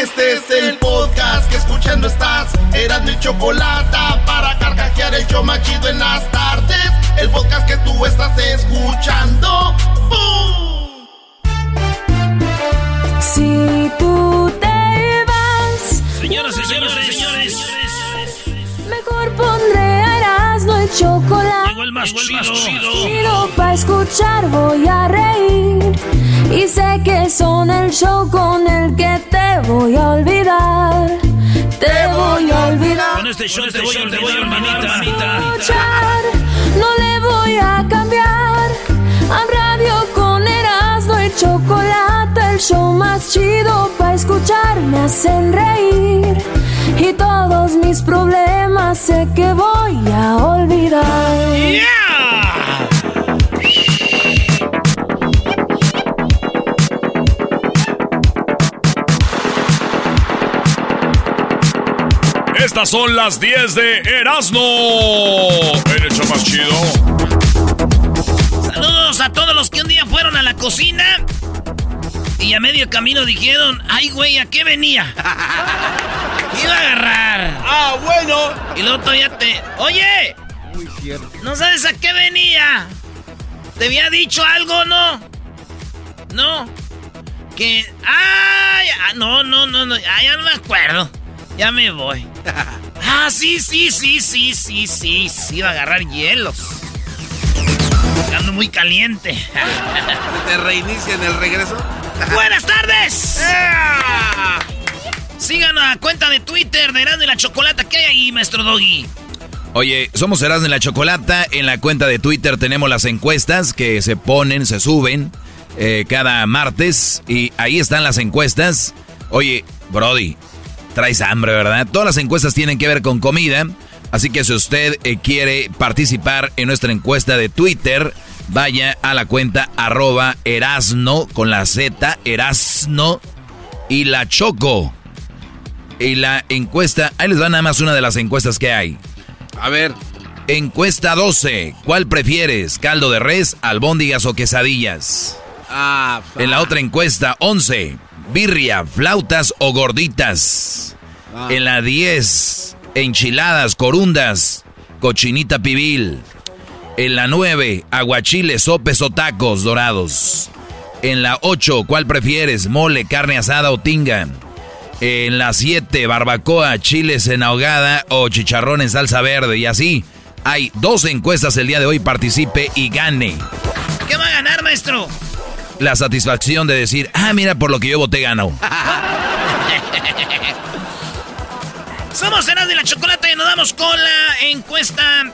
Este es el podcast que escuchando estás. Eran mi chocolate para carcajear el yo machido en las tardes. El podcast que tú estás escuchando. ¡Bum! Si tú te vas, Señoras y señores, señores, mejor pondré a Erasmo el chocolate. llegó el más chido. Chido escuchar voy a reír. Y sé que son el show con el que te voy a olvidar. Te voy a olvidar. Con este show te voy a olvidar, manita. escuchar, no le voy a cambiar. A radio con Erasmo y chocolate, el show más chido para escuchar me hacen reír. Y todos mis problemas sé que voy a olvidar. ¡Yeah! Estas son las 10 de Erasmo. El hecho más chido. Saludos a todos los que un día fueron a la cocina y a medio camino dijeron, ay güey, ¿a qué venía? Iba a agarrar. Ah, bueno. Y luego todavía te... Oye, Muy cierto. ¿no sabes a qué venía? ¿Te había dicho algo, no? No. Que... Ay, ah, no, no, no, no. Ah, ya no me acuerdo. Ya me voy. Ah, sí, sí, sí, sí, sí, sí. Sí, iba a agarrar hielos. Ando muy caliente. ¿Te reinicia en el regreso? ¡Buenas tardes! Sigan a cuenta de Twitter de Erasmo y la Chocolata. ¿Qué hay ahí, maestro Doggy? Oye, somos Erasmo en la Chocolata. En la cuenta de Twitter tenemos las encuestas que se ponen, se suben eh, cada martes. Y ahí están las encuestas. Oye, Brody, traes hambre, ¿verdad? Todas las encuestas tienen que ver con comida. Así que si usted eh, quiere participar en nuestra encuesta de Twitter, vaya a la cuenta arroba erasno con la Z, erasno y la choco. Y la encuesta, ahí les va nada más una de las encuestas que hay. A ver. Encuesta 12. ¿Cuál prefieres? ¿Caldo de res, albóndigas o quesadillas? Ah, En la otra encuesta 11. Birria, flautas o gorditas. Ah. En la 10. Enchiladas, corundas, cochinita pibil. En la 9. Aguachiles, sopes o tacos dorados. En la 8. ¿Cuál prefieres? Mole, carne asada o tinga. En la 7, barbacoa, chiles en ahogada o chicharrón en salsa verde. Y así, hay dos encuestas el día de hoy. Participe y gane. ¿Qué va a ganar, maestro? La satisfacción de decir, ah, mira, por lo que yo voté ganó. Somos Erasmo y la Chocolata y nos damos con la encuesta.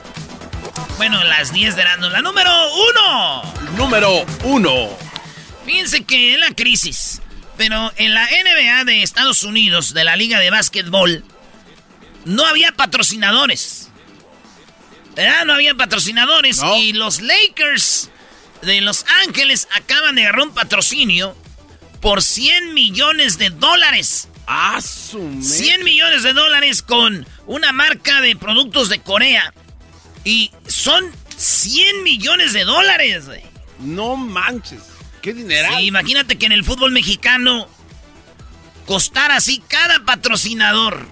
Bueno, las 10 de Erasmo. La número uno. Número uno. Fíjense que en la crisis, pero en la NBA de Estados Unidos, de la Liga de Básquetbol, no había patrocinadores. ¿Verdad? No había patrocinadores. No. Y los Lakers de Los Ángeles acaban de agarrar un patrocinio por 100 millones de dólares. Ah, su me- 100 millones de dólares con una marca de productos de Corea. Y son 100 millones de dólares, güey. No manches. Qué dinero. Sí, imagínate que en el fútbol mexicano costara así cada patrocinador.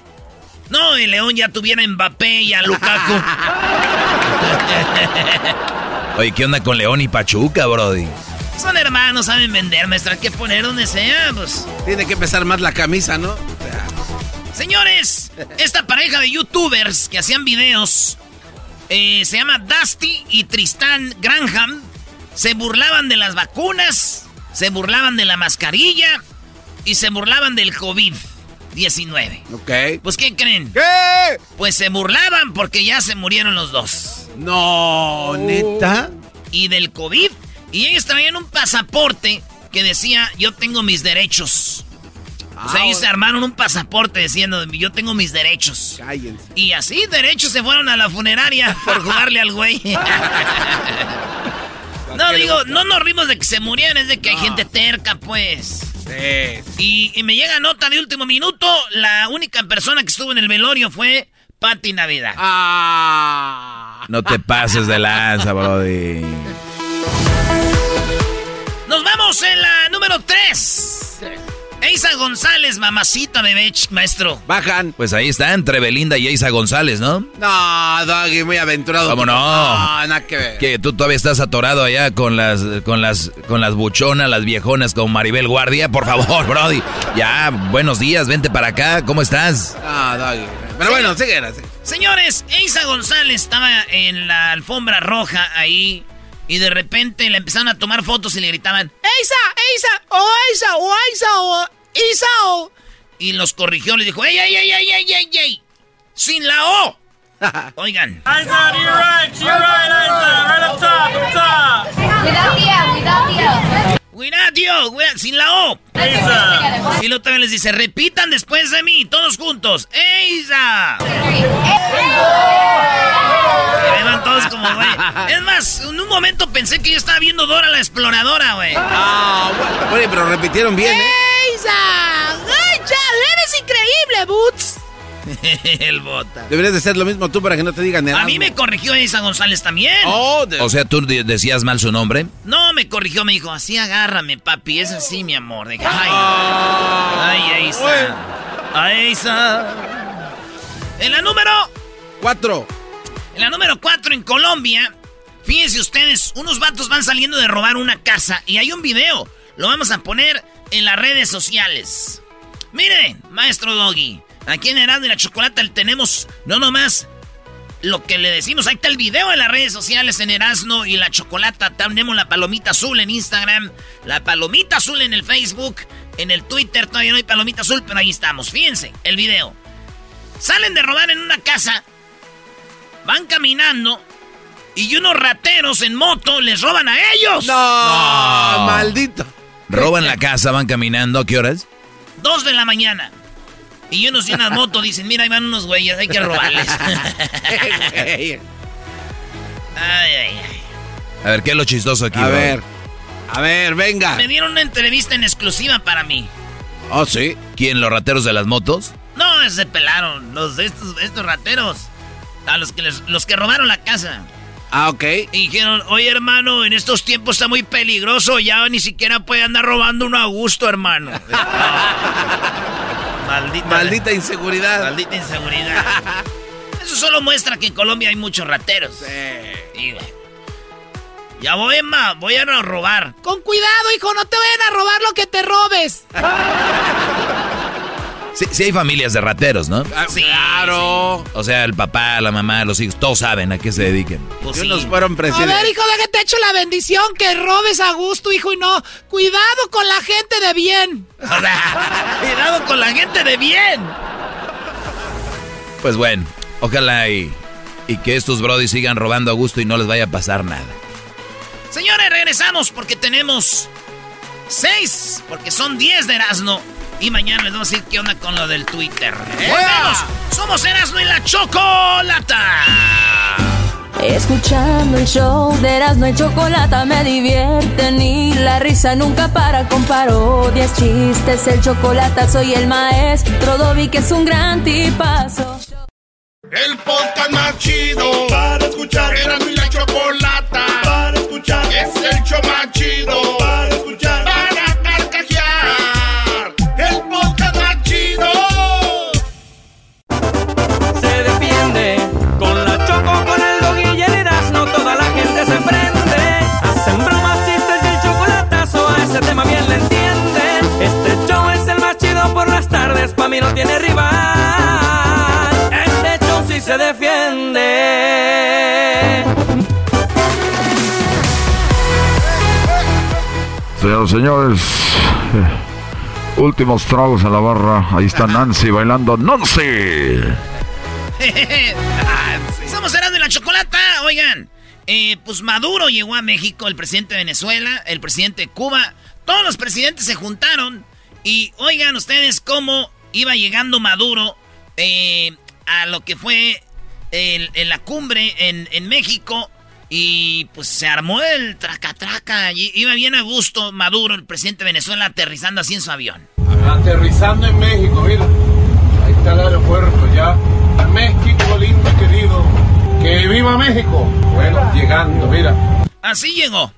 No, el León ya tuviera Mbappé y a Lukaku. Oye, ¿qué onda con León y Pachuca, Brody? Son hermanos, saben vender, maestra. Hay que poner donde sea, pues. Tiene que pesar más la camisa, ¿no? Señores, esta pareja de youtubers que hacían videos eh, se llama Dusty y Tristan Granham. Se burlaban de las vacunas, se burlaban de la mascarilla y se burlaban del COVID-19. Ok. Pues, ¿qué creen? ¿Qué? Pues se burlaban porque ya se murieron los dos. No, neta. Y del COVID. Y ellos traían un pasaporte que decía, yo tengo mis derechos. O sea, ellos se armaron un pasaporte diciendo, yo tengo mis derechos. Cállense. Y así, derechos, se fueron a la funeraria por jugarle al güey. no, digo, no nos rimos de que se murieran, es de que hay gente terca, pues. Sí. Y, y me llega nota de último minuto, la única persona que estuvo en el velorio fue Patti Navidad. Ah. No te pases de lanza, Brody. Nos vamos en la número 3. Eisa González, mamacita bebé, maestro. Bajan. Pues ahí está, entre Belinda y Isa González, ¿no? No, Doggy, muy aventurado. ¿Cómo no? No, nada que ver. Que tú todavía estás atorado allá con las, con las, con las buchonas, las viejonas con Maribel Guardia. Por favor, Brody. Ya, buenos días, vente para acá. ¿Cómo estás? No, Doggy. Pero bueno, sigue, sigue. Señores, Eisa González estaba en la alfombra roja ahí. Y de repente le empezaron a tomar fotos y le gritaban, ¡Eisa! ¡Eisa! ¡Oh, Eisa! ¡Oh, Eisa! ¡Oh, Isa! oh". Y los corrigió, le dijo, ¡Ey, ey, ey, ey, ey, ey, ey! ¡Sin la O! Oigan. Cuidado, cuidado, sin la O. Y luego también les dice, repitan después de mí, todos juntos. Y ahí van todos como, güey. Es más, en un momento pensé que yo estaba viendo Dora la exploradora, güey. Ah, bueno, Oye, pero repitieron bien, ¿eh? ¡Eisa! ¡Ay, ya! ¡Eres increíble, Boots! El bota. Deberías de ser lo mismo tú para que no te digan nada. A mí me corrigió Eisa González también. Oh, de- O sea, tú de- decías mal su nombre. No, me corrigió, me dijo, así agárrame, papi, es así, mi amor. Dije, ay, Ah, ay, bueno. Ay. En la número, Cuatro. en la número 4 en Colombia, fíjense ustedes, unos vatos van saliendo de robar una casa y hay un video. Lo vamos a poner en las redes sociales. Miren, maestro Doggy, aquí en Erasmo y la Chocolata tenemos no nomás lo que le decimos. Ahí está el video en las redes sociales en Erasmo y la Chocolata. Tenemos la palomita azul en Instagram, la palomita azul en el Facebook, en el Twitter todavía no hay palomita azul, pero ahí estamos. Fíjense, el video. Salen de robar en una casa, van caminando y unos rateros en moto les roban a ellos. No, No. maldito. Roban la casa, van caminando. ¿A qué horas? Dos de la mañana. Y unos en una moto dicen, mira, ahí van unos güeyes, hay que robarles. ay, ay, ay. A ver, ¿qué es lo chistoso aquí, A ver. A ver, venga. Me dieron una entrevista en exclusiva para mí. Oh, sí. ¿Quién, los rateros de las motos? No, se pelaron los de estos, estos rateros. A los que, les- los que robaron la casa. Ah, ok. Y dijeron, oye hermano, en estos tiempos está muy peligroso, ya ni siquiera puede andar robando uno a gusto, hermano. Maldita, Maldita inseguridad. maldita inseguridad. Eso solo muestra que en Colombia hay muchos rateros. Y, bueno, ya voy, Emma, voy a robar. Con cuidado, hijo, no te vayan a robar lo que te robes. Sí, sí hay familias de rateros, ¿no? Ah, Sí, claro. O sea, el papá, la mamá, los hijos, todos saben a qué se dediquen. Pues sí. unos fueron A presidentes. ver, hijo, déjate echo la bendición, que robes a gusto, hijo, y no. Cuidado con la gente de bien. Cuidado con la gente de bien. Pues bueno, ojalá y, y que estos brodis sigan robando a gusto y no les vaya a pasar nada. Señores, regresamos porque tenemos seis, porque son diez de Erasmo. Y mañana les vamos a decir qué onda con lo del Twitter. Volvemos. Somos Erasmo y la Chocolata. Escuchando el show de Erasmo y Chocolata me divierte ni la risa nunca para con parodias, chistes, el chocolate soy el maestro Dobby que es un gran tipazo. El podcast más chido para escuchar. Era mi la chocolata para escuchar. Es el show más chido para escuchar. Pa' mí no tiene rival. se defiende. Señoras y señores, eh, últimos tragos a la barra. Ahí está Nancy bailando. ¡Nancy! Estamos hablando de la chocolata. Oigan, eh, pues Maduro llegó a México, el presidente de Venezuela, el presidente de Cuba. Todos los presidentes se juntaron. Y oigan ustedes cómo iba llegando Maduro eh, a lo que fue el- en la cumbre en, en México. Y pues se armó el traca-traca. y Iba bien a gusto Maduro, el presidente de Venezuela, aterrizando así en su avión. Aterrizando en México, mira. Ahí está el aeropuerto ya. México lindo y querido. ¡Que viva México! Bueno, llegando, mira. Así llegó.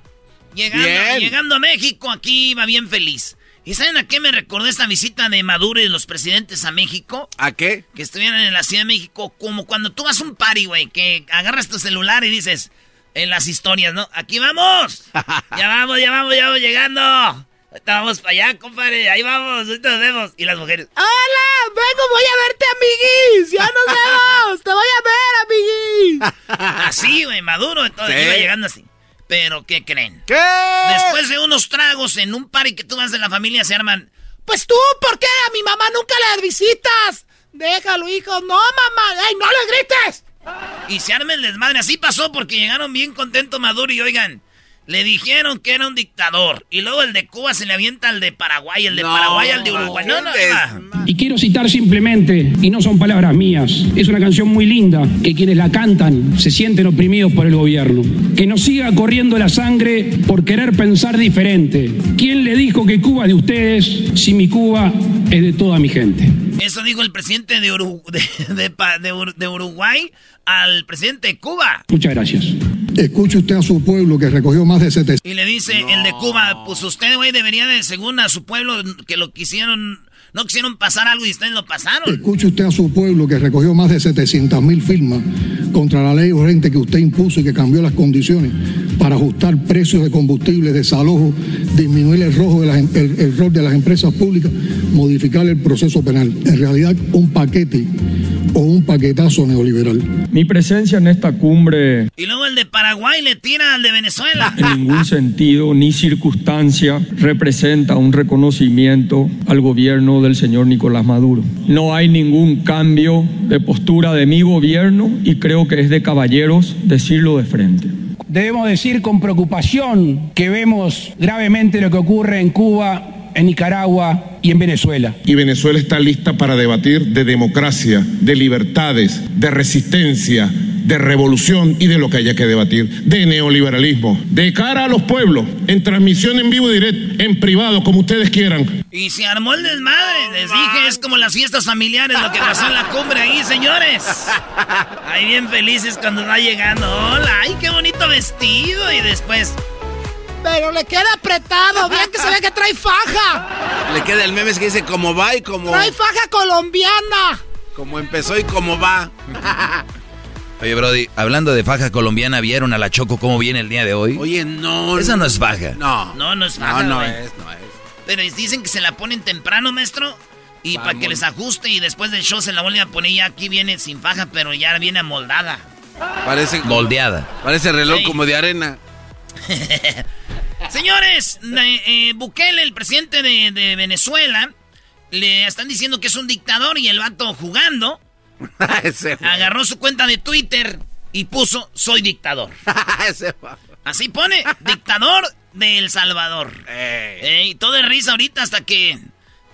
Llegando, Bien. llegando a México, aquí iba bien feliz. ¿Y saben a qué me recordó esta visita de Maduro y los presidentes a México? ¿A qué? Que estuvieran en la Ciudad de México, como cuando tú vas a un party, güey, que agarras tu celular y dices, en las historias, ¿no? ¡Aquí vamos! ¡Ya vamos, ya vamos, ya vamos llegando! Vamos para allá, compadre, ahí vamos, ahorita nos vemos. Y las mujeres, Hola, vengo, voy a verte, amiguis. Ya nos vemos. Te voy a ver, amiguis. Así, güey, Maduro, entonces Sí. iba llegando así. Pero, ¿qué creen? ¿Qué? Después de unos tragos en un party que tú vas de la familia, se arman. Pues tú, ¿por qué a mi mamá nunca la visitas? Déjalo, hijo. No, mamá. ¡Ey, no le grites! Y se arma el desmadre. Así pasó porque llegaron bien contentos Maduro y oigan, le dijeron que era un dictador. Y luego el de Cuba se le avienta al de Paraguay, el de No, Paraguay al de Uruguay. No, no, ¿qué va. Y quiero citar simplemente, y no son palabras mías, es una canción muy linda, que quienes la cantan se sienten oprimidos por el gobierno. Que nos siga corriendo la sangre por querer pensar diferente. ¿Quién le dijo que Cuba es de ustedes si mi Cuba es de toda mi gente? Eso dijo el presidente de, Uru- de, de Pa- de Ur- de Uruguay al presidente de Cuba. Muchas gracias. Escuche usted a su pueblo que recogió más de 700. Y le dice el de Cuba, pues usted, güey, debería de, según a su pueblo, que lo quisieron, no quisieron pasar algo y ustedes lo pasaron. Escuche usted a su pueblo que recogió más de 700 mil firmas contra la ley urgente que usted impuso y que cambió las condiciones para ajustar precios de combustible, desalojo, disminuir el, rojo de las em- el, el rol de las empresas públicas, modificar el proceso penal. En realidad, un paquete o un paquetazo neoliberal. Mi presencia en esta cumbre Y luego el de Paraguay le tira al de Venezuela. en ningún sentido ni circunstancia representa un reconocimiento al gobierno del señor Nicolás Maduro. No hay ningún cambio de postura de mi gobierno y creo que es de caballeros decirlo de frente. Debemos decir con preocupación que vemos gravemente lo que ocurre en Cuba, en Nicaragua y en Venezuela. Y Venezuela está lista para debatir de democracia, de libertades, de resistencia, de revolución y de lo que haya que debatir, de neoliberalismo, de cara a los pueblos, en transmisión en vivo y directo, en privado, como ustedes quieran. Y se armó el desmadre. Les dije, es como las fiestas familiares, lo que pasó en la cumbre ahí, señores. Ahí bien felices cuando va llegando. Hola, ay, qué bonito vestido. Y después, Pero le queda apretado. Bien que se ve que trae faja. Le queda el meme que dice cómo va y cómo, Trae faja colombiana. cómo empezó y cómo va. Oye, Brody, hablando de faja colombiana, ¿vieron a la Choco cómo viene el día de hoy? Oye, no. Esa no es faja. No. no, no es faja, No, no es, no es. Pero dicen que se la ponen temprano, maestro. Y para que les ajuste y después del show se la vuelven a poner. Ya aquí viene sin faja, pero ya viene amoldada. Parece Moldeada. Parece reloj como de arena. Señores, eh, eh, Bukele, el presidente de, de Venezuela, le están diciendo que es un dictador y el vato jugando. Agarró su cuenta de Twitter y puso soy dictador. Así pone, dictador de El Salvador. Ey. Ey, todo de risa ahorita hasta que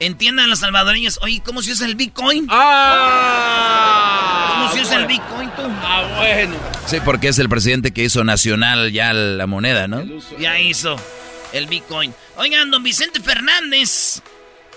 entiendan los salvadoreños. Oye, ¿cómo se usa el Bitcoin? ¡Ah! ¿Cómo se usa el. Bitcoin tú? Ah, bueno. Sí, porque es el presidente que hizo nacional ya la moneda, ¿no? Ya hizo el Bitcoin. Oigan, don Vicente Fernández.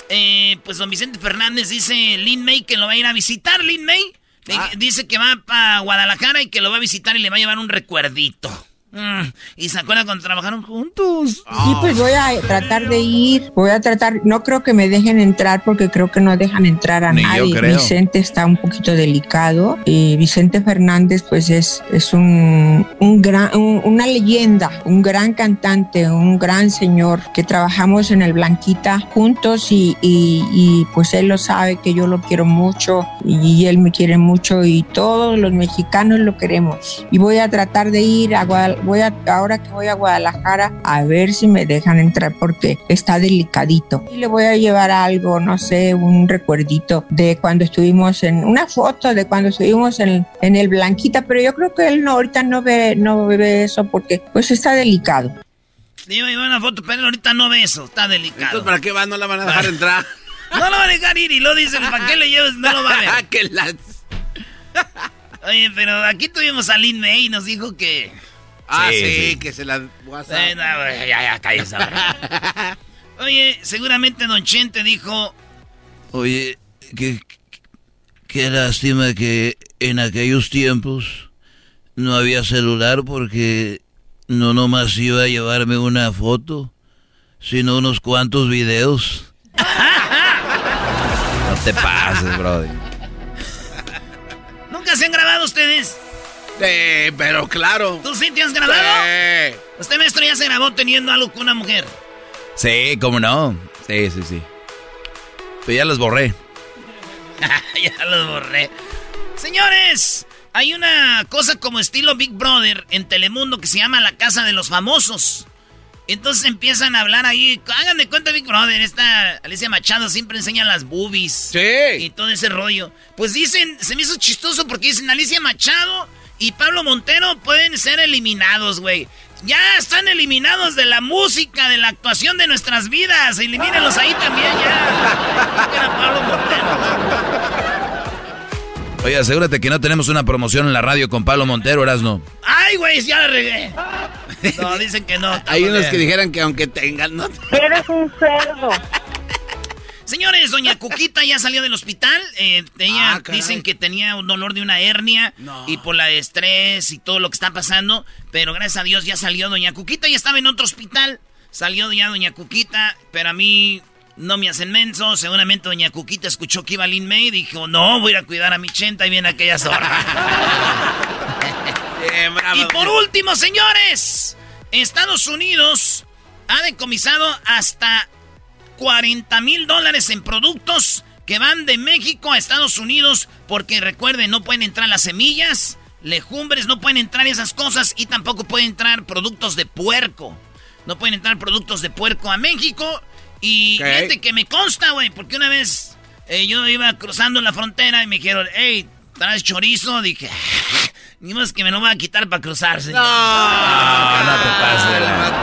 Eh, pues don Vicente Fernández dice Lin May que lo va a ir a visitar. Lin May Le- dice que va para Guadalajara y que lo va a visitar y le va a llevar un recuerdito. Mm, y se acuerdan cuando trabajaron juntos. Sí, pues voy a tratar de ir, voy a tratar, no creo que me dejen entrar porque creo que no dejan entrar a Ni yo nadie. creo. Vicente está un poquito delicado y Vicente Fernández pues es, es un, un gran, un- una leyenda, un gran cantante, un gran señor que trabajamos en el Blanquita juntos y, y- y, pues él lo sabe que yo lo quiero mucho y él me quiere mucho y todos los mexicanos lo queremos. Y voy a tratar de ir a Guadal- voy a, ahora que voy a Guadalajara a ver si me dejan entrar porque está delicadito. Y le voy a llevar algo, no sé, un recuerdito de cuando estuvimos en, una foto de cuando estuvimos en, en el Blanquita, pero yo creo que él no, ahorita no ve, no ve eso porque pues está delicado. Le iba una foto, pero él ahorita no ve eso. Está delicado. Entonces, ¿para qué va? No la van a dejar entrar. No lo va a dejar ir y lo dicen, ¿para qué le llevas? No lo va a ver. que la... Oye, pero aquí tuvimos a Lin May y nos dijo que... Ah, sí, Sí, sí. que se la WhatsApp. Eh, no, ya, ya, cállese. Oye, seguramente Don Chente dijo... Oye, qué, qué lástima que en aquellos tiempos no había celular porque no nomás iba a llevarme una foto, sino unos cuantos videos. No te pases, brother. Sí, pero claro. ¿Tú sí te has grabado? Sí. Usted, maestro, ya se grabó teniendo algo con una mujer. Sí, cómo no. Sí, sí, sí. Pero ya los borré. ya los borré. Señores, hay una cosa como estilo Big Brother en Telemundo que se llama La Casa de los Famosos. Entonces empiezan a hablar ahí. Hagan de cuenta Big Brother. Esta Alicia Machado siempre enseña las boobies. Sí. Y todo ese rollo. Pues dicen, se me hizo chistoso porque dicen Alicia Machado y Pablo Montero pueden ser eliminados, güey. Ya están eliminados de la música, de la actuación de nuestras vidas. Elimínenlos ahí también ya. Era Pablo Montero. Oye, asegúrate que no tenemos una promoción en la radio con Pablo Montero, Erasno. Ay, güey, ya la regué. No, dicen que no. Hay unos que dijeran que aunque tengan, no. Eres un cerdo. Señores, doña Cuquita ya salió del hospital. eh, ella Ah, dicen que tenía un dolor de una hernia y por la estrés y todo lo que está pasando. Pero gracias a Dios ya salió doña Cuquita. Ya estaba en otro hospital. Salió ya doña Cuquita, pero a mí no me hacen menso. Seguramente doña Cuquita escuchó que iba Lin May y dijo, no, voy a ir a cuidar a mi chenta y viene aquella zorra. Y por último, señores, Estados Unidos ha decomisado hasta 40 mil dólares en productos que van de México a Estados Unidos porque recuerden, no pueden entrar las semillas, legumbres, no pueden entrar esas cosas y tampoco pueden entrar productos de puerco. No pueden entrar productos de puerco a México y Ok. fíjate que me consta, güey, porque una vez eh, yo iba cruzando la frontera y me dijeron, hey, ¿traes chorizo? Dije, "Ah, ni más que me lo voy a quitar para cruzar, señor. No, no te No, una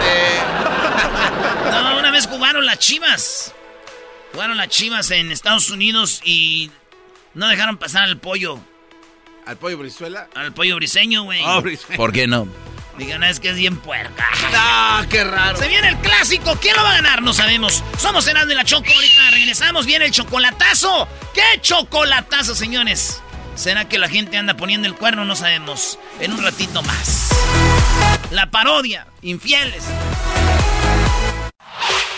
vez jugaron las chivas. Jugaron las chivas en Estados Unidos y no dejaron pasar al pollo. ¿Al pollo Brizuela? Al pollo briseño, güey. Oh. ¿Por qué no? Digan, es que es bien puerca. Ah, qué raro. Se viene el clásico. ¿Quién lo va a ganar? No sabemos. Somos Herando y la Choco. Ahorita regresamos. Viene el chocolatazo. ¿Qué chocolatazo, señores? ¿Será que la gente anda poniendo el cuerno? No sabemos. En un ratito más. La parodia. Infieles.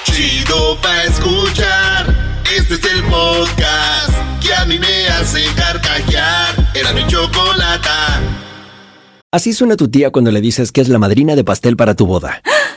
Chido pa' escuchar. Este es el podcast que a mí me hace carcajear. Era mi chocolata. Así suena tu tía cuando le dices que es la madrina de pastel para tu boda.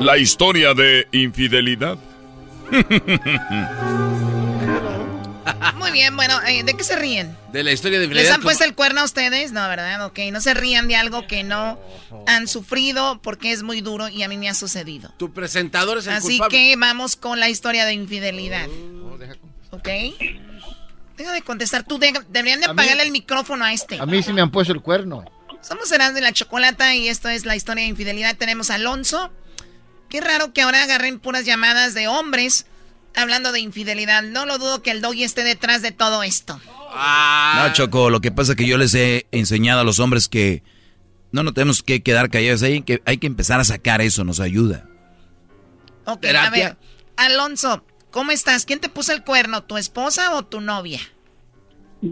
la historia de infidelidad. Muy bien, bueno, eh, ¿de qué se ríen? De la historia de ¿Les infidelidad. han puesto el cuerno a ustedes? No, ¿verdad? Ok, no se rían de algo que no han sufrido porque es muy duro y a mí me ha sucedido. Tu presentador es el Así culpable. que vamos con la historia de infidelidad. ¿Ok? Deja de contestar. Tú de- deberían de A mí- apagarle el micrófono a este. A mí sí me han puesto el cuerno. Somos Serán de la Chocolata y esto es la historia de infidelidad. Tenemos a Alonso. Qué raro que ahora agarren puras llamadas de hombres hablando de infidelidad. No lo dudo que el doggy esté detrás de todo esto. No, Choco, lo que pasa es que yo les he enseñado a los hombres que no nos tenemos que quedar callados, hay que, hay que empezar a sacar eso, nos ayuda. Ok, a ver. Alonso, ¿cómo estás? ¿Quién te puso el cuerno? ¿Tu esposa o tu novia?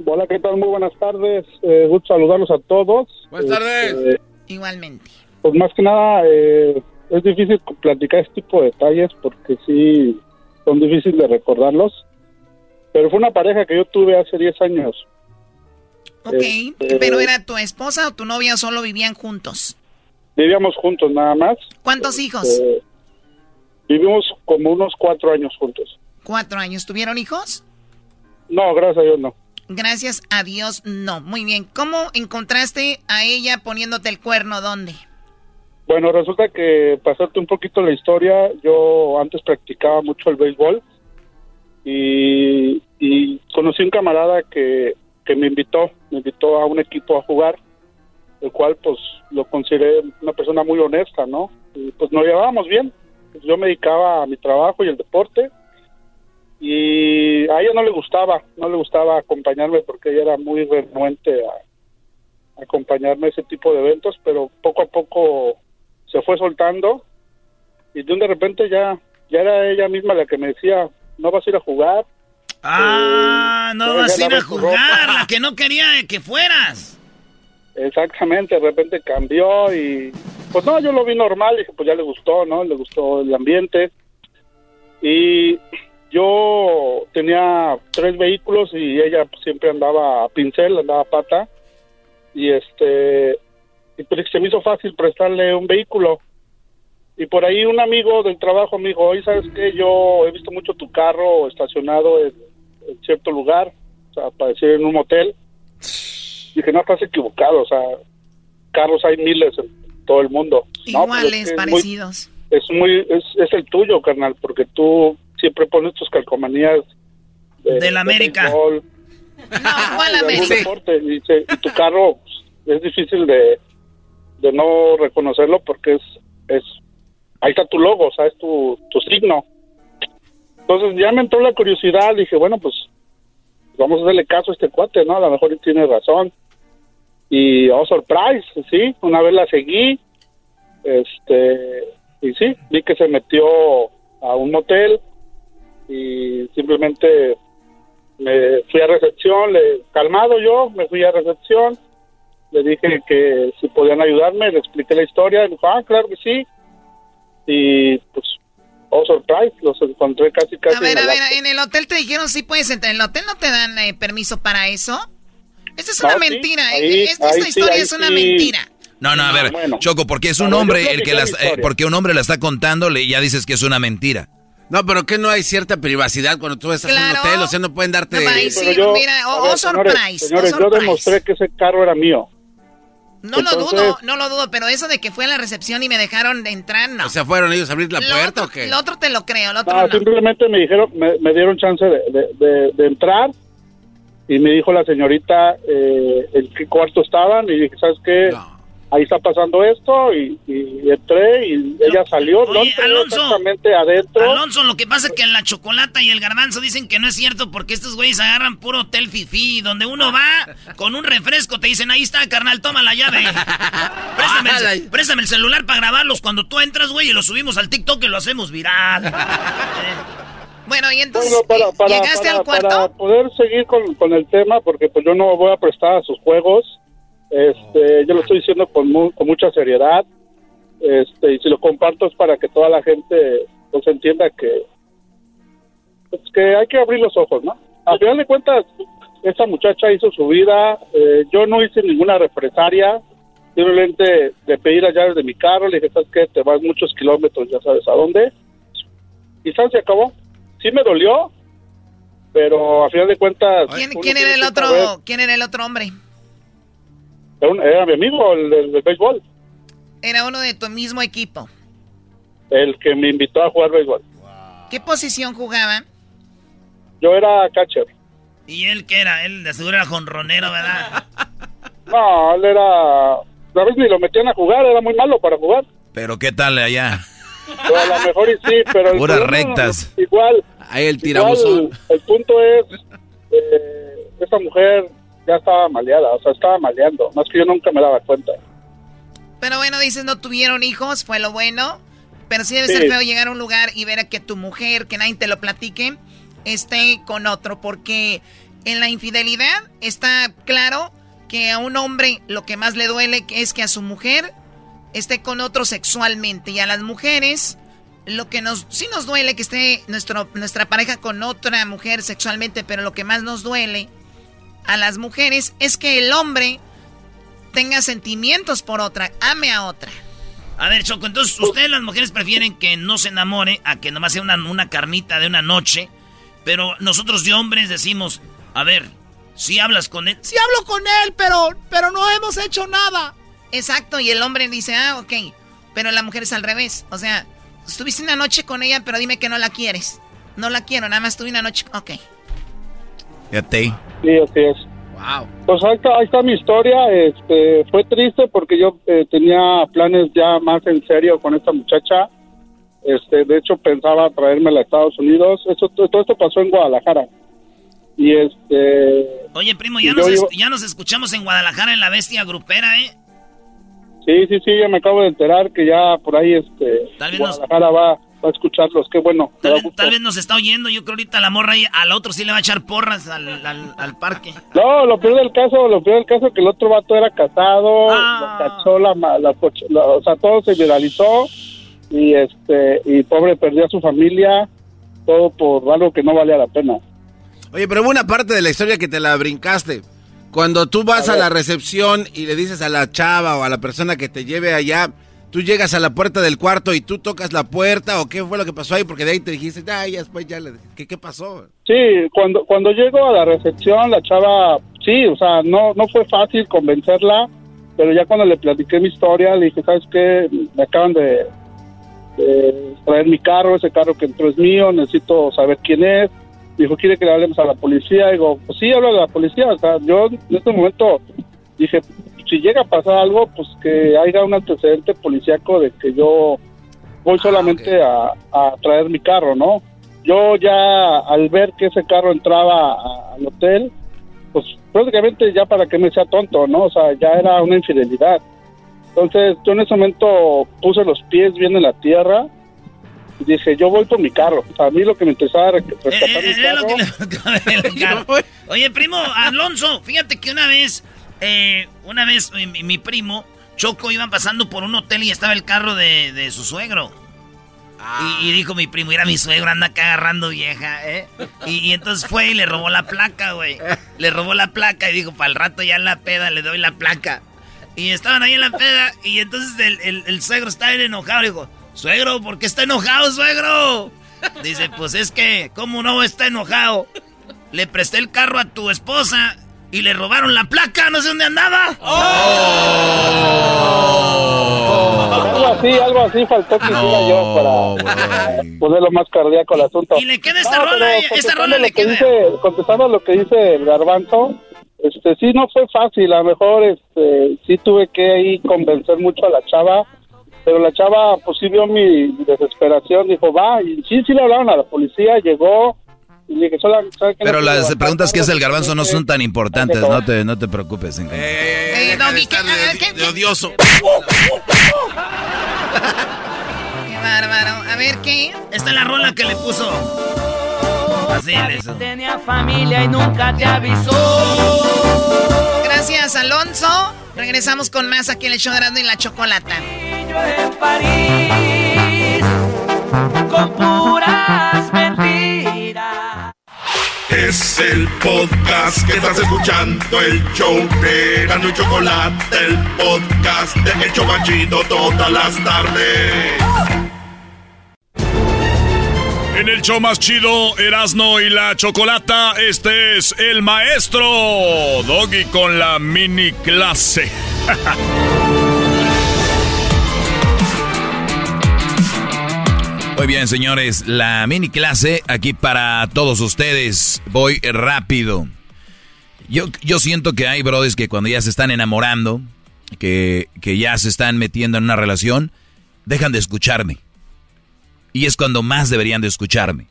Hola, ¿qué tal? Muy buenas tardes. Eh, gusto saludarlos a todos. Buenas tardes. Este, Igualmente. pues más que nada, eh, es difícil platicar este tipo de detalles porque sí son difíciles de recordarlos. Pero fue una pareja que yo tuve hace 10 años. Ok, Este, pero ¿era tu esposa o tu novia o solo vivían juntos? Vivíamos juntos nada más. ¿Cuántos hijos? Eh, vivimos como unos cuatro años juntos. Cuatro años. ¿Tuvieron hijos? No, gracias a Dios no. Gracias a Dios, no. Muy bien. ¿Cómo encontraste a ella poniéndote el cuerno? ¿Dónde? Bueno, resulta que pasarte un poquito la historia, yo antes practicaba mucho el béisbol y, y conocí un camarada que, que me invitó, me invitó a un equipo a jugar, el cual pues lo consideré una persona muy honesta, ¿no? Y pues nos llevábamos bien, yo me dedicaba a mi trabajo y el deporte y a ella no le gustaba, no le gustaba acompañarme porque ella era muy renuente a acompañarme a ese tipo de eventos, pero poco a poco se fue soltando y de un de repente ya ya era ella misma la que me decía no vas a ir a jugar Ah, no ya vas a ir a jugar, ropa". la que no quería que fueras. exactamente de repente cambió y pues no yo lo vi normal dije pues ya le gustó no le gustó el ambiente y yo tenía tres vehículos y ella pues, siempre andaba a pincel andaba a pata y este y pues se me hizo fácil prestarle un vehículo y por ahí un amigo del trabajo me dijo, oye, ¿sabes qué? Yo he visto mucho tu carro estacionado en, en cierto lugar, o sea, para decir en un motel. Dije, no, estás equivocado, o sea, carros hay miles en todo el mundo. No, pero es Iguales, muy- parecidos. es muy, es, es el tuyo, carnal, porque tú siempre pones tus calcomanías de, Del América. béisbol, No, ¿cuál de algún América? deporte, y, dice, y tu carro pues, es difícil de, de no reconocerlo porque es, es ahí está tu logo, o sea, es tu, tu signo. Entonces ya me entró la curiosidad, dije, bueno, pues vamos a hacerle caso a este cuate, ¿no? A lo mejor tiene razón. Y, oh, surprise, sí, una vez la seguí, este, y sí, vi que se metió a un motel y simplemente me fui a recepción, le, calmado yo, me fui a recepción, le dije que si podían ayudarme, le expliqué la historia, y dijo, ah, claro que sí, y pues, oh, surprise, los encontré casi, casi A ver, en a el ver, acto. en el hotel te dijeron sí puedes entrar. ¿En el hotel no te dan eh, permiso para eso? Esta es No, una sí, mentira. ahí- Es- esta ahí historia es una sí. mentira. No, no, a ver, Choco, porque es un hombre el que que es la, la está- historia. porque un hombre la está contando, le ya dices que es una mentira. No, pero que no hay cierta privacidad cuando tú estás en un hotel, o sea, no pueden darte... No, sí, Pero yo- mira, a oh, ver, oh, señores, surprise, oh, señores, yo demostré que ese carro era mío. No lo dudo, no lo dudo, pero eso de que fue a la recepción y me dejaron de entrar, no. O sea, ¿fueron ellos a abrir la Lo puerta otro- o qué? El otro te lo creo, el otro No, no. simplemente me dijeron, me, me dieron chance de, de- de- de entrar y me dijo la señorita eh, en qué cuarto estaban y dije, ¿sabes qué? Ahí está pasando esto y, y entré y ella salió, no entré Alonso. exactamente adentro. Alonso, lo que pasa es que en la chocolata y el garbanzo dicen que no es cierto porque estos güeyes agarran puro hotel fifi, donde uno va con un refresco, te dicen, ahí está, carnal, toma la llave. préstame, el, préstame el celular para grabarlos cuando tú entras, güey, y lo subimos al TikTok y lo hacemos viral. Bueno, y entonces, Bueno, para, para- ¿llegaste para- al cuarto? para poder seguir con, con el tema, porque pues yo no voy a prestar a sus juegos, este, yo lo estoy diciendo con, mu- con mucha seriedad, este, y si lo comparto es para que toda la gente pues entienda que, pues, que hay que abrir los ojos, ¿no? A final de cuentas, esta muchacha hizo su vida, eh, yo no hice ninguna represalia, simplemente de pedir las llaves de mi carro, le dije, ¿sabes qué? Te vas muchos kilómetros, ya sabes a dónde, y se acabó. Sí me dolió, pero a final de cuentas... ¿Quién, quién era el otro, saber- quién era el otro hombre? Era, un- era mi amigo, el del béisbol, Era uno de tu mismo equipo. el que me invitó a jugar béisbol. ¿Qué posición jugaba? Yo era catcher. ¿Y él qué era? Él de seguro era jonronero, ¿verdad? No, él era... A veces ni lo metían a jugar, era muy malo para jugar. Pero ¿qué tal allá? Pero a lo mejor y sí, pero... Puras rectas. Igual. Ahí el igual, tirabuzón. el punto es, eh, esta mujer ya estaba maleada, o sea, estaba maleando. Más que yo nunca me daba cuenta. Pero bueno, dices, no tuvieron hijos, fue lo bueno. Pero sí debe Sí. ser feo llegar a un lugar y ver a que tu mujer, que nadie te lo platique, esté con otro. Porque en la infidelidad está claro que a un hombre lo que más le duele es que a su mujer esté con otro sexualmente. Y a las mujeres lo que nos sí nos duele que esté nuestro, nuestra pareja con otra mujer sexualmente, pero lo que más nos duele a las mujeres es que el hombre tenga sentimientos por otra, ame a otra. A ver, Choco, entonces ustedes las mujeres prefieren que no se enamore a que nomás sea una, una carnita de una noche. Pero nosotros de hombres decimos, a ver, si hablas con él. Sí hablo con él, pero, pero no hemos hecho nada. Exacto, y el hombre dice, ah, ok, pero la mujer es al revés. O sea, estuviste una noche con ella, pero dime que no la quieres. No la quiero, nada más tuve una noche, ok. Fíjate. Sí, así es. Wow. Pues ahí está, ahí está mi historia. Este, fue triste porque yo eh, tenía planes ya más en serio con esta muchacha. Este, de hecho pensaba traérmela a Estados Unidos. Eso, todo esto pasó en Guadalajara. Y este, Oye, primo, ya nos, es- ya nos escuchamos en Guadalajara en la bestia grupera, ¿eh? sí, sí, sí, ya me acabo de enterar que ya por ahí, este, Tal vez nos- Guadalajara va, va a escucharlos. Qué bueno. me Tal da vez, gusto. tal vez nos está oyendo. Yo creo ahorita la morra ahí, al otro sí le va a echar porras al, al- al parque. No, lo peor del caso, lo peor del caso es que el otro vato era casado, Ah. lo cachó la, la la- o sea, todo se viralizó y este y pobre perdió a su familia, todo por algo que no valía la pena. Oye, pero hubo una parte de la historia que te la brincaste. Cuando tú vas A la recepción y le dices a la chava o a la persona que te lleve allá, tú llegas a la puerta del cuarto y tú tocas la puerta o qué fue lo que pasó ahí, porque de ahí te dijiste, ay, ya después ya le... ¿Qué, qué pasó? Sí, cuando cuando llego a la recepción, la chava, sí, o sea, no no fue fácil convencerla, pero ya cuando le platiqué mi historia, le dije, ¿sabes qué? Me acaban de, de traer mi carro, ese carro que entró es mío, necesito saber quién es. Dijo, ¿quiere que le hablemos a la policía? Digo, pues sí, hablo de la policía. O sea, yo en este momento dije, si llega a pasar algo, pues que haya un antecedente policíaco de que yo voy solamente a, a traer mi carro, ¿no? Yo ya al ver que ese carro entraba a- al hotel, pues prácticamente ya para que me sea tonto, ¿no? O sea, ya era una infidelidad. Entonces yo en ese momento puse los pies bien en la tierra y dije, yo voy por mi carro. O sea, a mí lo que me interesaba era rescatar mi Era lo carro. que le- el carro. Oye, primo, Alonso, fíjate que una vez, eh, una vez mi, mi- primo, Choco, iban pasando por un hotel y estaba el carro de, de su suegro. Y, y dijo mi primo, mira, mi suegro anda acá agarrando vieja, ¿eh? Y, y entonces fue y le robó la placa, güey. Le robó la placa y dijo, para el rato ya en la peda le doy la placa. Y estaban ahí en la peda y entonces el, el- el suegro estaba bien enojado. Le dijo, suegro, ¿por qué está enojado, suegro? Dice, pues es que, ¿cómo no está enojado? Le presté el carro a tu esposa y le robaron la placa, no sé dónde andaba. Algo así, algo así faltó que hiciera yo para ponerlo más cardíaco al asunto. Y le queda esta No, rola, pero esta rola le que queda. contestando lo que dice el garbanzo, este, sí, no fue fácil. A lo mejor, este, sí tuve que ahí convencer mucho a la chava. Pero la chava, pues sí vio mi desesperación. Dijo, va. Y sí, sí le hablaron a la policía. Llegó. Y le dije, "Sola- ¿sabe qué? Pero No las preguntas que hace el garbanzo no son tan importantes, no te, no te preocupes. en- Eh, Doggy, ¿qué- ah, qué- de odioso. Qué bárbaro. A ver, ¿qué? Esta es la rola que le puso. Así hizo. Tenía familia y nunca te avisó. Gracias, Alonso. Regresamos con más aquí en el show de y la Chocolata. en París con mentiras. Es el podcast que estás escuchando, el show de Erasmo y Chocolate, el podcast de El Chobachito todas las tardes. En el show más chido, Erasno y la Chocolata, este es el maestro Doggy con la mini clase. Muy bien, señores, la mini clase aquí para todos ustedes. Voy rápido. Yo, yo siento que hay brothers que cuando ya se están enamorando, que, que ya se están metiendo en una relación, dejan de escucharme. Y es cuando más deberían de escucharme.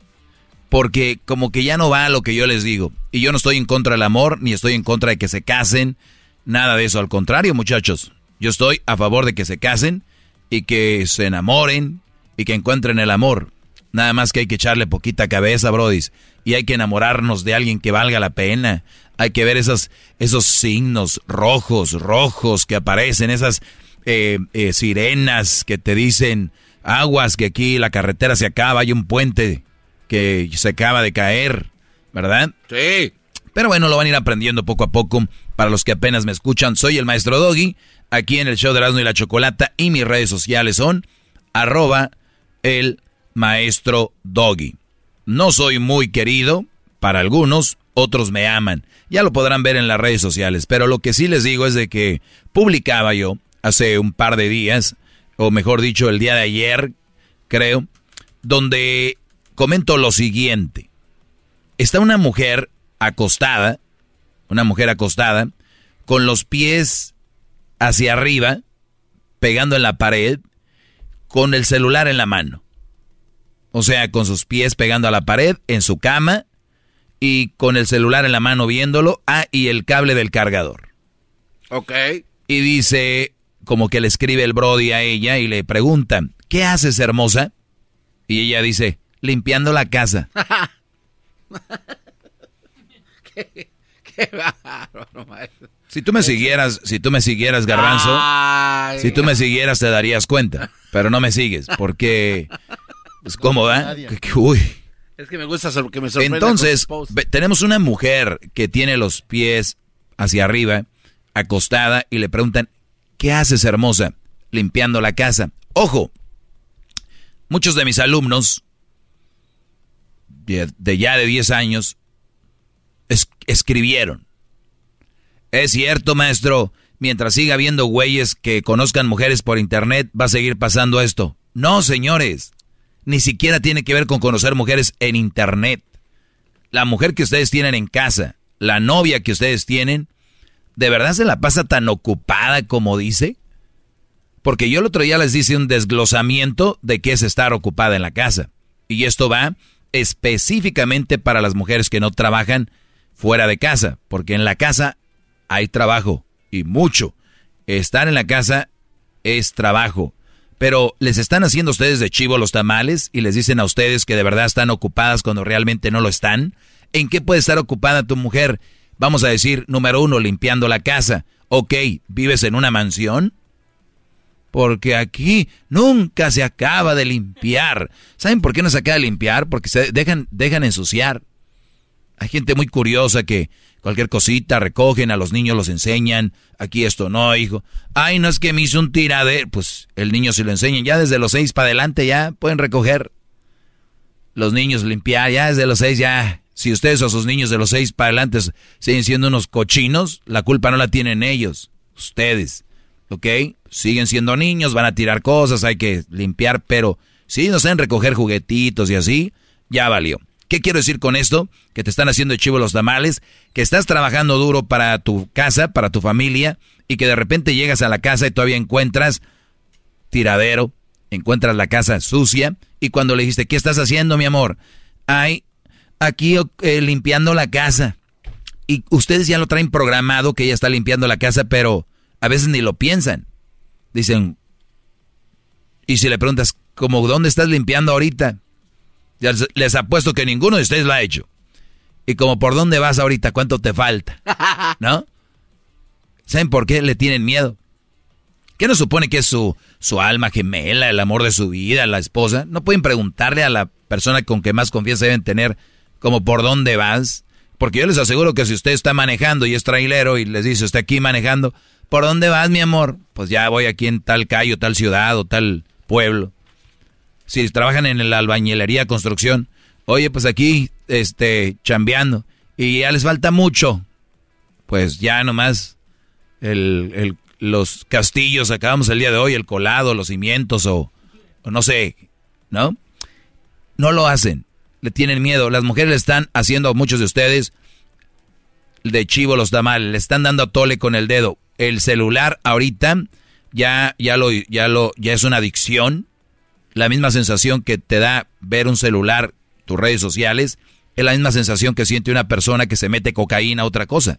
Porque como que ya no va lo que yo les digo. Y yo no estoy en contra del amor, ni estoy en contra de que se casen, nada de eso. Al contrario, muchachos, yo estoy a favor de que se casen y que se enamoren y que encuentren el amor. Nada más que hay que echarle poquita cabeza, brodis. Y hay que enamorarnos de alguien que valga la pena. Hay que ver esas, esos signos rojos, rojos que aparecen, esas eh, eh, sirenas que te dicen aguas que aquí la carretera se acaba, hay un puente que se acaba de caer, ¿verdad? Sí. Pero bueno, lo van a ir aprendiendo poco a poco. Para los que apenas me escuchan, soy el maestro Doggy, aquí en el show de Erasmo y la Chocolata, y mis redes sociales son arroba el maestro Doggy. No soy muy querido para algunos, otros me aman. Ya lo podrán ver en las redes sociales, pero lo que sí les digo es de que publicaba yo hace un par de días, o mejor dicho, el día de ayer, creo, donde comento lo siguiente. Está una mujer acostada, una mujer acostada, con los pies hacia arriba, pegando en la pared, con el celular en la mano. O sea, con sus pies pegando a la pared, en su cama, y con el celular en la mano viéndolo, ah, y el cable del cargador. Ok. Y dice, como que le escribe el Brody a ella y le pregunta, ¿qué haces, hermosa? Y ella dice, limpiando la casa. qué, qué bárbaro, maestro. Si tú me siguieras, si tú me siguieras, Garbanzo, Ay. si tú me siguieras te darías cuenta, pero no me sigues, porque es cómoda. Uy. Es que me gusta que me sorprenda. Entonces, tenemos una mujer que tiene los pies hacia arriba, acostada, y le preguntan, ¿qué haces, hermosa? Limpiando la casa. Ojo, muchos de mis alumnos, de, ya de 10 años, es- escribieron. Es cierto, maestro, mientras siga habiendo güeyes que conozcan mujeres por internet, va a seguir pasando esto. No, señores, ni siquiera tiene que ver con conocer mujeres en internet. La mujer que ustedes tienen en casa, la novia que ustedes tienen, ¿de verdad se la pasa tan ocupada como dice? Porque yo el otro día les hice un desglosamiento de qué es estar ocupada en la casa. Y esto va específicamente para las mujeres que no trabajan fuera de casa, porque en la casa hay trabajo y mucho. Estar en la casa es trabajo. Pero les están haciendo ustedes de chivo los tamales y les dicen a ustedes que de verdad están ocupadas cuando realmente no lo están. ¿En qué puede estar ocupada tu mujer? Vamos a decir, número uno, limpiando la casa. Ok, ¿vives en una mansión? Porque aquí nunca se acaba de limpiar. ¿Saben por qué no se acaba de limpiar? Porque se dejan, dejan ensuciar. Hay gente muy curiosa que cualquier cosita recogen, a los niños los enseñan. Aquí esto no, hijo. Ay, no es que me hizo un tiradero. Pues el niño se lo enseñan. Ya desde los seis para adelante ya pueden recoger. Los niños limpiar, ya desde los seis ya. Si ustedes o sus niños de los seis para adelante siguen siendo unos cochinos, la culpa no la tienen ellos, ustedes. ¿Ok? Siguen siendo niños, van a tirar cosas, hay que limpiar, pero si no saben recoger juguetitos y así, ya valió. ¿Qué quiero decir con esto? Que te están haciendo chivo los tamales, que estás trabajando duro para tu casa, para tu familia, y que de repente llegas a la casa y todavía encuentras tiradero, encuentras la casa sucia, y cuando le dijiste, ¿qué estás haciendo, mi amor? Ay, aquí eh, limpiando la casa. Y ustedes ya lo traen programado que ella está limpiando la casa, pero a veces ni lo piensan. Dicen, y si le preguntas, ¿cómo dónde estás limpiando ahorita? Ya les apuesto que ninguno de ustedes lo ha hecho. Y como por dónde vas ahorita, cuánto te falta. ¿No? ¿Saben por qué le tienen miedo? ¿Qué no supone que es su, su alma gemela, el amor de su vida, la esposa? No pueden preguntarle a la persona con que más confianza deben tener como por dónde vas. Porque yo les aseguro que si usted está manejando y es trailero y les dice, usted aquí manejando, ¿por dónde vas, mi amor? Pues ya voy aquí en tal calle, tal ciudad o tal pueblo si trabajan en la albañilería, construcción, oye, pues aquí, este, chambeando, y ya les falta mucho, pues ya nomás el, los castillos, acabamos el día de hoy, el colado, los cimientos o, o no sé, ¿no? No lo hacen, le tienen miedo. Las mujeres le están haciendo a muchos de ustedes de chivo los tamales, le están dando a tole con el dedo. El celular ahorita ya, ya lo, ya lo, ya es una adicción la misma sensación que te da ver un celular, tus redes sociales, es la misma sensación que siente una persona que se mete cocaína a otra cosa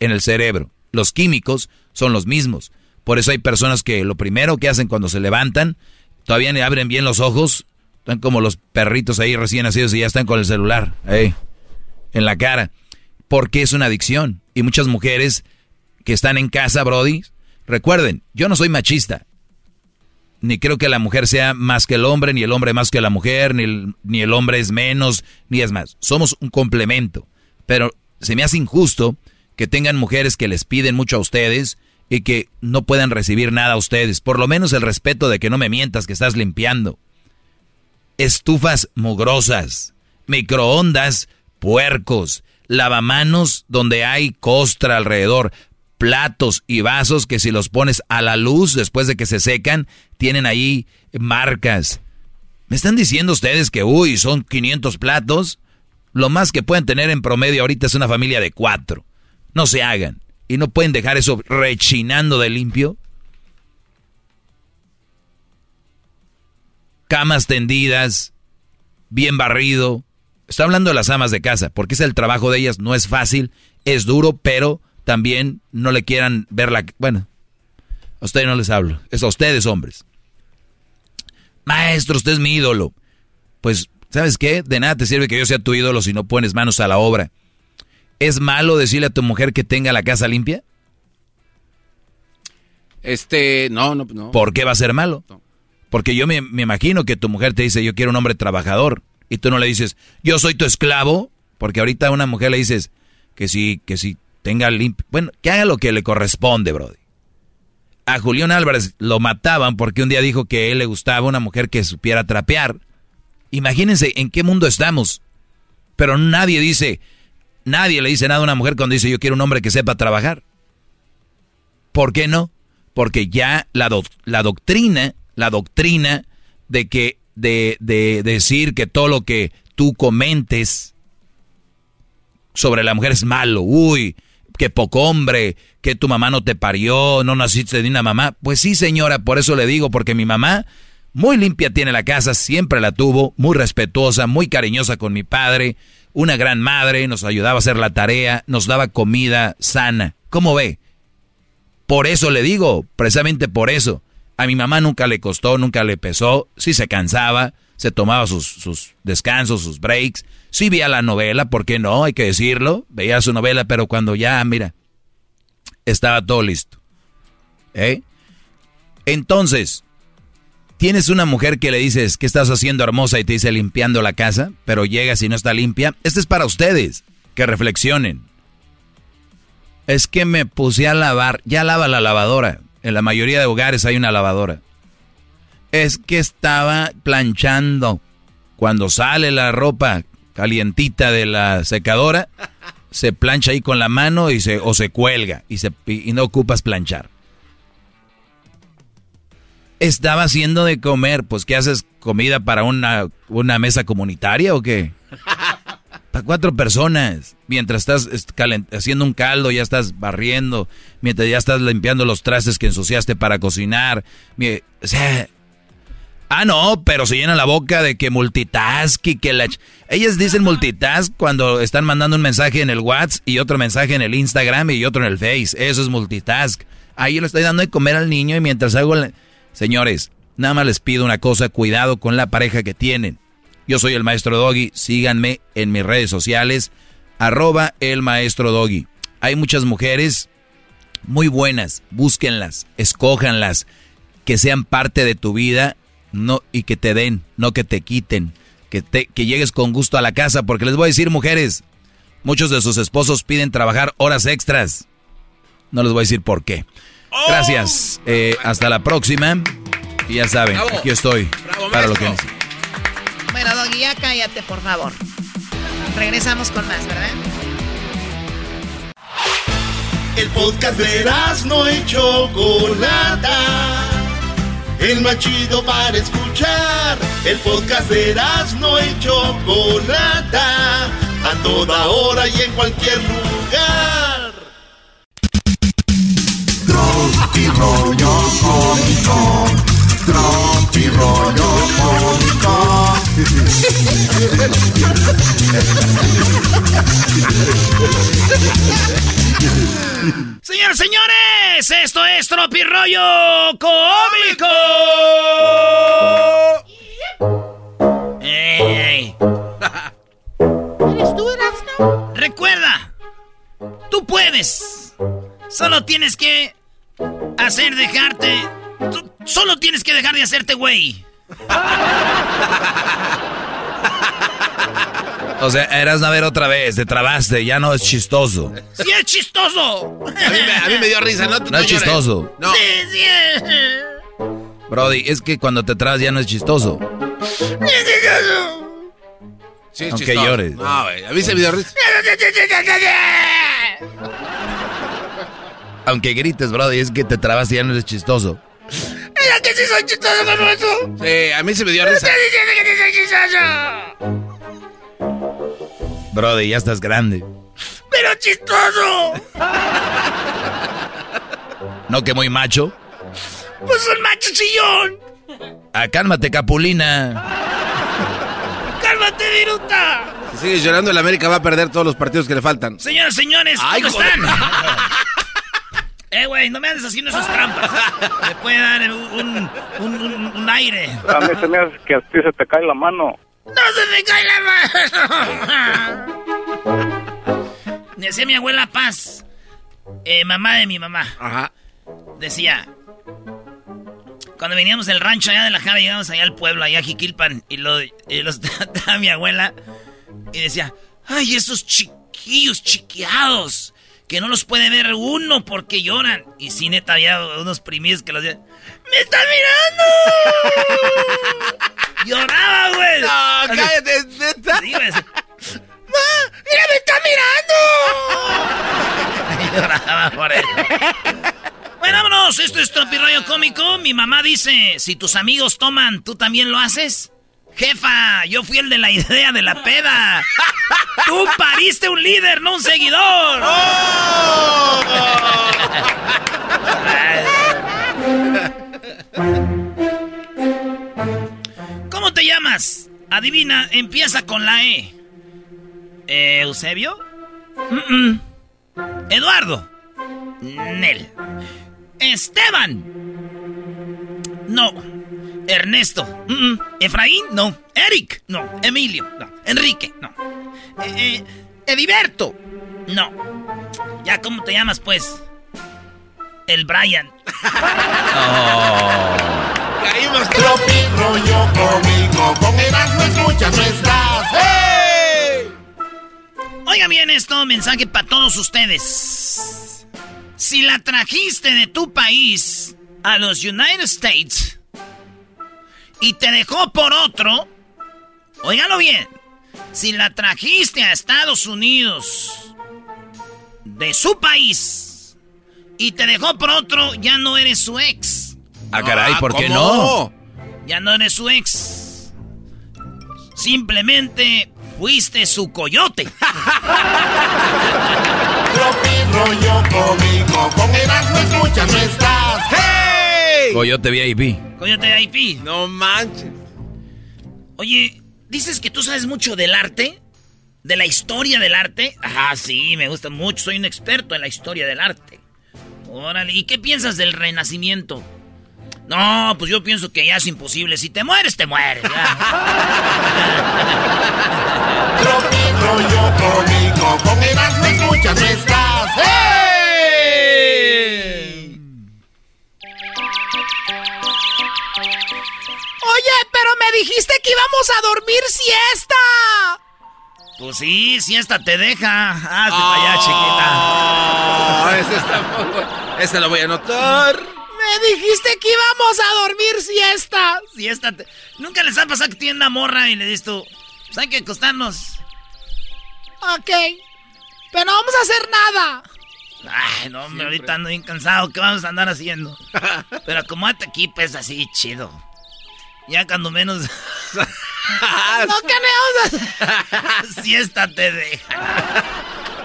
en el cerebro. Los químicos son los mismos. Por eso hay personas que lo primero que hacen cuando se levantan, todavía abren bien los ojos, están como los perritos ahí recién nacidos y ya están con el celular ahí, en la cara. Porque es una adicción. Y muchas mujeres que están en casa, Brody, recuerden, yo no soy machista ni creo que la mujer sea más que el hombre, ni el hombre más que la mujer, ni el, ni el hombre es menos, ni es más. Somos un complemento. Pero se me hace injusto que tengan mujeres que les piden mucho a ustedes y que no puedan recibir nada a ustedes. Por lo menos el respeto de que no me mientas que estás limpiando. Estufas mugrosas, microondas, puercos, lavamanos donde hay costra alrededor, platos y vasos que si los pones a la luz después de que se secan, tienen ahí marcas. ¿Me están diciendo ustedes que, uy, son 500 platos? Lo más que pueden tener en promedio ahorita es una familia de cuatro. No se hagan. ¿Y no pueden dejar eso rechinando de limpio? Camas tendidas, bien barrido. Está hablando de las amas de casa, porque es el trabajo de ellas, no es fácil, es duro, pero también no le quieran ver la... Bueno, a ustedes no les hablo, es a ustedes hombres. Maestro, usted es mi ídolo. Pues, ¿sabes qué? De nada te sirve que yo sea tu ídolo si no pones manos a la obra. ¿Es malo decirle a tu mujer que tenga la casa limpia? Este, no, no, no. ¿Por qué va a ser malo? Porque yo me, me, imagino que tu mujer te dice, yo quiero un hombre trabajador. Y tú no le dices, yo soy tu esclavo. Porque ahorita a una mujer le dices que sí, que sí tenga limpio. Bueno, que haga lo que le corresponde, Brody. A Julián Álvarez lo mataban porque un día dijo que él le gustaba una mujer que supiera trapear. Imagínense en qué mundo estamos. Pero nadie dice, nadie le dice nada a una mujer cuando dice yo quiero un hombre que sepa trabajar. ¿Por qué no? Porque ya la, la doctrina, la doctrina de que, de, de decir que todo lo que tú comentes sobre la mujer es malo. Uy, que poco hombre, que tu mamá no te parió, no naciste de una mamá. Pues sí, señora, por eso le digo, porque mi mamá muy limpia tiene la casa, siempre la tuvo, muy respetuosa, muy cariñosa con mi padre, una gran madre, nos ayudaba a hacer la tarea, nos daba comida sana. ¿Cómo ve? Por eso le digo, precisamente por eso. A mi mamá nunca le costó, nunca le pesó, sí se cansaba, se tomaba sus, sus descansos, sus breaks, Sí veía la novela, ¿por qué no? Hay que decirlo. Veía su novela, pero cuando ya, mira, estaba todo listo. ¿Eh? Entonces, tienes una mujer que le dices, ¿qué estás haciendo hermosa? Y te dice limpiando la casa, pero llegas y no está limpia. Este es para ustedes, que reflexionen. Es que me puse a lavar, ya lava la lavadora. En la mayoría de hogares hay una lavadora. Es que estaba planchando. Cuando sale la ropa calientita de la secadora, se plancha ahí con la mano y se, o se cuelga y, se, y no ocupas planchar. Estaba haciendo de comer, pues ¿qué haces? ¿Comida para una, una mesa comunitaria o qué? para cuatro personas. Mientras estás haciendo un caldo, ya estás barriendo, mientras ya estás limpiando los trastes que ensuciaste para cocinar. O sea, ah, no, pero se llena la boca de que multitask y que la... Ellas dicen multitask cuando están mandando un mensaje en el WhatsApp y otro mensaje en el Instagram y otro en el Face. Eso es multitask. Ahí lo estoy dando de comer al niño y mientras hago... Señores, nada más les pido una cosa, cuidado con la pareja que tienen. Yo soy el maestro Doggy, síganme en mis redes sociales, arroba el maestro Doggy. Hay muchas mujeres muy buenas, búsquenlas, escójanlas, que sean parte de tu vida no, y que te den, no que te quiten, que, te, que llegues con gusto a la casa, porque les voy a decir mujeres, muchos de sus esposos piden trabajar horas extras. No les voy a decir por qué. Gracias. Eh, hasta la próxima. Y ya saben, aquí estoy para lo que necesiten. Bueno, Doggy, ya cállate, por favor. Regresamos con más, ¿verdad? El podcast de no hecho Chocolata. El más chido para escuchar. El podcast de no hecho Chocolata. A toda hora y en cualquier lugar. Tropi rollo cómico Tropi rollo cómico. Señores, señores, esto es Tropi rollo cómico. ¡Ey! ¿Eres tú, Erasmo? Recuerda, tú puedes. Solo tienes que hacer dejarte solo tienes que dejar de hacerte güey. O sea, eras a ver otra vez, te trabaste, ya no es chistoso. ¡Sí es chistoso! A mí me, dio risa, ¿no? No, es chistoso. No. Sí, sí es. Brody, es que cuando te trabas ya no es chistoso. Sí, es Aunque llores. No, a mí se me dio risa. Aunque grites, Brody, es que te trabas y ya no eres chistoso. ¿Mira que sí soy chistoso eso? Sí, a mí se me dio risa. ¿Estás diciendo que sí soy chistoso? Brody, ya estás grande. ¡Pero chistoso! ¿No que muy macho? Pues un macho chillón. Ah, cálmate, Capulina. ¡Cálmate, Viruta! Si sigues llorando, el América va a perder todos los partidos que le faltan. Señoras, señores, ¿cómo están? Eh, güey, no me andes haciendo esas trampas. Me puede dar un, un, un, aire. A mí se me hace que a ti se te cae la mano. ¡No se me cae la mano! Decía mi abuela Paz, eh, mamá de mi mamá. Ajá. Decía, cuando veníamos del rancho allá de la Jara, llegamos allá al pueblo, allá a Jiquilpan, y, lo, y los trataba mi abuela, y decía, ¡ay, esos chiquillos chiqueados! que no los puede ver uno porque lloran. Y sí, neta, había unos primillos que los ¡Me están mirando! Lloraba, güey. No, cállate, neta. Sí, güey. ¡Mira, me está mirando! Lloraba por eso. Bueno, vámonos. Esto es Tropirroyo Cómico. Mi mamá dice, si tus amigos toman, ¿tú también lo haces? Jefa, yo fui el de la idea de la peda. Tú pariste un líder, no un seguidor. Oh. ¿Cómo te llamas? Adivina, empieza con la E. ¿Eusebio? Eduardo. Nel. Esteban. No. Ernesto. Efraín, no. Eric, no. Emilio, no. Enrique, no. Eh, eh no. ¿Ya cómo te llamas, pues? El Brian. oh. Caímos tropi rollo conmigo. Con Erasmo escuchas nuestras. ¡Hey! Oiga bien esto, mensaje para todos ustedes. Si la trajiste de tu país a los United States y te dejó por otro, óigalo bien, si la trajiste a Estados Unidos de su país y te dejó por otro, ya no eres su ex. Ah, caray, ¿por qué no? Ya no eres su ex. Simplemente fuiste su coyote. Rollo cómico, con Erasmo escuchas no estás. ¡Hey! Coyote VIP. Coyote VIP. No manches. Oye, dices que tú sabes mucho del arte, de la historia del arte. Ajá, sí, me gusta mucho, soy un experto en la historia del arte. Órale, ¿y qué piensas del renacimiento? No, pues yo pienso que ya es imposible. Si te mueres, te mueres. Rollo cómico, con Erasmo escuchas no estás. ¡Hey! Oye, pero me dijiste que íbamos a dormir siesta. Pues sí, si esta te deja. Hazte para allá, chiquita. ese está muy bueno. Ese lo voy a anotar. Me dijiste que íbamos a dormir siesta. Siesta te... Nunca les ha pasado que tienen una morra y le dices tú, pues hay que acostarnos. Ok. Pero no vamos a hacer nada. Ay, no, hombre, ahorita ando bien cansado. ¿Qué vamos a andar haciendo? Pero acomódate aquí, pues así, chido. Ya cuando menos. no hacer. Siesta te deja.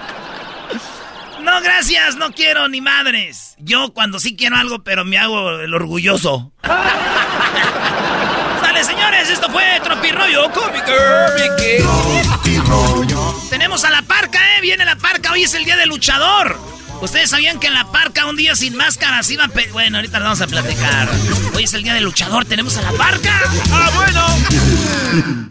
No, gracias, no quiero ni madres. Yo cuando sí quiero algo, pero me hago el orgulloso. Sale, señores, esto fue Tropirollo Cómico. Tenemos a la parca, ¿eh? Viene la parca, hoy es el día del luchador. ¿Ustedes sabían que en la parca un día sin máscaras iba a... pe- Bueno, ahorita lo vamos a platicar. Hoy es el día del luchador, tenemos a la parca. ¡Ah, bueno!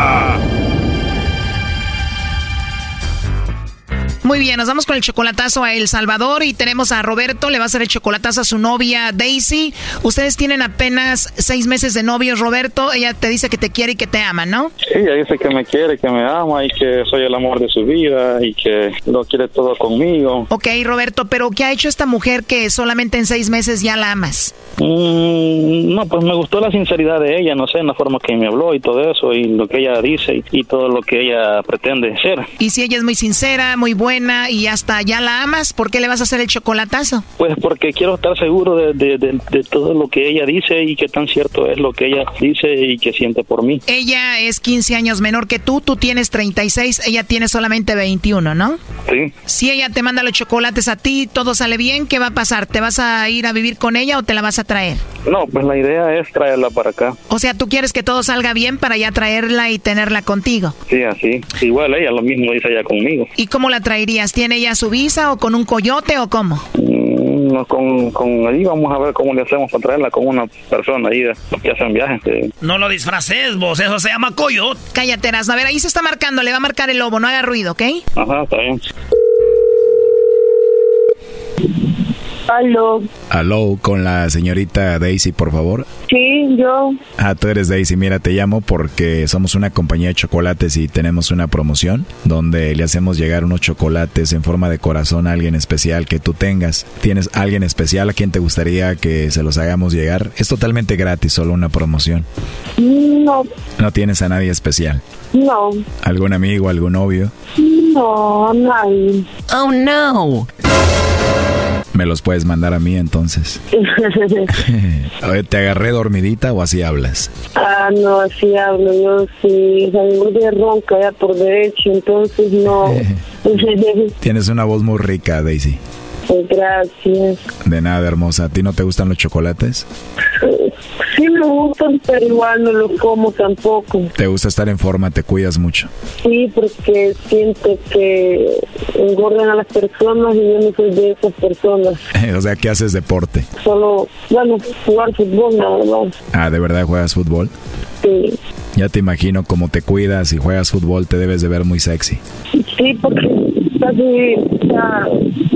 Muy bien, nos vamos con el chocolatazo a El Salvador y tenemos a Roberto, le va a hacer el chocolatazo a su novia Daisy. Ustedes tienen apenas seis meses de novios, Roberto. Ella te dice que te quiere y que te ama, ¿no? Sí, ella dice que me quiere, que me ama y que soy el amor de su vida y que lo quiere todo conmigo. Ok, Roberto, pero ¿qué ha hecho esta mujer que solamente en seis meses ya la amas? Mm, no, pues me gustó la sinceridad de ella, no sé, en la forma que me habló y todo eso y lo que ella dice y, y todo lo que ella pretende ser. Y si ella es muy sincera, muy buena y hasta ya la amas, ¿por qué le vas a hacer el chocolatazo? Pues porque quiero estar seguro de, de- de- de todo lo que ella dice y que tan cierto es lo que ella dice y que siente por mí. Ella es 15 años menor que tú, tú tienes 36, ella tiene solamente 21, ¿no? Sí. Si ella te manda los chocolates a ti, todo sale bien, ¿qué va a pasar? ¿Te vas a ir a vivir con ella o te la vas a traer? No, pues la idea es traerla para acá. O sea, tú quieres que todo salga bien para ya traerla y tenerla contigo. Sí, así. Igual ella lo mismo dice ella conmigo. ¿Y cómo la traerías? ¿Tiene ella su visa o con un coyote o cómo? Mm, no, con, con ahí vamos a ver cómo le hacemos para traerla con una persona ahí los que hacen viajes. sí. No lo disfraces, vos. Eso se llama coyote. Cállate, Erasmo. A ver, ahí se está marcando, le va a marcar el lobo, no haga ruido, ¿ok? Ajá, está bien. Aló. Aló, con la señorita Daisy, por favor. Sí, yo. Ah, tú eres Daisy. Mira, te llamo porque somos una compañía de chocolates y tenemos una promoción donde le hacemos llegar unos chocolates en forma de corazón a alguien especial que tú tengas. ¿Tienes alguien especial a quien te gustaría que se los hagamos llegar? Es totalmente gratis, solo una promoción. No, No tienes a nadie especial. no, ¿Algún amigo, algún novio? no, nadie. Oh, no. Me los puedes mandar a mí entonces. ¿te agarré dormidita o así hablas? Ah, no, así hablo. Yo sí, salgo de ronca ya por derecho, entonces no. Tienes una voz muy rica, Daisy. Gracias. De nada, hermosa. ¿A ti no te gustan los chocolates? Sí me gustan, pero igual no los como tampoco. ¿Te gusta estar en forma? ¿Te cuidas mucho? Sí, porque siento que engordan a las personas y yo no soy de esas personas. o sea, ¿qué haces deporte? Solo, bueno, jugar fútbol nada más. Ah, ¿de verdad juegas fútbol? Sí. Ya te imagino cómo te cuidas y juegas fútbol, te debes de ver muy sexy. Sí, porque casi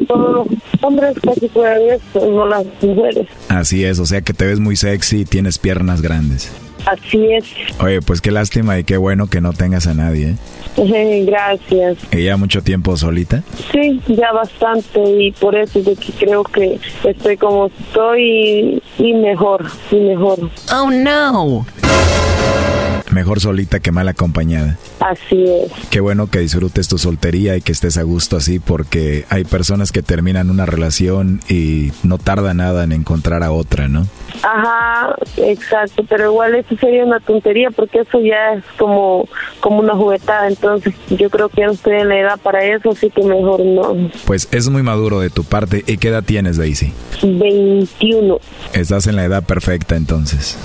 todos los hombres casi juegan eso, no las mujeres. Así es, o sea que te ves muy sexy y tienes piernas grandes. Así es. Oye, pues qué lástima y qué bueno que no tengas a nadie. ¿eh? Gracias. ¿Y ya mucho tiempo solita? Sí, ya bastante y por eso es de que creo que estoy como estoy y mejor, y mejor. Oh no. Mejor solita que mal acompañada. Así es. Qué bueno que disfrutes tu soltería y que estés a gusto así porque hay personas que terminan una relación y no tarda nada en encontrar a otra, ¿no? Ajá, exacto, pero igual eso sería una tontería porque eso ya es como, como una juguetada, entonces yo creo que ya no estoy en la edad para eso, así que mejor no. Pues es muy maduro de tu parte. ¿Y qué edad tienes, Daisy? 21. Estás en la edad perfecta entonces.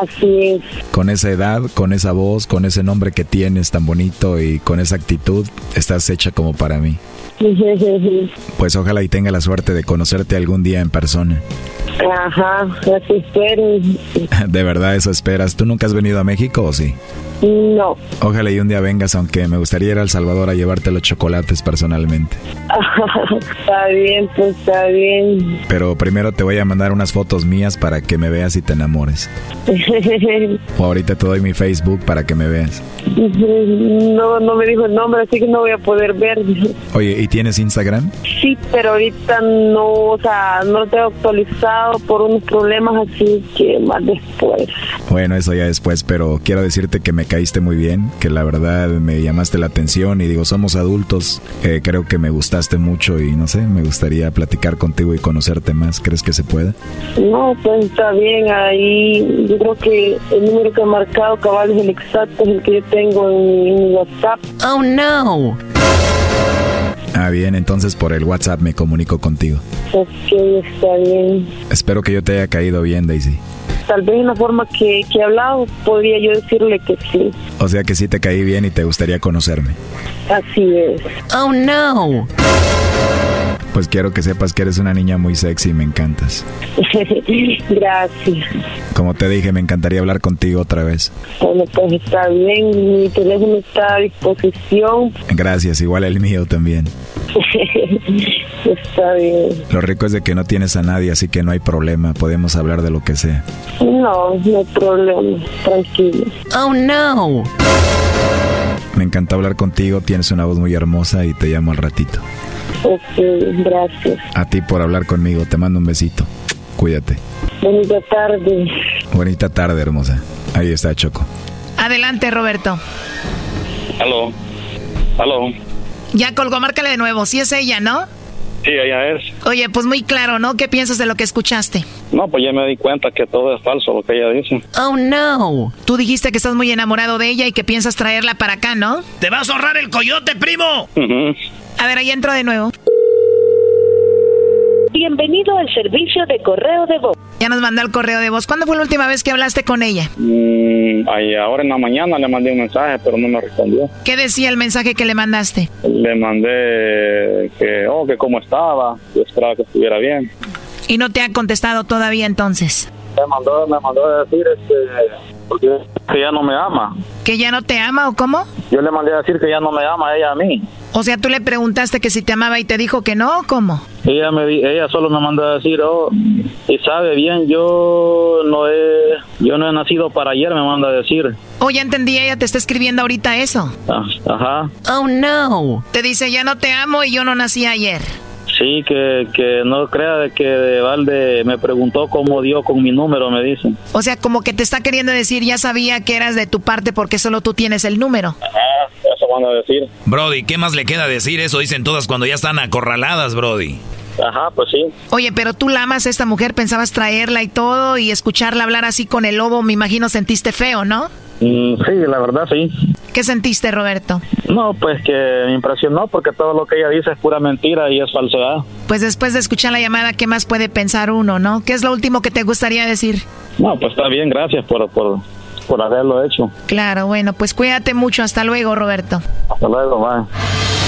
Así es. Con esa edad, con esa voz, con ese nombre que tienes tan bonito y con esa actitud, estás hecha como para mí. Pues ojalá y tenga la suerte de conocerte algún día en persona. Ajá, así espero. De verdad, eso esperas. ¿Tú nunca has venido a México o sí? No. Ojalá y un día vengas, aunque me gustaría ir a El Salvador a llevarte los chocolates personalmente. está bien, pues está bien. Pero primero te voy a mandar unas fotos mías para que me veas y te enamores. o ahorita te doy mi Facebook para que me veas. No, no me dijo el nombre, así que no voy a poder ver. Oye, ¿y tienes Instagram? Sí, pero ahorita no, o sea, no lo tengo actualizado por unos problemas, así que más después. Bueno, eso ya después, pero quiero decirte que me caíste muy bien, que la verdad me llamaste la atención y digo, somos adultos, eh, creo que me gustaste mucho y no sé, me gustaría platicar contigo y conocerte más. ¿Crees que se puede? No, pues está bien, ahí yo creo que el número que he marcado cabal es el exacto, es el que yo tengo en mi WhatsApp. Oh no. Ah, bien, entonces por el WhatsApp me comunico contigo. Ok, está bien. Espero que yo te haya caído bien, Daisy. Tal vez en la forma que, que he hablado, podría yo decirle que sí. O sea que sí te caí bien y te gustaría conocerme. Así es. Oh no. Pues quiero que sepas que eres una niña muy sexy y me encantas. Gracias. Como te dije, me encantaría hablar contigo otra vez. Bueno, pues está bien, mi teléfono está a disposición. Gracias, igual el mío también. está bien. Lo rico es de que no tienes a nadie, así que no hay problema, podemos hablar de lo que sea. No, no hay problema, tranquilo. Oh no. Me encanta hablar contigo, tienes una voz muy hermosa y te llamo al ratito. Ok, gracias. A ti por hablar conmigo, te mando un besito. Cuídate. Bonita tarde. Bonita tarde, hermosa. Ahí está Choco. Adelante, Roberto. Aló. Aló. Ya colgó, márcale de nuevo. Si es ella, ¿no? Sí, ella es. Oye, pues muy claro, ¿no? ¿Qué piensas de lo que escuchaste? No, pues ya me di cuenta que todo es falso lo que ella dice. Oh, no. Tú dijiste que estás muy enamorado de ella y que piensas traerla para acá, ¿no? ¡Te vas a ahorrar el coyote, primo! A ver, ahí entro de nuevo. Bienvenido al servicio de correo de voz. Ya nos mandó el correo de voz. ¿Cuándo fue la última vez que hablaste con ella? Mm, ahí ahora en la mañana le mandé un mensaje, pero no me respondió. ¿Qué decía el mensaje que le mandaste? Le mandé que, oh, que cómo estaba, yo esperaba que estuviera bien. ¿Y no te ha contestado todavía entonces? Me mandó, me mandó a decir este, porque que ya no me ama. ¿Que ya no te ama o cómo? Yo le mandé a decir que ya no me ama ella a mí. O sea, tú le preguntaste que si te amaba y te dijo que no, ¿o ¿cómo? Ella me ella solo me mandó a decir, oh, y sabe bien, yo no he, yo no he nacido para ayer, me manda a decir. Oh, ya entendí, ella te está escribiendo ahorita eso. Ah, Ajá. Oh, no. Te dice, ya no te amo y yo no nací ayer. Sí, que, que no crea de que de balde me preguntó cómo dio con mi número, me dice. O sea, como que te está queriendo decir, ya sabía que eras de tu parte porque solo tú tienes el número. Ah, eso van a decir. Brody, ¿qué más le queda decir? Eso dicen todas cuando ya están acorraladas, Brody. Ajá, pues sí. Oye, pero tú la amas a esta mujer, pensabas traerla y todo y escucharla hablar así con el lobo, me imagino sentiste feo, ¿no? Mm, sí, la verdad sí. ¿Qué sentiste, Roberto? No, pues que me impresionó porque todo lo que ella dice es pura mentira y es falsedad. Pues después de escuchar la llamada, ¿qué más puede pensar uno, no? ¿Qué es lo último que te gustaría decir? No, pues está bien, gracias por, por, por haberlo hecho. Claro, bueno, pues cuídate mucho. Hasta luego, Roberto. Hasta luego, bye.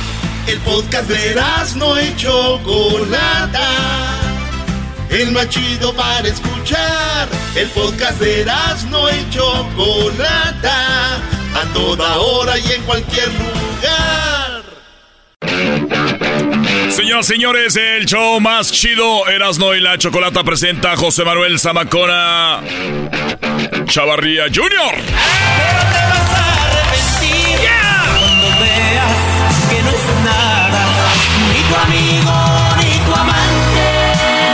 El podcast de no y Chocolata. El más chido para escuchar. El podcast de no y Chocolata. A toda hora y en cualquier lugar. Señoras señores, el show más chido, Erasno y la Chocolata presenta a José Manuel Zamacona Chavarría Jr.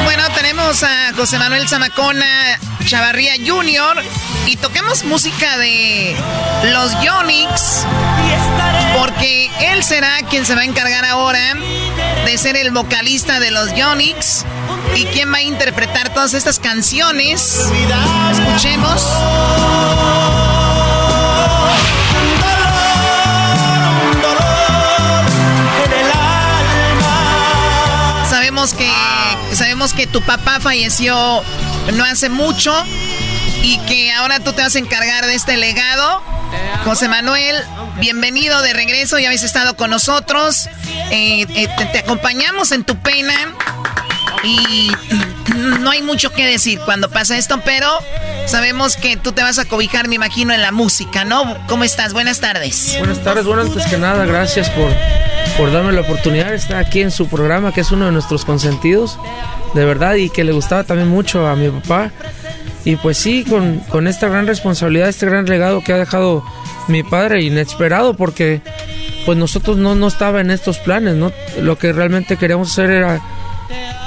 Bueno, tenemos a José Manuel Zamacona Chavarría Jr. y toquemos música de los Yonix. Porque él será quien se va a encargar ahora de ser el vocalista de los Yonix. ¿Y quién va a interpretar todas estas canciones? Escuchemos. Sabemos que sabemos que tu papá falleció no hace mucho y que ahora tú te vas a encargar de este legado. José Manuel, bienvenido de regreso, ya habéis estado con nosotros. Eh, eh, te, te acompañamos en tu pena y no hay mucho que decir cuando pasa esto, pero sabemos que tú te vas a cobijar, me imagino, en la música, ¿no? ¿Cómo estás? Buenas tardes. Buenas tardes, bueno, antes que nada, gracias por, por darme la oportunidad de estar aquí en su programa, que es uno de nuestros consentidos, de verdad, y que le gustaba también mucho a mi papá. Y pues sí, con, con esta gran responsabilidad, este gran legado que ha dejado mi padre, inesperado, porque pues nosotros no, no estaba en estos planes, ¿no? Lo que realmente queríamos hacer era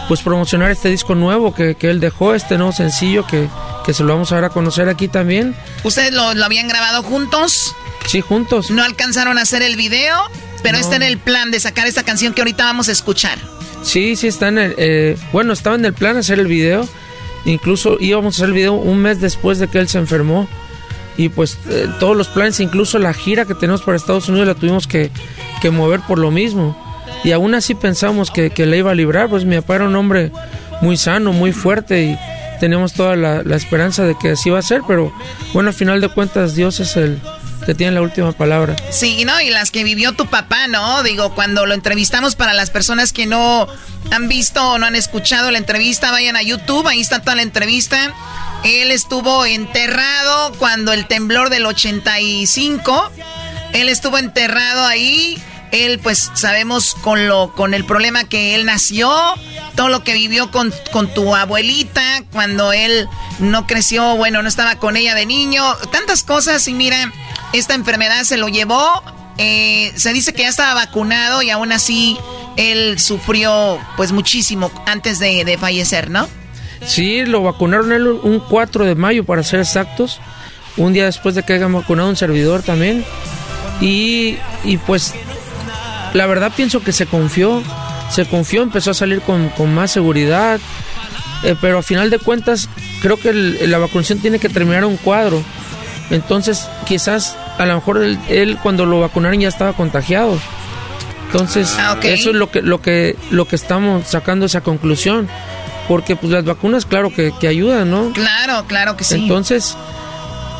pues promocionar este disco nuevo que, que él dejó, este nuevo sencillo que, que, se lo vamos a dar a conocer aquí también. ¿Ustedes lo, lo, habían grabado juntos? Sí, juntos. ¿No alcanzaron a hacer el video? Pero no. está en el plan de sacar esta canción que ahorita vamos a escuchar. Sí, sí, está en el... Eh, bueno, estaba en el plan hacer el video. Incluso íbamos a hacer el video un mes después de que él se enfermó. Y pues eh, todos los planes, incluso la gira que tenemos para Estados Unidos la tuvimos que, que mover por lo mismo y aún así pensamos que, que, le iba a librar, pues mi papá era un hombre muy sano, muy fuerte y teníamos toda la, la, esperanza de que así iba a ser, pero bueno, al final de cuentas Dios es el que tiene la última palabra. Sí, ¿no? Y las que vivió tu papá, ¿no? Digo, cuando lo entrevistamos para las personas que no han visto o no han escuchado la entrevista, vayan a YouTube, ahí está toda la entrevista. Él estuvo enterrado cuando el temblor del 85, él estuvo enterrado ahí él pues sabemos con lo con el problema que él nació, todo lo que vivió con, con, tu abuelita cuando él no creció, bueno, no estaba con ella de niño, tantas cosas y mira, esta enfermedad se lo llevó, eh, se dice que ya estaba vacunado y aún así él sufrió pues muchísimo antes de, fallecer, ¿no? Sí, lo vacunaron él un 4 de mayo para ser exactos. un día después de que hayan vacunado un servidor también. Y, y pues la verdad pienso que se confió, se confió, empezó a salir con, con más seguridad, eh, pero a final de cuentas creo que la vacunación tiene que terminar un cuadro. Entonces quizás a lo mejor él, cuando lo vacunaron ya estaba contagiado. Entonces ah, eso es lo que, lo, que, lo que estamos sacando esa conclusión. Porque pues las vacunas claro que, que ayudan, ¿no? Claro, claro que sí. Entonces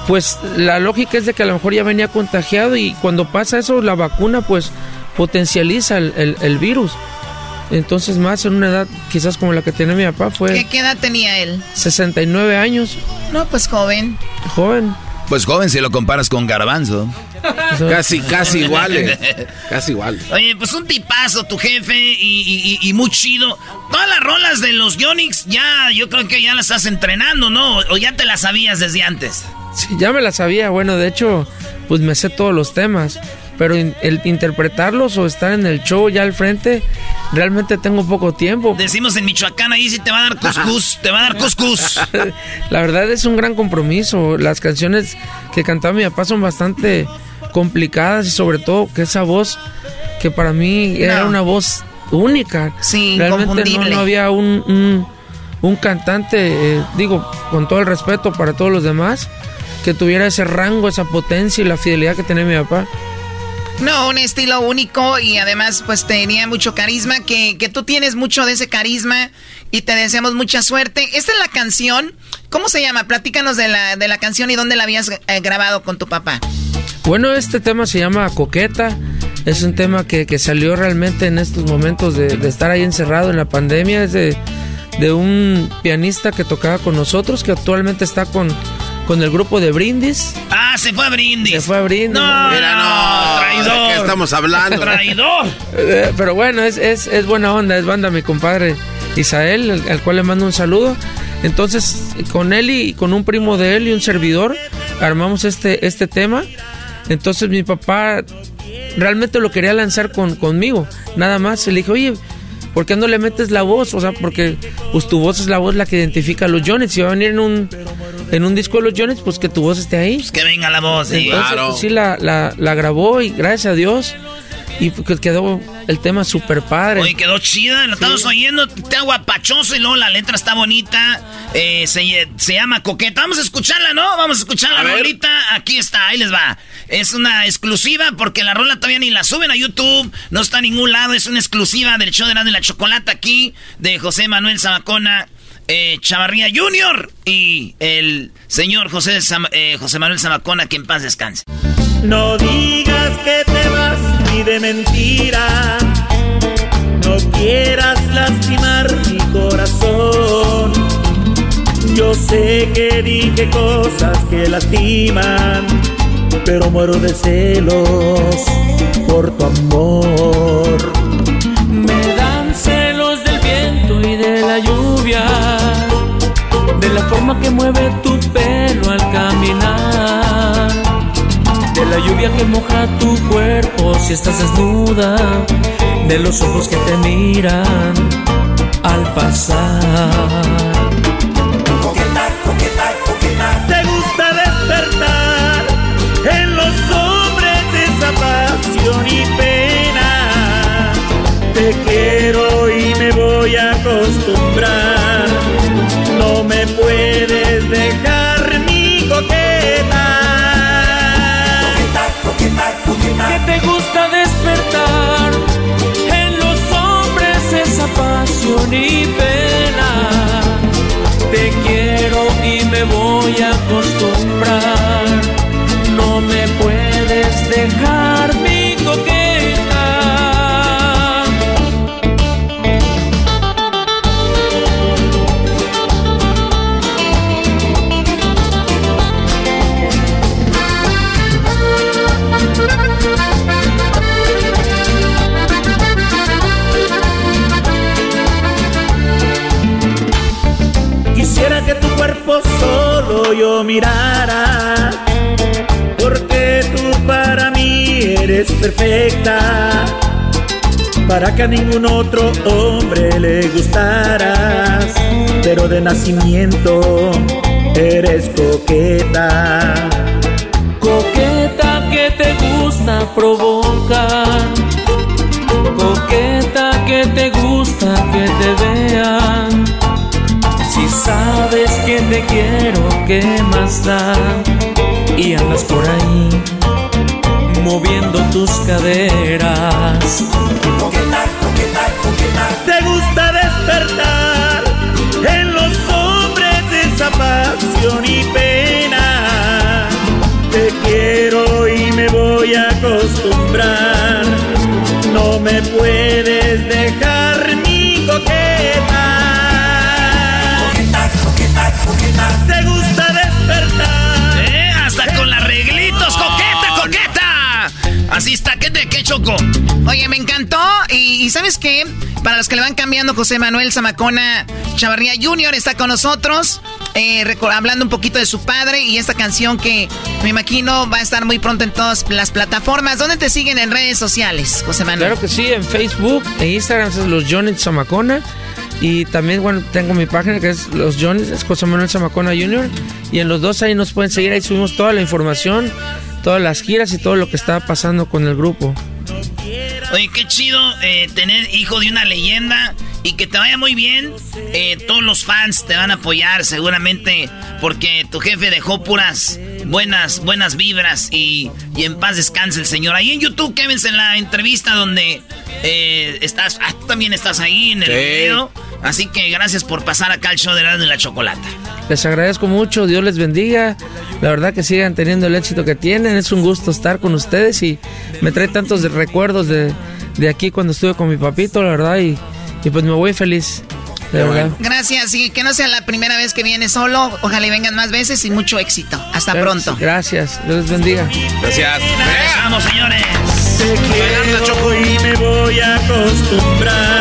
pues la lógica es de que a lo mejor ya venía contagiado y cuando pasa eso la vacuna pues potencializa el, virus. Entonces, más en una edad quizás como la que tenía mi papá fue... ¿Qué, edad tenía él? 69 años. No, pues joven. Joven. Pues joven si lo comparas con Garbanzo. casi, casi igual. casi igual. Oye, pues un tipazo tu jefe y, y, muy chido. Todas las rolas de los Yonix ya, yo creo que ya las estás entrenando, ¿no? O ya te las sabías desde antes. Sí, ya me las sabía. Bueno, de hecho, pues me sé todos los temas pero el interpretarlos o estar en el show ya al frente, realmente tengo poco tiempo. Decimos en Michoacán, ahí sí te va a dar cuscús, te va a dar cuscús. La verdad es un gran compromiso. Las canciones que cantaba mi papá son bastante complicadas y sobre todo que esa voz, que para mí era una voz única. Sí, realmente no, había un, un, cantante, eh, digo, con todo el respeto para todos los demás, que tuviera ese rango, esa potencia y la fidelidad que tenía mi papá. No, un estilo único y además pues tenía mucho carisma, que, que, tú tienes mucho de ese carisma y te deseamos mucha suerte. Esta es la canción, ¿cómo se llama? Platícanos de la, de la canción y dónde la habías eh, grabado con tu papá. Bueno, este tema se llama Coqueta, es un tema que, que salió realmente en estos momentos de, de, estar ahí encerrado en la pandemia, es de, de un pianista que tocaba con nosotros, que actualmente está con con el grupo de Brindis. Ah, se fue a Brindis. Se fue a Brindis. No, Mira, no, traidor. ¿De qué estamos hablando? traidor. Eh, pero bueno, es, es, es, buena onda, es banda mi compadre Isael, al, cual le mando un saludo. Entonces, con él y con un primo de él y un servidor, armamos este, este tema. Entonces mi papá realmente lo quería lanzar con, conmigo, nada más. Le dije, oye, ¿por qué no le metes la voz? O sea, porque pues tu voz es la voz la que identifica a los Jones. Si va a venir en un, en un disco de los Jones, pues que tu voz esté ahí. Pues que venga la voz, sí. claro. Pues, sí, la, la, la grabó y gracias a Dios y quedó el tema súper padre. Oye, quedó chida, lo estamos oyendo, está guapachoso y luego la letra está bonita. Eh, se, se, llama Coqueta. Vamos a escucharla, ¿no? Vamos a escuchar la rolita. Aquí está, ahí les va. Es una exclusiva porque la rola todavía ni la suben a YouTube, no está a ningún lado. Es una exclusiva del show de la, de la chocolate aquí, de José Manuel Zamacona. Eh, Chavarría Jr. y el señor José, eh, José Manuel Zamacona, que en paz descanse. No digas que te vas ni de mentira. No quieras lastimar mi corazón. Yo sé que dije cosas que lastiman, pero muero de celos por tu amor. Me dan celos del viento y de la lluvia, de la forma que mueve tu pelo al caminar, de la lluvia que moja tu cuerpo si estás desnuda, de los ojos que te miran al pasar. Te gusta despertar en los hombres esa pasión y pena. Te quiero Que te gusta despertar en los hombres esa pasión y pena te quiero y me voy a acostumbrar. Solo yo mirara, porque tú para mí eres perfecta, para que a ningún otro hombre le gustaras, pero de nacimiento eres coqueta. Coqueta que te gusta provocar. Coqueta que te gusta que te vean. Si sabes que te quiero, ¿qué más da? Y andas por ahí moviendo tus caderas. Coqueta, coqueta, coqueta. Te gusta despertar en los hombres esa pasión y pena. Te quiero y me voy a acostumbrar. No me puedes dejar mi coqueta. Coqueta, coqueta. Te gusta despertar. ¿Eh? Hasta con las reglitos, coqueta, coqueta. Así está, ¿qué te qué choco? Oye, me encantó. Y, y ¿sabes qué? Para los que le van cambiando, José Manuel Zamacona Chavarría Jr. está con nosotros. eh, hablando un poquito de su padre y esta canción que me imagino va a estar muy pronto en todas las plataformas. ¿Dónde te siguen en redes sociales, José Manuel? Claro que sí, en Facebook, en Instagram los Johnny Zamacona. Y también, bueno, tengo mi página que es los Johnny, es José Manuel Zamacona Jr. Y en los dos ahí nos pueden seguir, ahí subimos toda la información, todas las giras y todo lo que está pasando con el grupo. Oye, qué chido eh, tener hijo de una leyenda y que te vaya muy bien. Eh, todos los fans te van a apoyar seguramente porque tu jefe dejó puras buenas, buenas vibras y, y en paz descanse el señor. Ahí en YouTube, Kevin, en la entrevista donde eh, estás, ah, tú también estás ahí en el Sí. video. Así que gracias por pasar acá al show de Erasmo y la Chocolata. Les agradezco mucho, Dios les bendiga. La verdad que sigan teniendo el éxito que tienen. Es un gusto estar con ustedes y me trae tantos recuerdos de, de aquí cuando estuve con mi papito, la verdad. Y, y pues me voy feliz, de verdad. Gracias, y que no sea la primera vez que vienes solo. Ojalá y vengan más veces y mucho éxito. Hasta Gracias, pronto. Gracias, Dios les bendiga. Gracias. Vamos, señores. Te quiero y me voy a acostumbrar.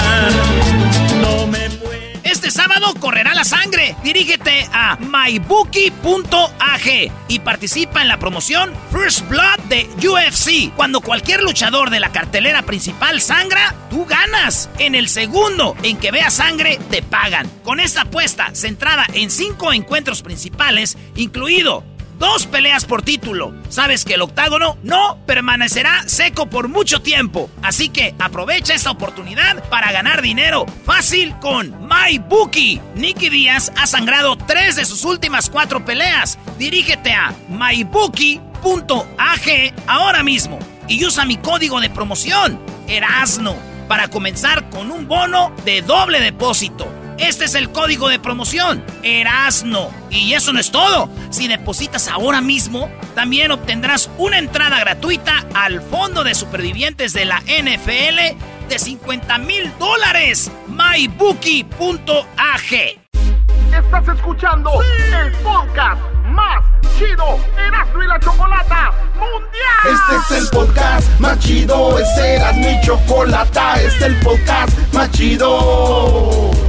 Sábado correrá la sangre. Dirígete a mybookie.ag y participa en la promoción First Blood de UFC. Cuando cualquier luchador de la cartelera principal sangra, tú ganas. En el segundo en que veas sangre, te pagan. Con esta apuesta centrada en cinco encuentros principales, incluido Dos peleas por título. Sabes que el octágono no permanecerá seco por mucho tiempo. Así que aprovecha esta oportunidad para ganar dinero fácil con MyBookie. Nicky Díaz ha sangrado tres de sus últimas cuatro peleas. Dirígete a mybookie.ag ahora mismo y usa mi código de promoción, Erasno, para comenzar con un bono de doble depósito. Este es el código de promoción, Erasno. Y eso no es todo. Si depositas ahora mismo, también obtendrás una entrada gratuita al Fondo de Supervivientes de la NFL de 50 mil dólares. MyBookie.ag. Estás escuchando el podcast más chido Erasmo y la Chocolata Mundial. Este es el podcast más chido. Este era mi chocolata. Este es el podcast más chido.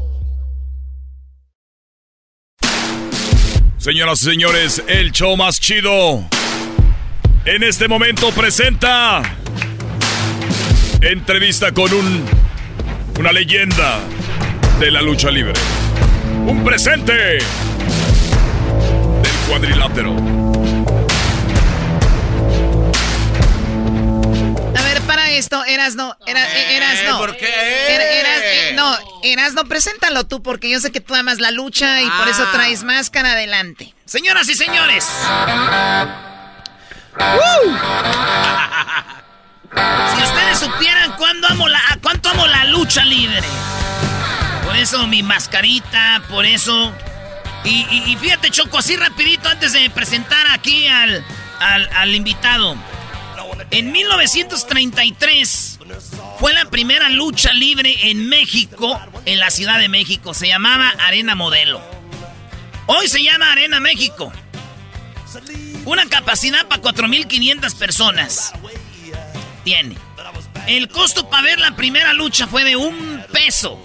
Señoras y señores, el show más chido. En este momento presenta entrevista con un una leyenda de la lucha libre. Un presente del cuadrilátero. Esto, Erasno, era, eh, Erasno. ¿por qué? Era- Eras- eh, no, Erasno, preséntalo tú, porque yo sé que tú amas la lucha y por eso Ah. traes máscara adelante. Señoras y señores. Si ustedes supieran cuándo amo la, cuánto amo la lucha libre. Por eso mi mascarita, por eso. Y, y- y fíjate, Choco, así rapidito antes de presentar aquí al, al, al invitado. En 1933 fue la primera lucha libre en México, en la Ciudad de México. Se llamaba Arena Modelo. Hoy se llama Arena México. Una capacidad para 4.500 personas. Tiene. El costo para ver la primera lucha fue de un peso.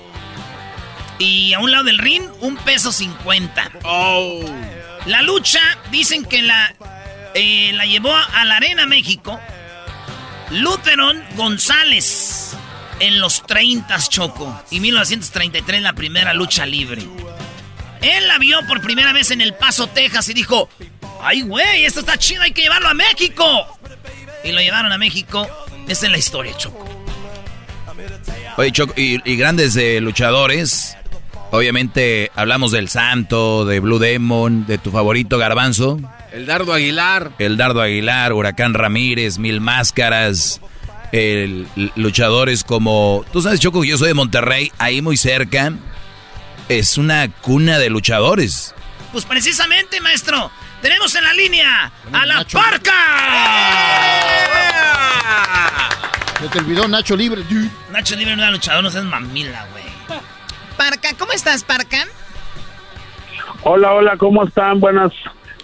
Y a un lado del ring, un peso cincuenta. Oh. La lucha, dicen que la, eh, la llevó a la Arena México. Lutheron González en los 30 Choco. Y 1933 la primera lucha libre. Él la vio por primera vez en El Paso, Texas y dijo, ay güey, esto está chido, hay que llevarlo a México. Y lo llevaron a México. Esa es la historia, Choco. Oye, Choco, y, grandes eh, luchadores. Obviamente hablamos del Santo, de Blue Demon, de tu favorito Garbanzo. El Dardo Aguilar. El Dardo Aguilar, Huracán Ramírez, Mil Máscaras. El, luchadores como... Tú sabes, Choco, yo soy de Monterrey, ahí muy cerca. Es una cuna de luchadores. Pues precisamente, maestro, tenemos en la línea a la Parca. Se te olvidó Nacho Libre, Nacho Libre no era luchador, no seas mamila, güey. Parca, ¿cómo estás, Parca? Hola, hola, ¿cómo están? Buenas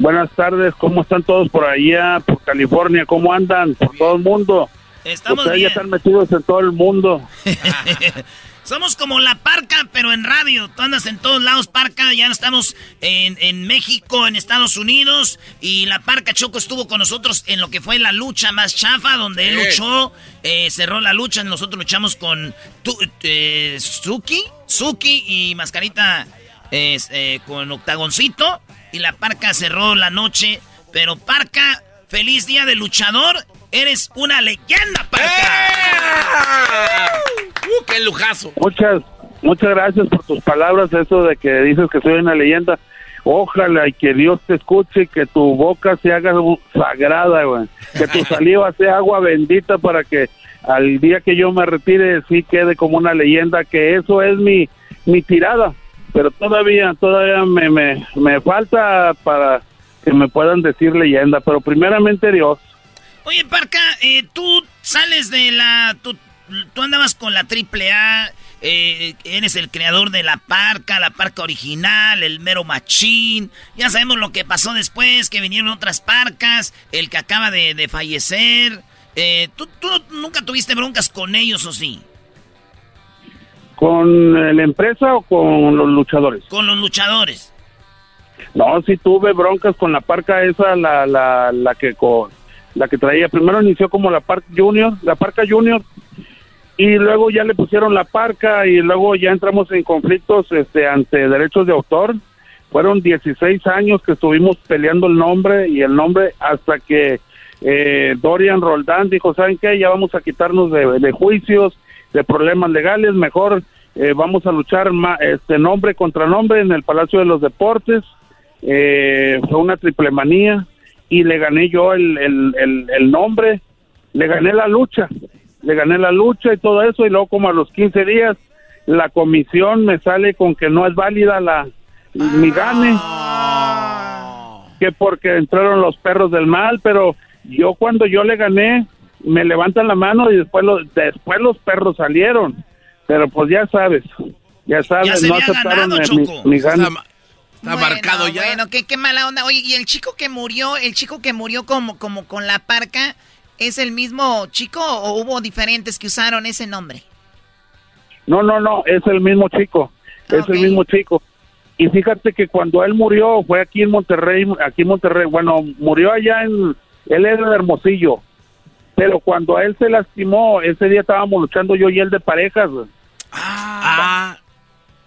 buenas tardes, ¿cómo están todos por allá, por California? ¿Cómo andan? Por todo el mundo. Estamos Ustedes bien. ya están metidos en todo el mundo. Somos como la Parca, pero en radio. Tú andas en todos lados, Parca. Ya estamos en, en, México, en Estados Unidos. Y la Parca Choco estuvo con nosotros en lo que fue la lucha más chafa, donde él luchó, eh, cerró la lucha. Nosotros luchamos con tu, eh, Suki, Suki y Mascarita eh, con Octagoncito. Y la Parca cerró la noche. Pero Parca, feliz día de luchador. Eres una leyenda, Parca. ¡Uh, qué lujazo! Muchas, muchas gracias por tus palabras, eso de que dices que soy una leyenda. Ojalá y que Dios te escuche y que tu boca se haga sagrada, güey. Que tu saliva sea agua bendita para que al día que yo me retire sí quede como una leyenda, que eso es mi, mi tirada. Pero todavía, todavía me, me, me falta para que me puedan decir leyenda. Pero primeramente Dios. Oye, Parca, eh, tú sales de la... Tú, tú andabas con la AAA, eh, eres el creador de la Parca, la Parca original, el mero machín. Ya sabemos lo que pasó después, que vinieron otras Parcas, el que acaba de, de fallecer. Eh, ¿tú, ¿tú, nunca tuviste broncas con ellos o sí? ¿Con la empresa o con los luchadores? Con los luchadores. No, sí tuve broncas con la Parca esa, la, la, la que con la que traía. Primero inició como la Parca Junior, la Parca Junior, y luego ya le pusieron la Parca y luego ya entramos en conflictos este, ante derechos de autor. Fueron 16 años que estuvimos peleando el nombre y el nombre hasta que eh, Dorian Roldán dijo, ¿saben qué? Ya vamos a quitarnos de, de juicios, de problemas legales, mejor eh, vamos a luchar ma, este nombre contra nombre en el Palacio de los Deportes. Eh, fue una triple manía y le gané yo el, nombre, le gané la lucha, le gané la lucha y todo eso, y luego como a los 15 días la comisión me sale con que no es válida la mi gane, que porque entraron los perros del mal, pero yo cuando yo le gané, me levantan la mano y después, lo, después los perros salieron, pero pues ya sabes, ya sabes, ya no aceptaron ganado, mi, mi gane. Está bueno, marcado ya. Bueno, qué, qué mala onda. Oye, y el chico que murió, el chico que murió como, como con la parca, ¿es el mismo chico o hubo diferentes que usaron ese nombre? No, no, no, es el mismo chico, es okay. el mismo chico. Y fíjate que cuando él murió fue aquí en Monterrey, aquí en Monterrey, bueno, murió allá en, él era de Hermosillo, pero cuando a él se lastimó, ese día estábamos luchando yo y él de parejas. Ah.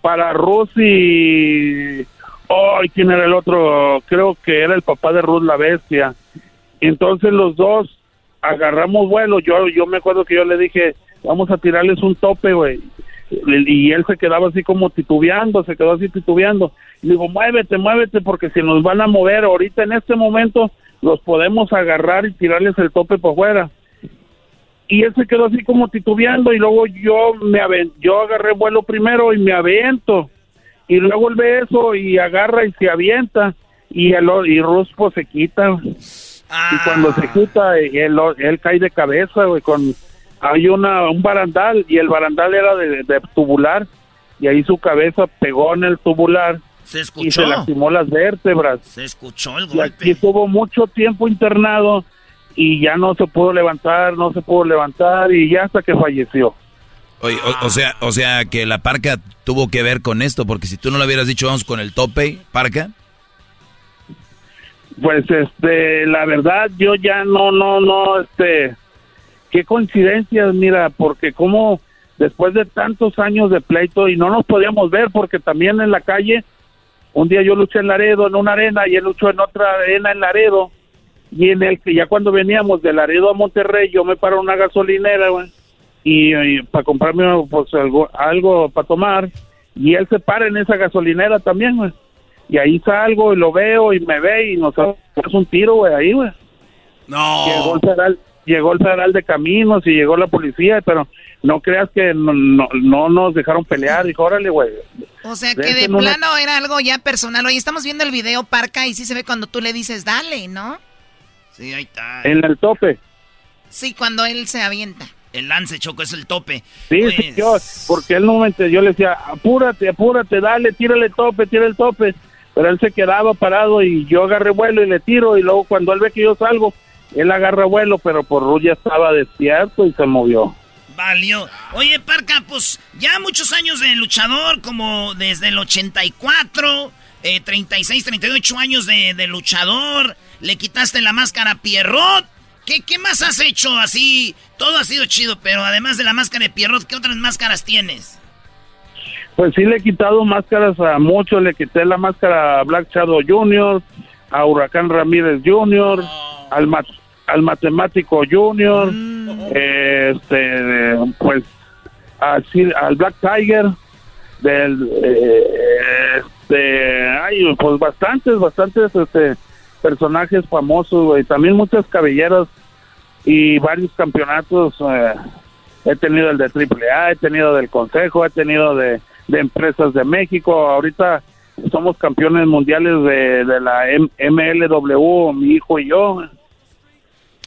Para Rosy Ay, ¿quién era el otro? Creo que era el papá de Ruth la bestia. Entonces los dos agarramos vuelo. Yo, yo me acuerdo que yo le dije, vamos a tirarles un tope, güey. Y él se quedaba así como titubeando, se quedó así titubeando. Y digo, muévete, muévete, porque si nos van a mover ahorita en este momento, los podemos agarrar y tirarles el tope por fuera. Y él se quedó así como titubeando y luego yo me yo agarré vuelo primero y me avento y luego él ve eso y agarra y se avienta y el y Ruspo se quita ah. y cuando se quita él, él cae de cabeza güey, con hay una un barandal y el barandal era de, de, tubular y ahí su cabeza pegó en el tubular Se escuchó. Y se lastimó las vértebras. Se escuchó el Y golpe. aquí estuvo mucho tiempo internado y ya no se pudo levantar, no se pudo levantar y ya hasta que falleció. Oye, o, o sea, o sea que la parca tuvo que ver con esto, porque si tú no le hubieras dicho vamos con el tope, parca. Pues este, la verdad yo ya no, no, no, este, qué coincidencias, mira, porque como después de tantos años de pleito y no nos podíamos ver porque también en la calle, un día yo luché en Laredo en una arena y él luchó en otra arena en Laredo y en el que ya cuando veníamos de Laredo a Monterrey yo me paro en una gasolinera, güey, y, para comprarme pues algo, algo para tomar y él se para en esa gasolinera también, güey. Y ahí salgo y lo veo y me ve y nos damos un tiro, güey, ahí, güey. No. Llegó el, federal, llegó el federal de caminos y llegó la policía, pero no creas que no, no, no nos dejaron pelear. Dijo, órale, güey. O sea que de una- plano era algo ya personal. Oye, estamos viendo el video Parca y sí se ve cuando tú le dices dale, ¿no? Sí, ahí está. En el tope. Sí, cuando él se avienta. El lance, Choco, es el tope. Sí, yo, porque él no me yo le decía, apúrate, apúrate, dale, tírale el tope, tira el tope. Pero él se quedaba parado y yo agarré vuelo y le tiro y luego cuando él ve que yo salgo, él agarra vuelo, pero por Ruth ya estaba despierto y se movió. Valió. Oye, Parca, pues ya muchos años de luchador, como desde el 84, eh, 36, 38 años de, de luchador. Le quitaste la máscara a Pierrot. ¿Qué, ¿Qué más has hecho así? Todo ha sido chido, pero además de la máscara de Pierrot, ¿qué otras máscaras tienes? Pues sí le he quitado máscaras a muchos, le quité la máscara a Black Shadow Jr., a Huracán Ramírez Jr., al, mat- al Matemático Jr., este, pues así, al Black Tiger, del, eh, este, ay, pues bastantes, bastantes este, personajes famosos, güey, también muchas cabelleras y varios campeonatos. eh, he tenido el de AAA, he tenido del Consejo, he tenido de, de Empresas de México. Ahorita somos campeones mundiales de, de la M- MLW, mi hijo y yo.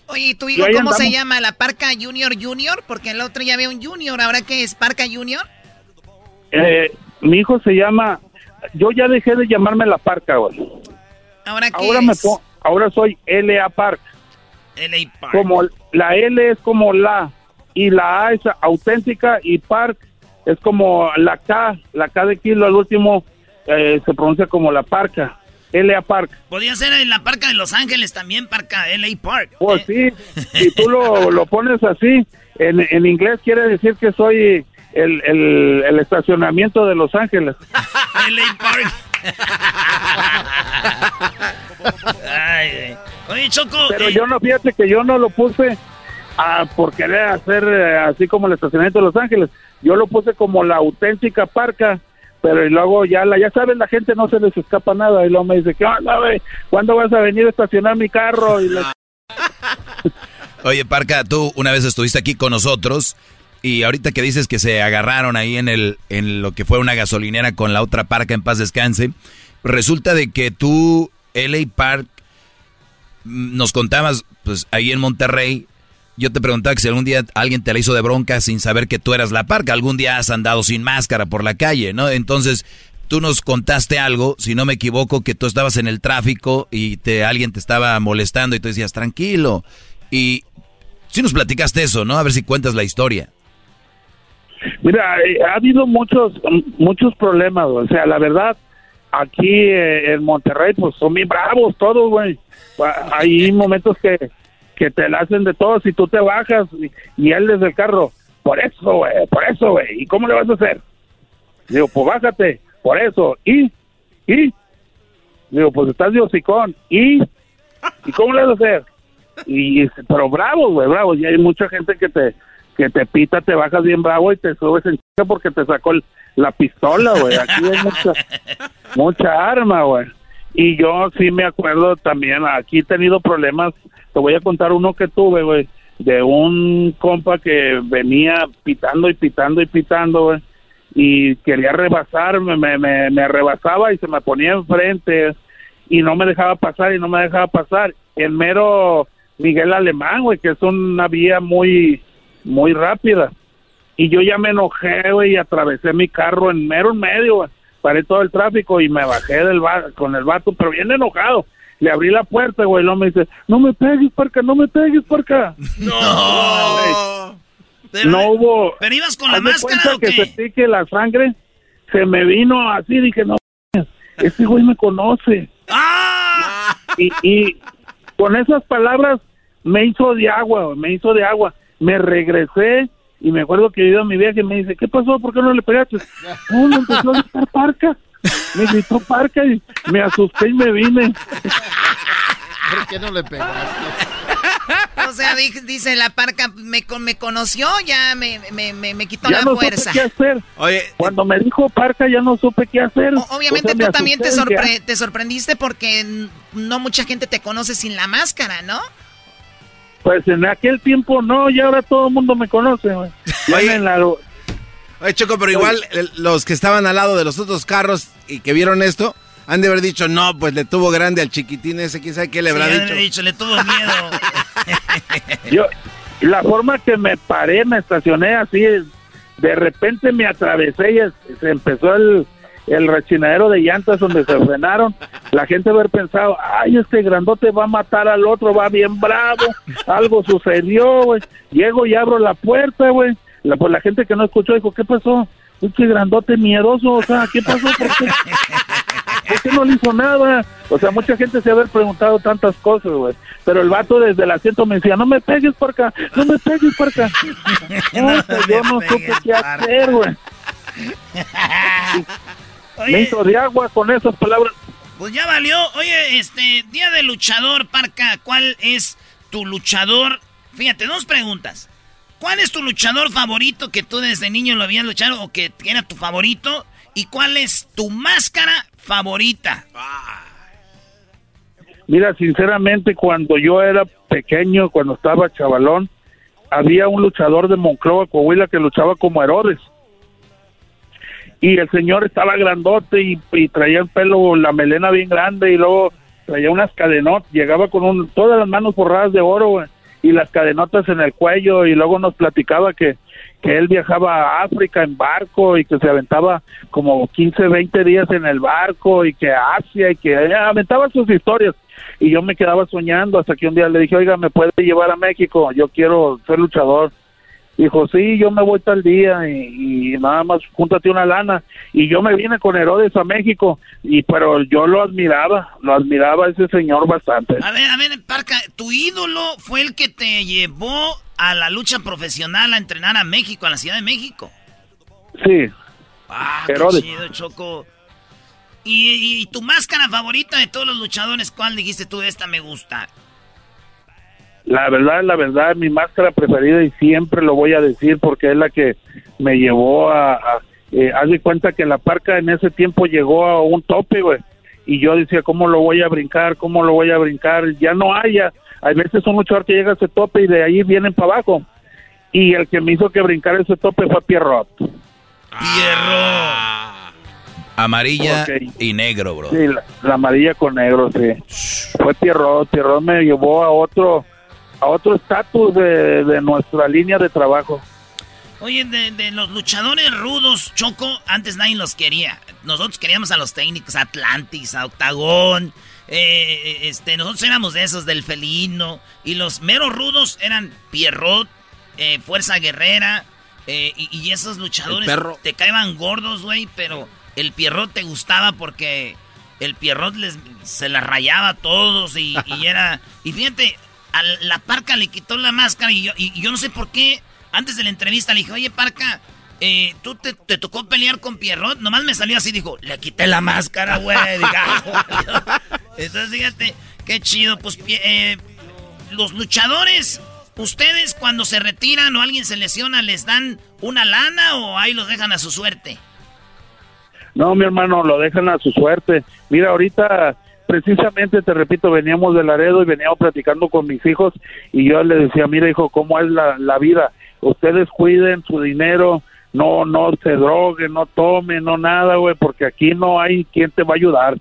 Oye, ¿y tu hijo cómo se llama? ¿La Parca Junior Junior? Porque el otro ya había un Junior. ¿Ahora qué es? ¿Parca Junior? Eh, mi hijo se llama, yo ya dejé de llamarme La Parca, güey. ¿Ahora qué Ahora, me ahora soy LA Park. LA Park. Como la L es como la y la A es auténtica y Park es como la K, la K de kilo al último eh, se pronuncia como la Parca, LA Park. Podría ser en la Parca de Los Ángeles también, Parca, LA Park. Pues sí, si tú lo, lo pones así, en, en inglés quiere decir que soy el, el, el estacionamiento de Los Ángeles. LA Park. Ay, güey. Oye, Choco. Pero eh, yo no, fíjate que yo no lo puse ah, por querer hacer eh, así como el estacionamiento de Los Ángeles. Yo lo puse como la auténtica parca, pero y luego ya la, ya saben, la gente no se les escapa nada. Y luego me dice, ¿qué onda, güey? ¿Cuándo vas a venir a estacionar mi carro? Y Oye, Parca, tú una vez estuviste aquí con nosotros y ahorita que dices que se agarraron ahí en el en lo que fue una gasolinera con la otra Parca en paz descanse, resulta de que tú LA Park mm, nos contabas pues ahí en Monterrey yo te preguntaba que si algún día alguien te la hizo de bronca sin saber que tú eras la parca. Algún día has andado sin máscara por la calle, ¿no? Entonces, tú nos contaste algo, si no me equivoco, que tú estabas en el tráfico y te, alguien te estaba molestando y tú decías, tranquilo. Y si nos platicaste eso, ¿no? A ver si cuentas la historia. Mira, eh, ha habido muchos muchos problemas, o sea, la verdad, aquí eh, en Monterrey, pues son bien bravos todos, güey. Hay momentos que, que te la hacen de todo, si tú te bajas y, y él desde el carro, por eso, güey, por eso, güey, ¿y cómo le vas a hacer? Digo, pues bájate, por eso, y, y, digo, pues estás de hocicón, y, ¿y cómo le vas a hacer? Y, pero bravos, güey, bravos, y hay mucha gente que te, que te pita, te bajas bien bravo y te subes en chica porque te sacó el- la pistola, güey. Aquí hay mucha, mucha arma, güey. Y yo sí me acuerdo también, aquí he tenido problemas, te voy a contar uno que tuve, güey, de un compa que venía pitando y pitando y pitando, güey, y quería rebasarme, me, me, me rebasaba y se me ponía enfrente y no me dejaba pasar y no me dejaba pasar. El mero Miguel Alemán, güey, que es una vía muy, muy rápida. Y yo ya me enojé, güey, y atravesé mi carro en mero en medio, güey. paré todo el tráfico y me bajé del bar, con el vato, pero bien enojado. Le abrí la puerta, güey, y luego me dice, no me pegues, parca, no me pegues, parca. No. no hubo... ¿Pero ibas con la máscara o que sentí que la sangre se me vino así, dije, no, este güey me conoce. ¡Ah! Y, y con esas palabras me hizo de agua, me hizo de agua. Me regresé y me acuerdo que iba a mi viaje y me dice, ¿qué pasó? ¿Por qué no le pegaste? No, me empezó a gritar parca. Me gritó parca y me asusté y me vine. ¿Por qué no le pegaste? O sea, di- dice la parca, me, con- me conoció, ya me, me, me, me quitó Ya la no fuerza. supe qué hacer. Oye, Cuando me dijo parca ya no supe qué hacer. Obviamente O sea, me tú también te, sorpre- te sorprendiste porque no mucha gente te conoce sin la máscara, ¿no? Pues en aquel tiempo no, y ahora todo el mundo me conoce. güey. En la- Oye, Choco, pero igual los que estaban al lado de los otros carros y que vieron esto, han de haber dicho, no, pues le tuvo grande al chiquitín ese, quién sabe qué le Sí, habrá dicho. dicho, le tuvo miedo. Yo, la forma que me paré, me estacioné así, de repente me atravesé y se empezó el, el rechinadero de llantas donde se frenaron. La gente haber pensado, ay, este grandote va a matar al otro, va bien bravo, algo sucedió, güey. Llego y abro la puerta, güey. La, pues la gente que no escuchó dijo, ¿qué pasó? Este grandote miedoso, o sea, ¿qué pasó? ¿Por qué? ¿Por qué no le hizo nada? O sea, mucha gente se ha haber preguntado tantas cosas, güey. Pero el vato desde el asiento me decía, no me pegues por acá, no me pegues por acá. No, yo no supe qué hacer, güey. Me hizo de agua con esas palabras. Pues ya valió. Oye, este, día de luchador, Parca, ¿cuál es tu luchador? Fíjate, dos preguntas. ¿Cuál es tu luchador favorito que tú desde niño lo habías luchado o que era tu favorito? ¿Y cuál es tu máscara favorita? Mira, sinceramente, cuando yo era pequeño, cuando estaba chavalón, había un luchador de Monclova, Coahuila, que luchaba como Herodes. Y el señor estaba grandote y, traía el pelo, la melena bien grande y luego traía unas cadenotas, llegaba con un, todas las manos forradas de oro y las cadenotas en el cuello y luego nos platicaba que, que él viajaba a África en barco y que se aventaba como 15, 20 días en el barco y que Asia y que eh, aventaba sus historias y yo me quedaba soñando hasta que un día le dije, oiga, ¿me puede llevar a México? Yo quiero ser luchador. Dijo, sí, yo me voy tal día y, y nada más júntate una lana. Y yo me vine con Herodes a México, y pero yo lo admiraba, lo admiraba a ese señor bastante. A ver, a ver, Parca, tu ídolo fue el que te llevó a la lucha profesional a entrenar a México, a la Ciudad de México. Sí. Ah, Herodes. qué chido, Choco. ¿Y, y- y tu máscara favorita de todos los luchadores, cuál dijiste tú? Esta me gusta. La verdad, la verdad, mi máscara preferida y siempre lo voy a decir porque es la que me llevó a... a eh, haz de cuenta que la parca en ese tiempo llegó a un tope, güey. Y yo decía, ¿cómo lo voy a brincar? ¿Cómo lo voy a brincar? Ya no haya. Hay veces un luchador que llega a ese tope y de ahí vienen para abajo. Y el que me hizo que brincar ese tope fue Pierrot. Amarilla Ok. y negro, bro. Sí, la, la amarilla con negro, sí. Fue Pierrot. Pierrot me llevó a otro a otro estatus de, de nuestra línea de trabajo. Oye, de, de los luchadores rudos, Choco, antes nadie los quería. Nosotros queríamos a los técnicos, a Atlantis, a Octagón. eh, este, nosotros éramos de esos, del felino. Y los meros rudos eran Pierrot, eh, Fuerza Guerrera. eh, y, y esos luchadores te caían gordos, güey, pero el Pierrot te gustaba porque el Pierrot les, se la rayaba a todos y, y era... Y fíjate, la Parca le quitó la máscara y yo, no sé por qué. Antes de la entrevista le dije, oye Parca, eh, ¿tú te, tocó pelear con Pierrot? Nomás me salió así, dijo, le quité la máscara, güey. "Ah". Entonces fíjate, qué chido. Pues eh, los luchadores, ustedes cuando se retiran o alguien se lesiona, ¿les dan una lana o ahí los dejan a su suerte? No, mi hermano, lo dejan a su suerte. Mira, ahorita, precisamente, te repito, veníamos de Laredo y veníamos platicando con mis hijos y yo les decía, mira, hijo, ¿cómo es la, la vida? Ustedes cuiden su dinero, no, no se droguen, no tomen, no nada, güey, porque aquí no hay quien te va a ayudar.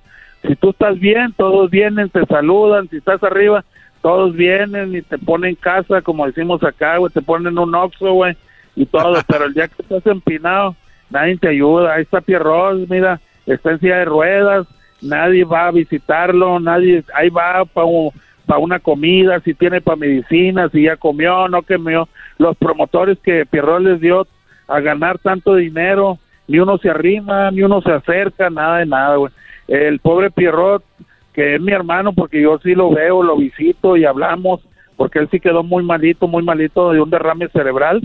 Si tú estás bien, todos vienen, te saludan, si estás arriba, todos vienen y te ponen casa, como decimos acá, güey, te ponen un oxo, güey, y todo, pero el día que estás empinado, nadie te ayuda. Ahí está Pierrot, mira, está en silla de ruedas, nadie va a visitarlo, nadie, ahí va para una comida, si tiene para medicina, si ya comió, no comió. Los promotores que Pierrot les dio a ganar tanto dinero, ni uno se arrima, ni uno se acerca, nada de nada, güey. El pobre Pierrot, que es mi hermano, porque yo sí lo veo, lo visito y hablamos, porque él sí quedó muy malito, muy malito de un derrame cerebral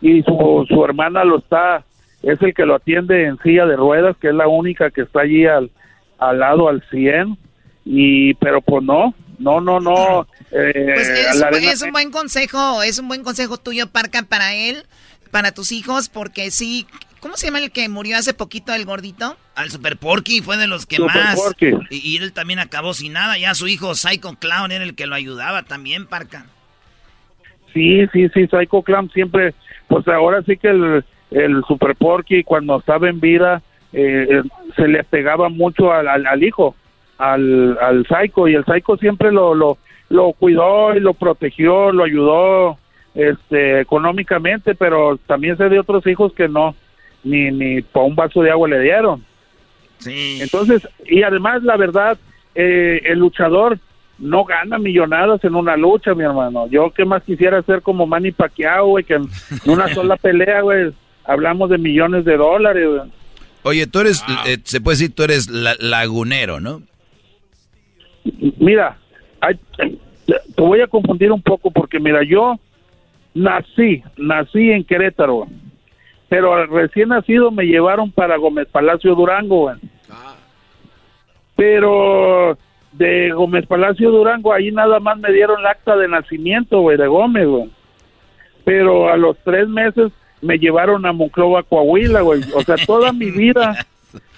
y su, su hermana lo está, es el que lo atiende en silla de ruedas, que es la única que está allí al, al lado al 100 y pero pues no, no, no, no. Eh, pues es, un, buen consejo, es un buen consejo tuyo, Parca, para él, para tus hijos, porque sí, ¿cómo se llama el que murió hace poquito, el gordito? Al Super Porky fue de los que más. Y, y, él también acabó sin nada, ya su hijo Psycho Clown era el que lo ayudaba también, Parca. Sí, sí, sí, Psycho Clown siempre, pues ahora sí que el, el Super Porky cuando estaba en vida eh, se le pegaba mucho al, al, hijo, al, al Psycho, y el Psycho siempre lo, lo, lo cuidó y lo protegió, lo ayudó este, económicamente, pero también sé de otros hijos que no, ni, ni por un vaso de agua le dieron. Sí. Entonces, y además, la verdad, eh, el luchador no gana millonadas en una lucha, mi hermano. Yo qué más quisiera ser como Manny Pacquiao, güey, que en una sola pelea, güey, hablamos de millones de dólares, güey. Oye, tú eres, eh, se puede decir, tú eres lagunero, ¿no? Mira, te voy a confundir un poco porque, mira, yo nací, nací en Querétaro, pero recién nacido me llevaron para Gómez Palacio Durango, güey. Pero de Gómez Palacio Durango, ahí nada más me dieron el acta de nacimiento, güey, de Gómez, güey. Pero a los tres meses me llevaron a Monclova, Coahuila, güey. O sea, toda mi vida,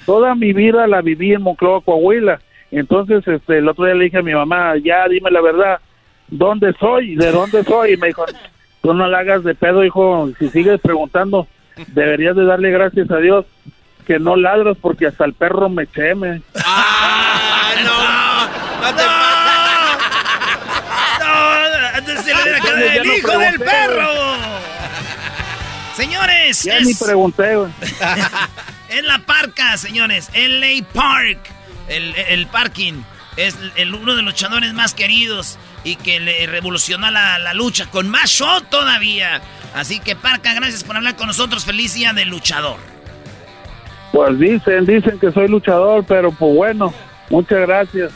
toda mi vida la viví en Monclova, Coahuila. Entonces, este, el otro día le dije a mi mamá, ya dime la verdad, ¿dónde soy? ¿De dónde soy? Y me dijo, tú no la hagas de pedo, hijo, si sigues preguntando, deberías de darle gracias a Dios que no ladras porque hasta el perro me cheme. ¡Ah, no! ¡No te ¡No! ¡No! ¡El hijo del perro! Señores. Ya ni pregunté, güey. en la parca, señores. LA Park. El, el parking. Es el, uno de los luchadores más queridos y que le revolucionó la, la, lucha con más show todavía. Así que Parca, gracias por hablar con nosotros. Feliz día del luchador. Pues dicen, dicen que soy luchador, pero pues bueno, muchas gracias.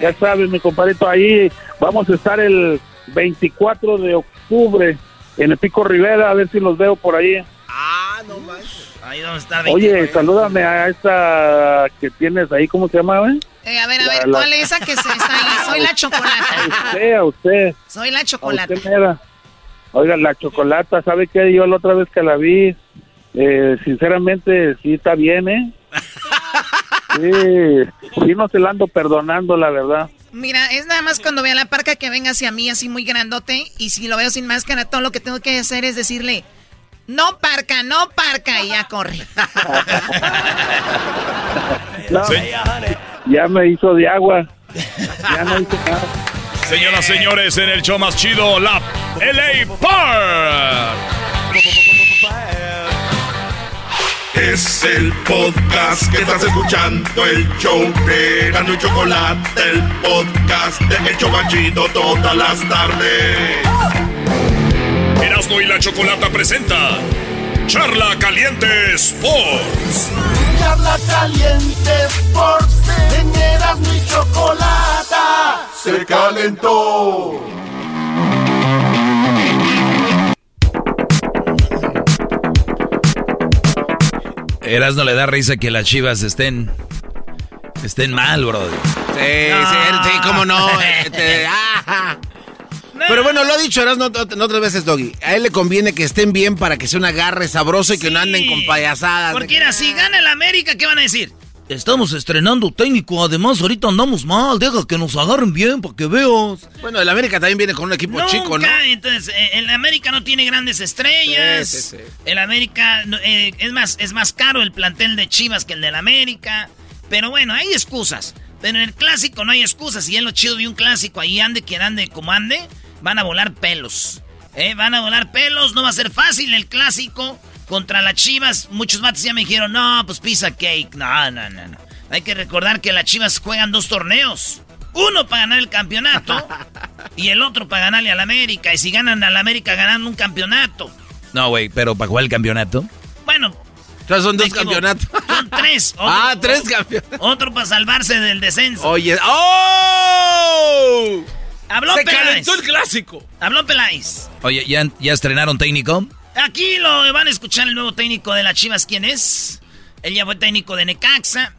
Ya saben, mi compadrito, ahí vamos a estar el 24 de octubre en el Pico Rivera, a ver si los veo por ahí. Ah, no más. Ahí donde está. Oye, salúdame a esta que tienes ahí, ¿cómo se llama? Eh, a ver, a ver, ¿cuál es esa que se está ahí? Soy la chocolata. A usted, a usted. Soy la chocolata. Oiga, la chocolata, ¿sabe qué? Yo la otra vez que la vi, eh, sinceramente, sí está bien, ¿eh? Sí, sí no se la ando perdonando, la verdad. Mira, es nada más cuando vea la parca que venga hacia mí así muy grandote y si lo veo sin máscara, todo lo que tengo que hacer es decirle, no parca, no parca y ya corre. ya me hizo de agua. Ya no hizo nada. Señoras, señores, en el show más chido, la LA Park. Es el podcast que estás escuchando, el show de Gano y Chocolate, el podcast de El Chocachito todas las tardes. Erasmo y la Chocolata presenta Charla Caliente Sports. Charla Caliente Sports, en Erasmo y Chocolata se calentó. No le da risa que las chivas estén. Estén mal, bro. Sí, sí, sí, cómo no. Este, ah. Pero bueno, lo ha dicho Erasno otras veces, Doggy. A él le conviene que estén bien para que sea un agarre sabroso y que no anden con payasadas. Porque era, si gana el América, ¿qué van a decir? Estamos estrenando técnico, además ahorita andamos mal, deja que nos agarren bien para que veas. Bueno, el América también viene con un equipo chico, ¿no? Entonces, eh, el América no tiene grandes estrellas. Sí, sí, sí. El América, eh, es, más, es más caro el plantel de Chivas que el del América. Pero bueno, hay excusas. Pero en el clásico no hay excusas. Si es lo chido de un clásico, ahí ande que ande como ande, van a volar pelos. ¿eh? Van a volar pelos, no va a ser fácil el clásico. Contra las Chivas, muchos mates ya me dijeron, no, pues pizza cake. No, no, no, no. Hay que recordar que las Chivas juegan dos torneos. Uno para ganar el campeonato y el otro para ganarle al América. Y si ganan al América, ganan un campeonato. No, güey, pero para jugar el campeonato. Bueno. Entonces son dos campeonatos. Son tres. ah, tres campeonatos. Otro para salvarse del descenso. Oye, ¡oh! Habló Se Peláez. calentó el clásico. Habló Peláez. Oye, ¿ya, ¿ya estrenaron técnico? Aquí lo van a escuchar el nuevo técnico de las Chivas. ¿Quién es? Él ya fue técnico de Necaxa.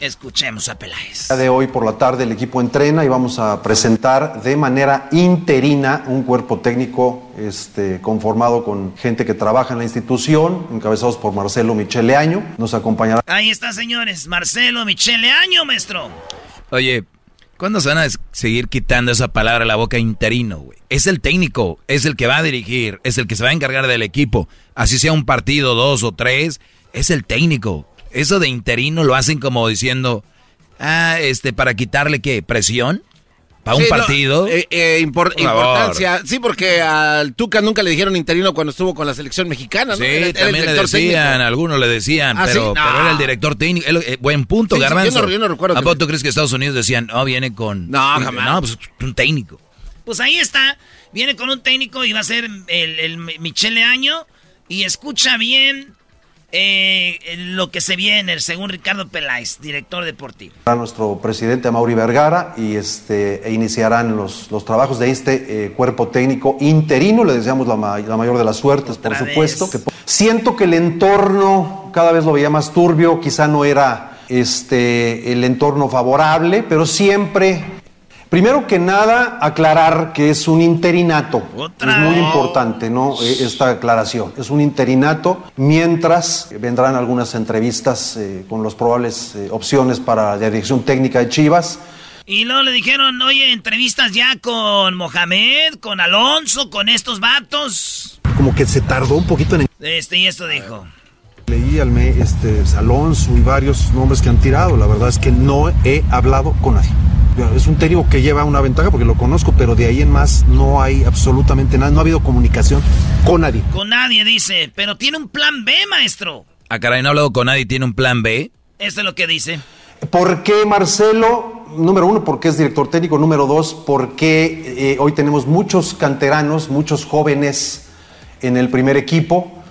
Escuchemos a Peláez. de hoy por la tarde el equipo entrena y vamos a presentar de manera interina un cuerpo técnico este, conformado con gente que trabaja en la institución, encabezados por Marcelo Michele Año. Nos acompañará. Ahí está, señores. Marcelo Michele Año, maestro. Oye, ¿cuándo se van a seguir quitando esa palabra a la boca interino, güey? Es el técnico, es el que va a dirigir, es el que se va a encargar del equipo. Así sea un partido, dos o tres, es el técnico. Eso de interino lo hacen como diciendo, ah, este, para quitarle qué, presión. ¿Para un Sí, no, partido? eh, eh, impor- Por favor. importancia. Sí, porque al Tuca nunca le dijeron interino cuando estuvo con la selección mexicana, ¿no? Sí, Era- era el también le director decían, técnico. algunos le decían, ¿Ah, pero, sí? pero era el director técnico. Eh, buen punto, Sí, Garbanzo. yo no- yo no recuerdo ¿A poco tú crees que Estados Unidos decían, no, viene con... No, jamás. No, pues un técnico. Pues ahí está. Viene con un técnico y va a ser el, el Michele Año. Y escucha bien eh, lo que se viene, según Ricardo Peláez, director deportivo. a nuestro presidente Mauri Vergara y este, e iniciarán los, los trabajos de este eh, cuerpo técnico interino. Le deseamos la, ma- la mayor de las suertes, por Otra supuesto. vez. Que, siento que el entorno cada vez lo veía más turbio, quizá no era este, el entorno favorable, pero siempre, primero que nada, aclarar que es un interinato. Es muy importante, ¿no? Eh, Esta aclaración. Es un interinato mientras vendrán algunas entrevistas eh, con las probables eh, opciones para la dirección técnica de Chivas. Y luego le dijeron, oye, entrevistas ya con Mohamed, con Alonso, con estos vatos. Como que se tardó un poquito en... Este y esto dijo. Leí al me, este, Alonso y varios nombres que han tirado. La verdad es que no he hablado con nadie. Es un técnico que lleva una ventaja porque lo conozco, pero de ahí en más no hay absolutamente nada. No ha habido comunicación con nadie. Con nadie dice, pero tiene un plan B, maestro. A caray, no ha hablado con nadie, tiene un plan B. Esto es lo que dice. ¿Por qué Marcelo? Número uno, porque es director técnico. Número dos, porque eh, hoy tenemos muchos canteranos, muchos jóvenes en el primer equipo.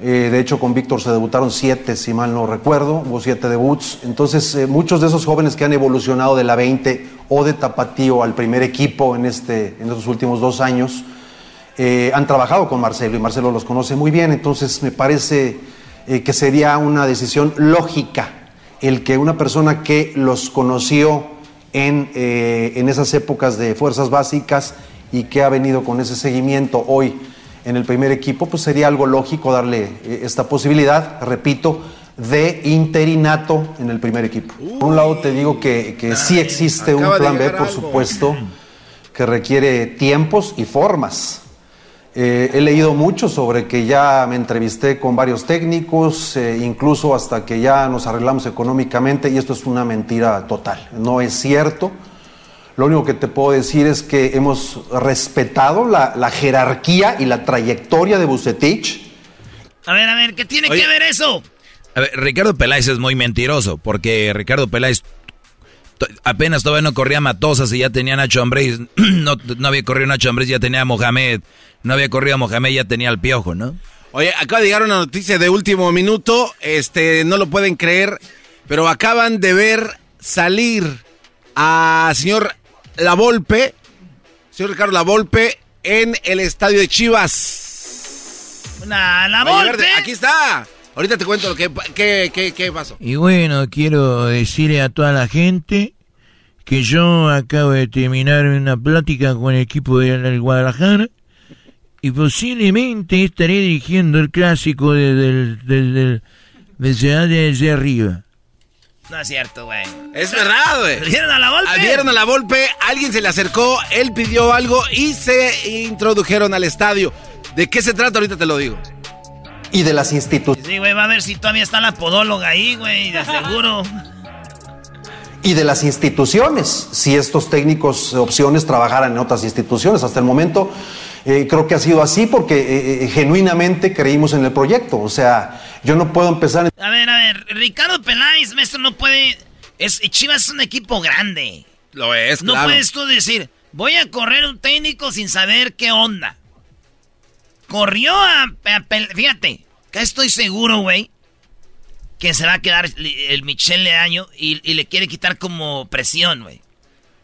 Eh, de hecho, con Víctor se debutaron siete, si mal no recuerdo. Hubo siete debuts. Entonces, eh, muchos de esos jóvenes que han evolucionado de la 20 o de Tapatío al primer equipo en, este, en estos últimos dos años eh, han trabajado con Marcelo y Marcelo los conoce muy bien. Entonces, me parece que sería una decisión lógica el que una persona que los conoció en, en esas épocas de fuerzas básicas y que ha venido con ese seguimiento hoy en el primer equipo, pues sería algo lógico darle eh, esta posibilidad, repito, de interinato en el primer equipo. Por un lado te digo que, que sí existe un plan B, por algo. supuesto, que requiere tiempos y formas. Eh, he leído mucho sobre que ya me entrevisté con varios técnicos, eh, incluso hasta que ya nos arreglamos económicamente, y esto es una mentira total. No es cierto. Lo único que te puedo decir es que hemos respetado la, la jerarquía y la trayectoria de Bucetich. A ver, a ver, ¿qué tiene Oye. que ver eso? A ver, Ricardo Peláez es muy mentiroso, porque Ricardo Peláez apenas todavía no corría Matosas y ya tenía Nacho Ambriz, no, no había corrido Nacho Ambriz, ya tenía a Mohamed, no había corrido a Mohamed, ya tenía al Piojo, ¿no? Oye, acaba de llegar una noticia de último minuto, este, no lo pueden creer, pero acaban de ver salir a señor La Volpe, señor Ricardo La Volpe, en el estadio de Chivas. Una, la Volpe. Verde, aquí está. Ahorita te cuento lo que, qué, qué, qué pasó. Y bueno, quiero decirle a toda la gente que yo acabo de terminar una plática con el equipo del Guadalajara y posiblemente estaré dirigiendo el clásico de, del, del, del, de Ciudad de desde arriba. No es cierto, güey. Es verdad, güey. ¿Vieron a la Volpe? Vieron a la Volpe, alguien se le acercó, él pidió algo y se introdujeron al estadio. ¿De qué se trata? Ahorita te lo digo. Y de las instituciones. Sí, güey, va a ver si todavía está la podóloga ahí, güey, de seguro. y de las instituciones, si estos técnicos opciones trabajaran en otras instituciones. Hasta el momento Eh, creo que ha sido así porque eh, eh, genuinamente creímos en el proyecto. O sea, yo no puedo empezar... A ver, a ver, Ricardo Peláez, maestro, no puede... Es, Chivas es un equipo grande. Lo es, No puedes tú decir, voy a correr un técnico sin saber qué onda. Corrió a... fíjate, que estoy seguro, güey, que se va a quedar el Michel Leaño y, y le quiere quitar como presión, güey.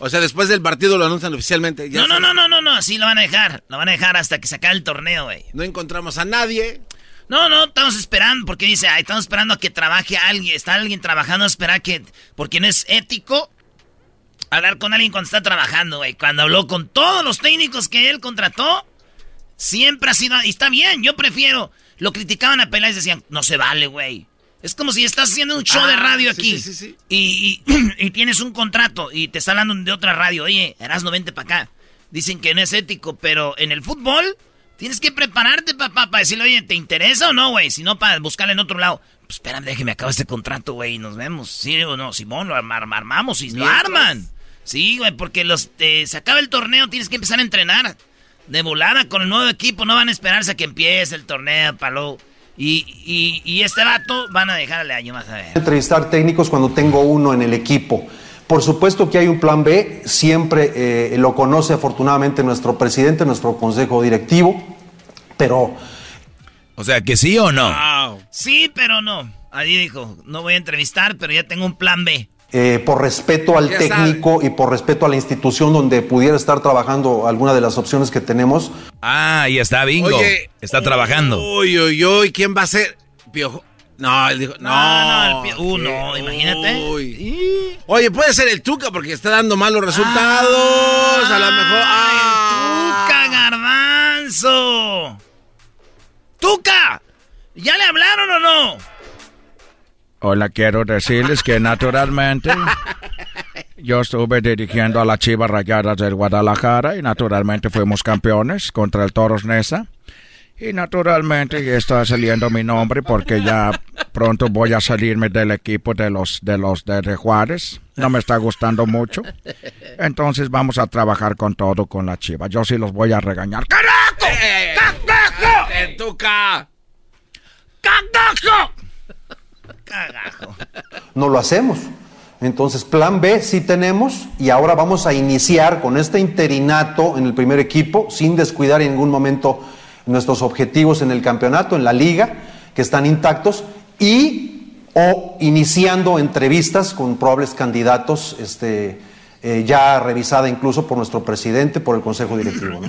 O sea, después del partido lo anuncian oficialmente. no, no, no, no, no, no, así lo van a dejar. Lo van a dejar hasta que se acabe el torneo, güey. No encontramos a nadie. No, no, estamos esperando, porque dice, ay, estamos esperando a que trabaje alguien. Está alguien trabajando, espera que. Porque no es ético hablar con alguien cuando está trabajando, güey. Cuando habló con todos los técnicos que él contrató, siempre ha sido. Y está bien, yo prefiero. Lo criticaban a Peláez y decían, no se vale, güey. Es como si estás haciendo un show de ah, radio aquí y, y, tienes un contrato y te está hablando de otra radio. Oye, eras 90 para acá. Dicen que no es ético, pero en el fútbol tienes que prepararte, papá, para decirle, oye, ¿te interesa o no, güey? Si no, para buscarle en otro lado. Pues espérame, déjeme acabar este contrato, güey, y nos vemos. Sí o no, Simón, lo armamos y lo arman. Sí, güey, porque los, eh, se acaba el torneo, tienes que empezar a entrenar. De volada con el nuevo equipo, no van a esperarse a que empiece el torneo, palo. Y, y, este vato van a dejarle año más a ver. Entrevistar técnicos cuando tengo uno en el equipo. Por supuesto que hay un plan B, siempre eh, lo conoce afortunadamente nuestro presidente, nuestro consejo directivo, pero... O sea, que sí o no. Sí, pero no. Ahí dijo, no voy a entrevistar, pero ya tengo un plan B. Eh, por respeto al técnico y por respeto a la institución donde pudiera estar trabajando alguna de las opciones que tenemos. Ah, y está bingo. está trabajando. Uy, uy, uy, ¿quién va a ser? Piojo. No, él dijo, no. No, no, el uh, no, imagínate. Oye, puede ser el Tuca porque está dando malos resultados. a lo mejor. ¡Ah! ¡Tuca, garbanzo! ¡Tuca! ¿Ya le hablaron o no? Hola, quiero decirles que naturalmente yo estuve dirigiendo a las Chivas Rayadas del Guadalajara y naturalmente fuimos campeones contra el Toros Nesa. Y naturalmente ya está saliendo mi nombre porque ya pronto voy a salirme del equipo de los de los de Juárez. No me está gustando mucho. Entonces vamos a trabajar con todo con la Chiva. Yo sí los voy a regañar. ¡Carajo! ¡Carajo! ¡Carajo! No lo hacemos. Entonces, plan B sí tenemos y ahora vamos a iniciar con este interinato en el primer equipo, sin descuidar en ningún momento nuestros objetivos en el campeonato, en la liga, que están intactos, y o iniciando entrevistas con probables candidatos, este, eh, ya revisada incluso por nuestro presidente, por el Consejo Directivo.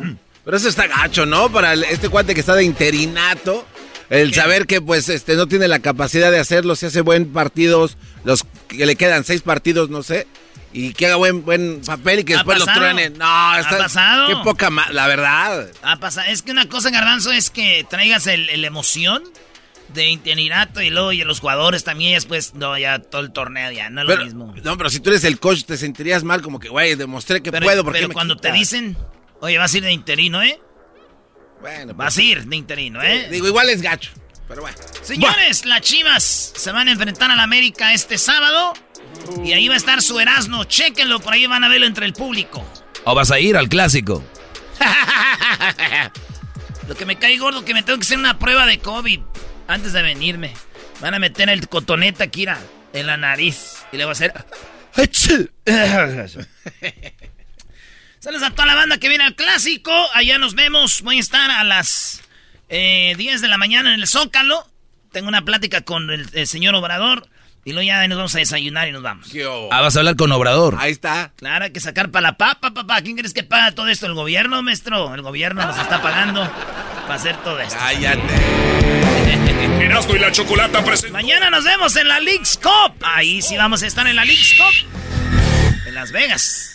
Pero eso está gacho, ¿no? Para este cuate que está de interinato. El saber que pues este no tiene la capacidad de hacerlo, si hace buen partidos, los que le quedan seis partidos, no sé, y que haga buen buen papel y que después lo truene. No, está, ¿Ha pasado? Qué poca la verdad. Ha pasado. Es que una cosa, Garbanzo, es que traigas el, emoción de interinato y luego y los jugadores también después no ya todo el torneo ya no es lo mismo no pero si tú eres el coach te sentirías mal como que güey demostré que puedo porque pero cuando te dicen oye vas a ir de interino eh bueno, vas pues a ir de interino, ¿eh? Digo, igual es gacho, pero bueno. Señores, las Chivas se van a enfrentar a la América este sábado. Y ahí va a estar su Erasmo. Chéquenlo, por ahí van a verlo entre el público. ¿O vas a ir al clásico? Lo que me cae gordo que me tengo que hacer una prueba de COVID antes de venirme. Van a meter el cotoneta, Kira, en la nariz. Y le voy a hacer... Saludos a toda la banda que viene al clásico. Allá nos vemos. Voy a estar a las 10 eh, de la mañana en el Zócalo. Tengo una plática con el, señor Obrador. Y luego ya nos vamos a desayunar y nos vamos. Ah, vas a hablar con Obrador. Ahí está. Claro, hay que sacar para la papa, papá. ¿Quién crees que paga todo esto? ¿El gobierno, maestro? El gobierno nos está pagando para hacer todo esto. Cállate. y la chocolata presente. Mañana nos vemos en la League's Cup. Ahí sí vamos a estar en la League's Cup. En Las Vegas.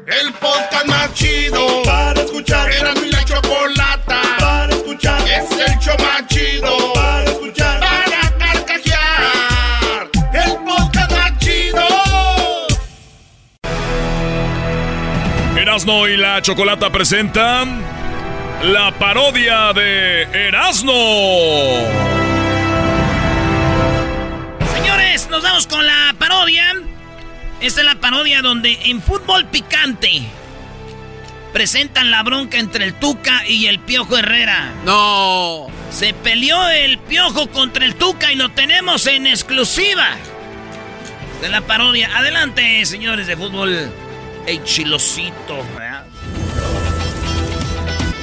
El podcast más chido para escuchar. Era mi la chocolata para escuchar. Es el show más chido para escuchar. Para carcajear. El podcast más chido. Erasno y la Chocolata presentan la parodia de Erasno. Señores, nos vamos con la parodia. Esta es la parodia donde en fútbol picante presentan la bronca entre el Tuca y el Piojo Herrera. No. Se peleó el Piojo contra el Tuca y lo tenemos en exclusiva de la parodia. Adelante, señores de fútbol. El chilosito. ¿verdad?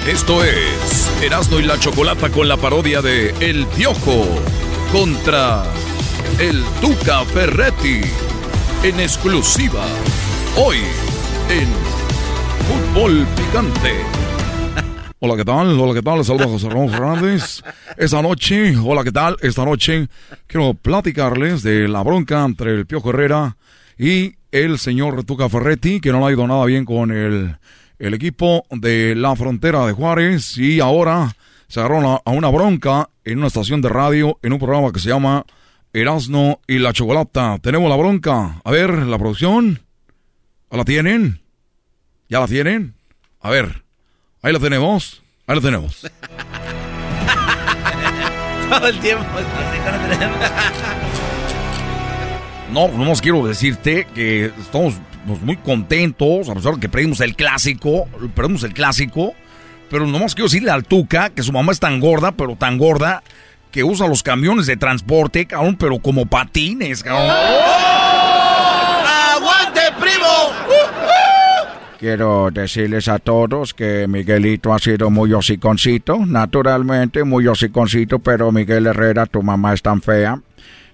Esto es Erasno y la Chocolata con la parodia de El Piojo contra el Tuca Ferretti en exclusiva hoy en Fútbol Picante. Hola, ¿qué tal? Hola, ¿qué tal? Les saluda José Ramón Fernández. Esta noche, hola, ¿qué tal? Esta noche quiero platicarles de la bronca entre el Piojo Herrera y el señor Tuca Ferretti, que no le ha ido nada bien con el, el equipo de la frontera de Juárez y ahora se agarraron a, a una bronca en una estación de radio en un programa que se llama Erasno y la Chocolata. Tenemos la bronca. A ver, la producción. ¿La tienen? ¿Ya la tienen? A ver. Ahí la tenemos. Ahí la tenemos. Todo el tiempo. No, nomás quiero decirte que estamos pues, muy contentos, a pesar de que perdimos el clásico, perdimos el clásico, pero nomás quiero decirle al Tuca que su mamá es tan gorda, pero tan gorda, que usa los camiones de transporte, cabrón, pero como patines, cabrón. ¡Aguante, primo! Quiero decirles a todos que Miguelito ha sido muy hociconcito, naturalmente muy hociconcito, pero Miguel Herrera, tu mamá es tan fea,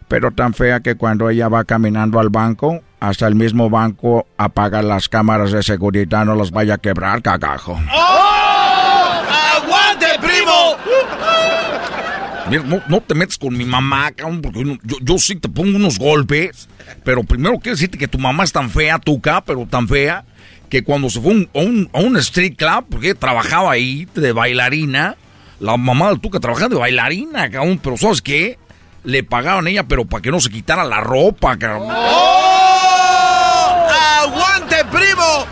pero tan fea que cuando ella va caminando al banco, hasta el mismo banco apaga las cámaras de seguridad, no los vaya a quebrar, cagajo. ¡Aguante, primo! Mira, no, no te metes con mi mamá, cabrón, porque yo, sí te pongo unos golpes, pero primero quiero decirte que tu mamá es tan fea, Tuca, pero tan fea, que cuando se fue un- a, un, a un street club, porque trabajaba ahí de bailarina, la mamá del Tuca trabajaba de bailarina, cabrón, pero ¿sabes qué? Le pagaban a ella, pero para que no se quitara la ropa, cabrón. ¡Aguante, primo!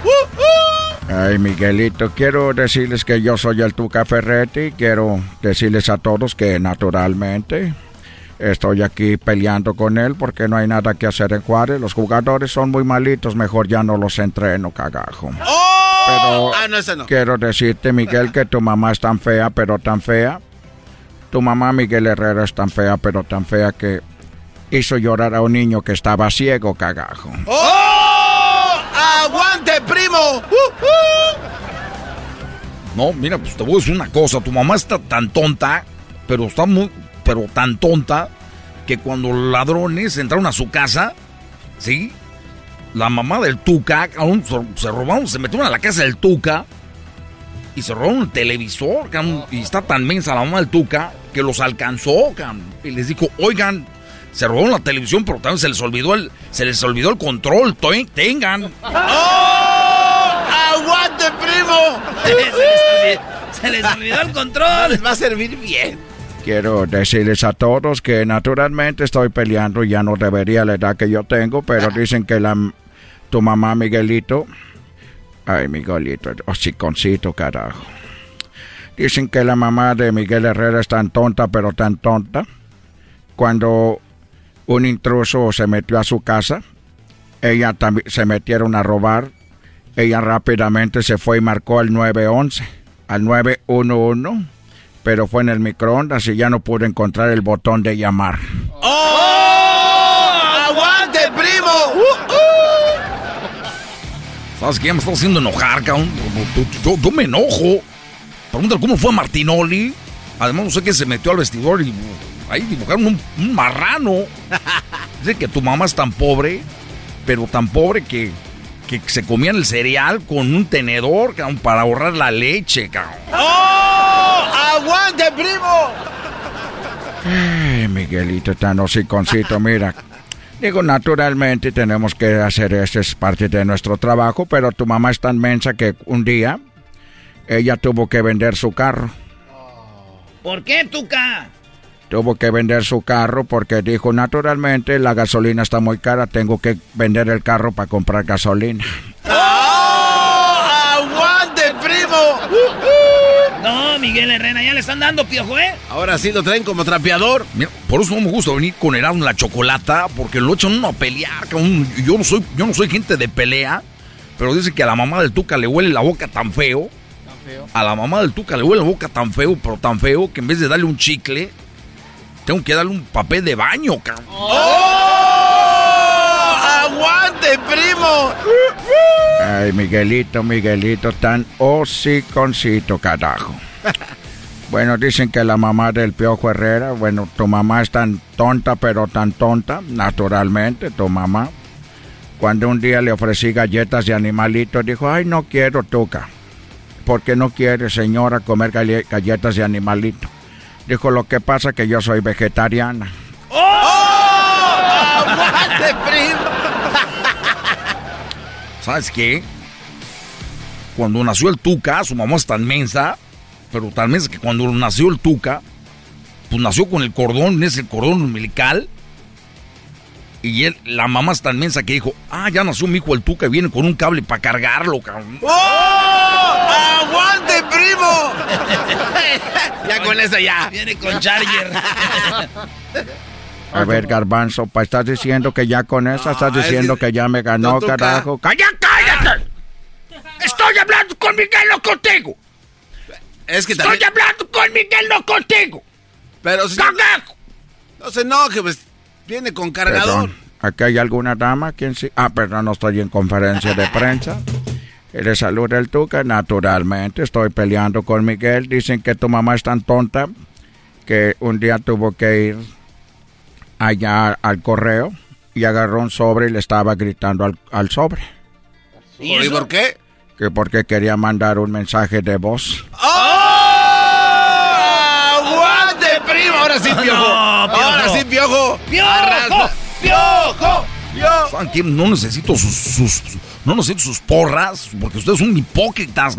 Ay, Miguelito, quiero decirles que yo soy el Tuca Ferretti. Quiero decirles a todos que naturalmente estoy aquí peleando con él porque no hay nada que hacer en Juárez. Los jugadores son muy malitos, mejor ya no los entreno, cagajo. Pero Ah, no, ese no. quiero decirte, Miguel, que tu mamá es tan fea, pero tan fea. Tu mamá, Miguel Herrera, es tan fea, pero tan fea que hizo llorar a un niño que estaba ciego, cagajo. ¡Oh! ¡Aguante, primo! No, mira, pues te voy a decir una cosa, tu mamá está tan tonta, pero está muy, pero tan tonta, que cuando los ladrones entraron a su casa, ¿sí? La mamá del Tuca, se, robaron, se metieron a la casa del Tuca y se robaron el televisor, cabrón, y está tan mensa la mamá del Tuca que los alcanzó, cabrón, y les dijo, oigan, se robaron la televisión, pero también se les olvidó el, se les olvidó el control, tengan. ¡Aguante, se, les olvidó, se les olvidó el control. Les va a servir bien. Quiero decirles a todos que naturalmente estoy peleando ya no debería la edad que yo tengo, pero dicen que la tu mamá Miguelito, ay Miguelito, hociconcito carajo. Dicen que la mamá de Miguel Herrera es tan tonta, pero tan tonta. Cuando un intruso se metió a su casa, ella también se metieron a robar. Ella rápidamente se fue y marcó al 911, al 911 pero fue en el microondas y ya no pude encontrar el botón de llamar. ¡Oh! ¡Aguante, primo! ¿Sabes qué? Me está haciendo enojar, cabrón. Yo, yo me enojo. Pregúntale cómo fue Martinoli. Además, no sé qué se metió al vestidor y ahí dibujaron un, un marrano. Dice que tu mamá es tan pobre, pero tan pobre que, que se comían el cereal con un tenedor, cabrón, para ahorrar la leche, cabrón. ¡Oh! ¡Aguante, primo! Ay, Miguelito, tan hociconcito, mira. Digo, naturalmente tenemos que hacer eso, es parte de nuestro trabajo, pero tu mamá es tan mensa que un día ella tuvo que vender su carro. ¿Por qué, Tuca? Tuvo que vender su carro porque dijo, naturalmente la gasolina está muy cara, tengo que vender el carro para comprar gasolina. ¡Oh! ¡Aguante, primo! No, Miguel Herrera, ya le están dando piojo, ¿eh? Ahora sí lo traen como trapeador. Mira, por eso no me gusta venir con Erasmo en la chocolata, porque lo echan uno a pelear. Yo no soy, yo no soy gente de pelea, pero dice que a la mamá del Tuca le huele la boca tan feo. A la mamá del Tuca le huele la boca tan feo, pero tan feo, que en vez de darle un chicle, tengo que darle un papel de baño, cabrón. ¡Oh! ¡Aguante, primo! Ay, Miguelito, Miguelito, tan hociconcito, carajo. Bueno, dicen que la mamá del Piojo Herrera, bueno, tu mamá es tan tonta, pero tan tonta, naturalmente, tu mamá. Cuando un día le ofrecí galletas de animalito, dijo, ay, no quiero, Tuca. ¿Por qué no quiere, señora, comer galle- galletas de animalito? Dijo, lo que pasa que yo soy vegetariana. ¡Oh! ¿Sabes qué? Cuando nació el Tuca, su mamá es tan mensa, pero tan mensa que cuando nació el Tuca, pues nació con el cordón, es el cordón umbilical. Y él, la mamá es tan mensa que dijo, ah, ya nació mi hijo el Tuca y viene con un cable para cargarlo, cabrón. ¡Oh! ¡Aguante, primo! ya con eso ya. Viene con Charger. A ver, Garbanzo, pa, estás diciendo que ya con esa estás es diciendo que- que ya me ganó, no, carajo. ¡Calla, cállate! Estoy hablando con Miguel, no contigo. Es que Estoy también... hablando con Miguel, no contigo. Pero si... ¡Cagajo! No se enoje, pues viene con cargador. Perdón, ¿aquí hay alguna dama? ¿Quién sí? Ah, perdón, no estoy en conferencia de prensa. Le saluda el Tuca, naturalmente. Estoy peleando con Miguel. Dicen que tu mamá es tan tonta que un día tuvo que ir allá al correo y agarró un sobre y le estaba gritando al, al sobre. ¿Y, por qué? Que porque quería mandar un mensaje de voz. ¡Oh! ¡Aguante, primo! Ahora sí. No, Sí, piojo. ¡Piojo! ¡Piojo! Piojo. ¿Saben qué? No necesito sus, sus- no necesito sus porras, porque ustedes son hipócritas.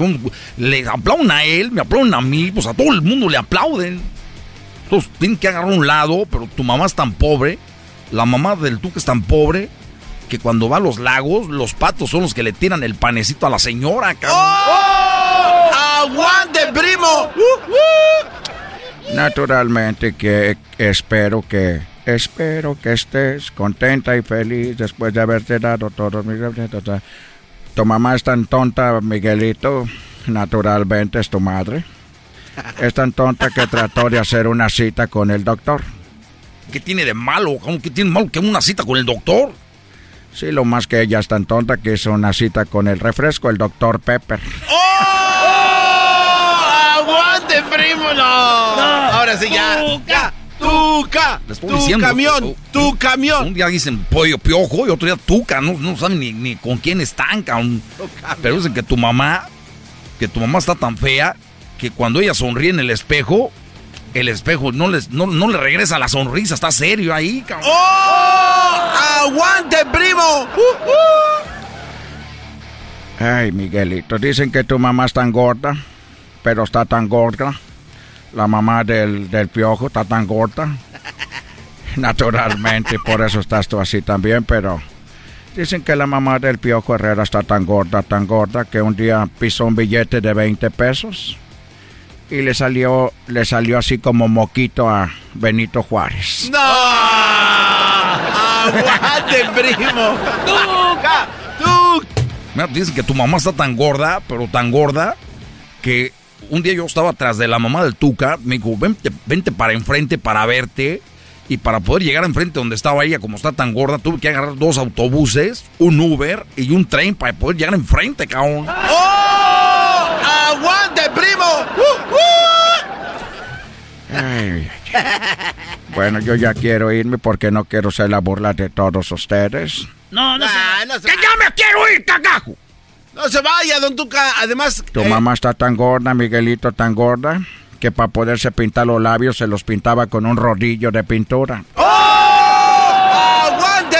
Le aplauden a él, me aplauden a mí, pues a todo el mundo le aplauden. Entonces tienen que agarrar un lado, pero tu mamá es tan pobre, la mamá del Tuca es tan pobre, que cuando va a los lagos, los patos son los que le tiran el panecito a la señora, cabrón. ¡Oh! ¡Aguante, primo! Naturalmente que espero que espero que estés contenta y feliz después de haberte dado todos mis Tu mamá es tan tonta, Miguelito, naturalmente es tu madre. Es tan tonta que trató de hacer una cita con el doctor. ¿Qué tiene de malo? ¿Qué tiene de malo que una cita con el doctor? Sí, lo más que ella es tan tonta que hizo una cita con el refresco, el doctor Pepper. ¡Oh! ¡Aguante, primo! No. No. Ahora sí, ya. Tuca. Tuca. Tu diciendo. camión. Oh, Tu camión. Un día dicen pollo piojo y otro día tuca, no, no saben ni, ni con quién están, cabrón. Pero dicen que tu mamá, que tu mamá está tan fea que cuando ella sonríe en el espejo, el espejo no, les, no, no le regresa la sonrisa, está serio ahí, cabrón. ¡Oh! ¡Aguante, primo! Uh, uh. Ay, Miguelito, dicen que tu mamá es tan gorda, pero está tan gorda. La mamá del, del piojo está tan gorda. Naturalmente, por eso estás tú así también, pero dicen que la mamá del piojo Herrera está tan gorda, tan gorda, que un día pisó un billete de 20 pesos y le salió, le salió así como moquito a Benito Juárez. ¡No! ¡Aguante, primo! ¡Tuca! Mira, dicen que tu mamá está tan gorda, pero tan gorda, que un día yo estaba atrás de la mamá del Tuca, me dijo, vente, vente para enfrente para verte. Y para poder llegar enfrente donde estaba ella, como está tan gorda, tuve que agarrar dos autobuses, un Uber y un tren para poder llegar enfrente, cabrón. ¡Oh! ¡Aguante, primo! Uh, uh. Ay, ay, ay. Bueno, yo ya quiero irme porque no quiero ser la burla de todos ustedes. No, no Ah, se no se ¡Que ya me quiero ir, cagajo! No se vaya, don Tuca. Además, Tu eh, mamá está tan gorda, Miguelito, tan gorda, que para poderse pintar los labios se los pintaba con un rodillo de pintura. ¡Oh! ¡Aguante,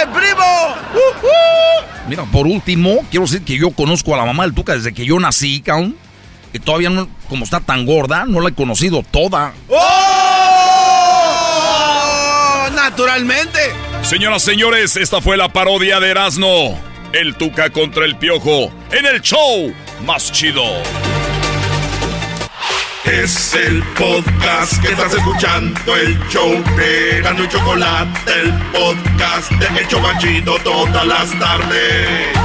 Mira, por último, quiero decir que yo conozco a la mamá del Tuca desde que yo nací, cabrón. Que todavía no, como está tan gorda, no la he conocido toda. ¡Oh! Naturalmente. Señoras, señores, esta fue la parodia de Erasmo. El Tuca contra el Piojo en el show más chido. Es el podcast que estás escuchando, el show de Gano y Chocolate, el podcast de El Chobachito todas las tardes.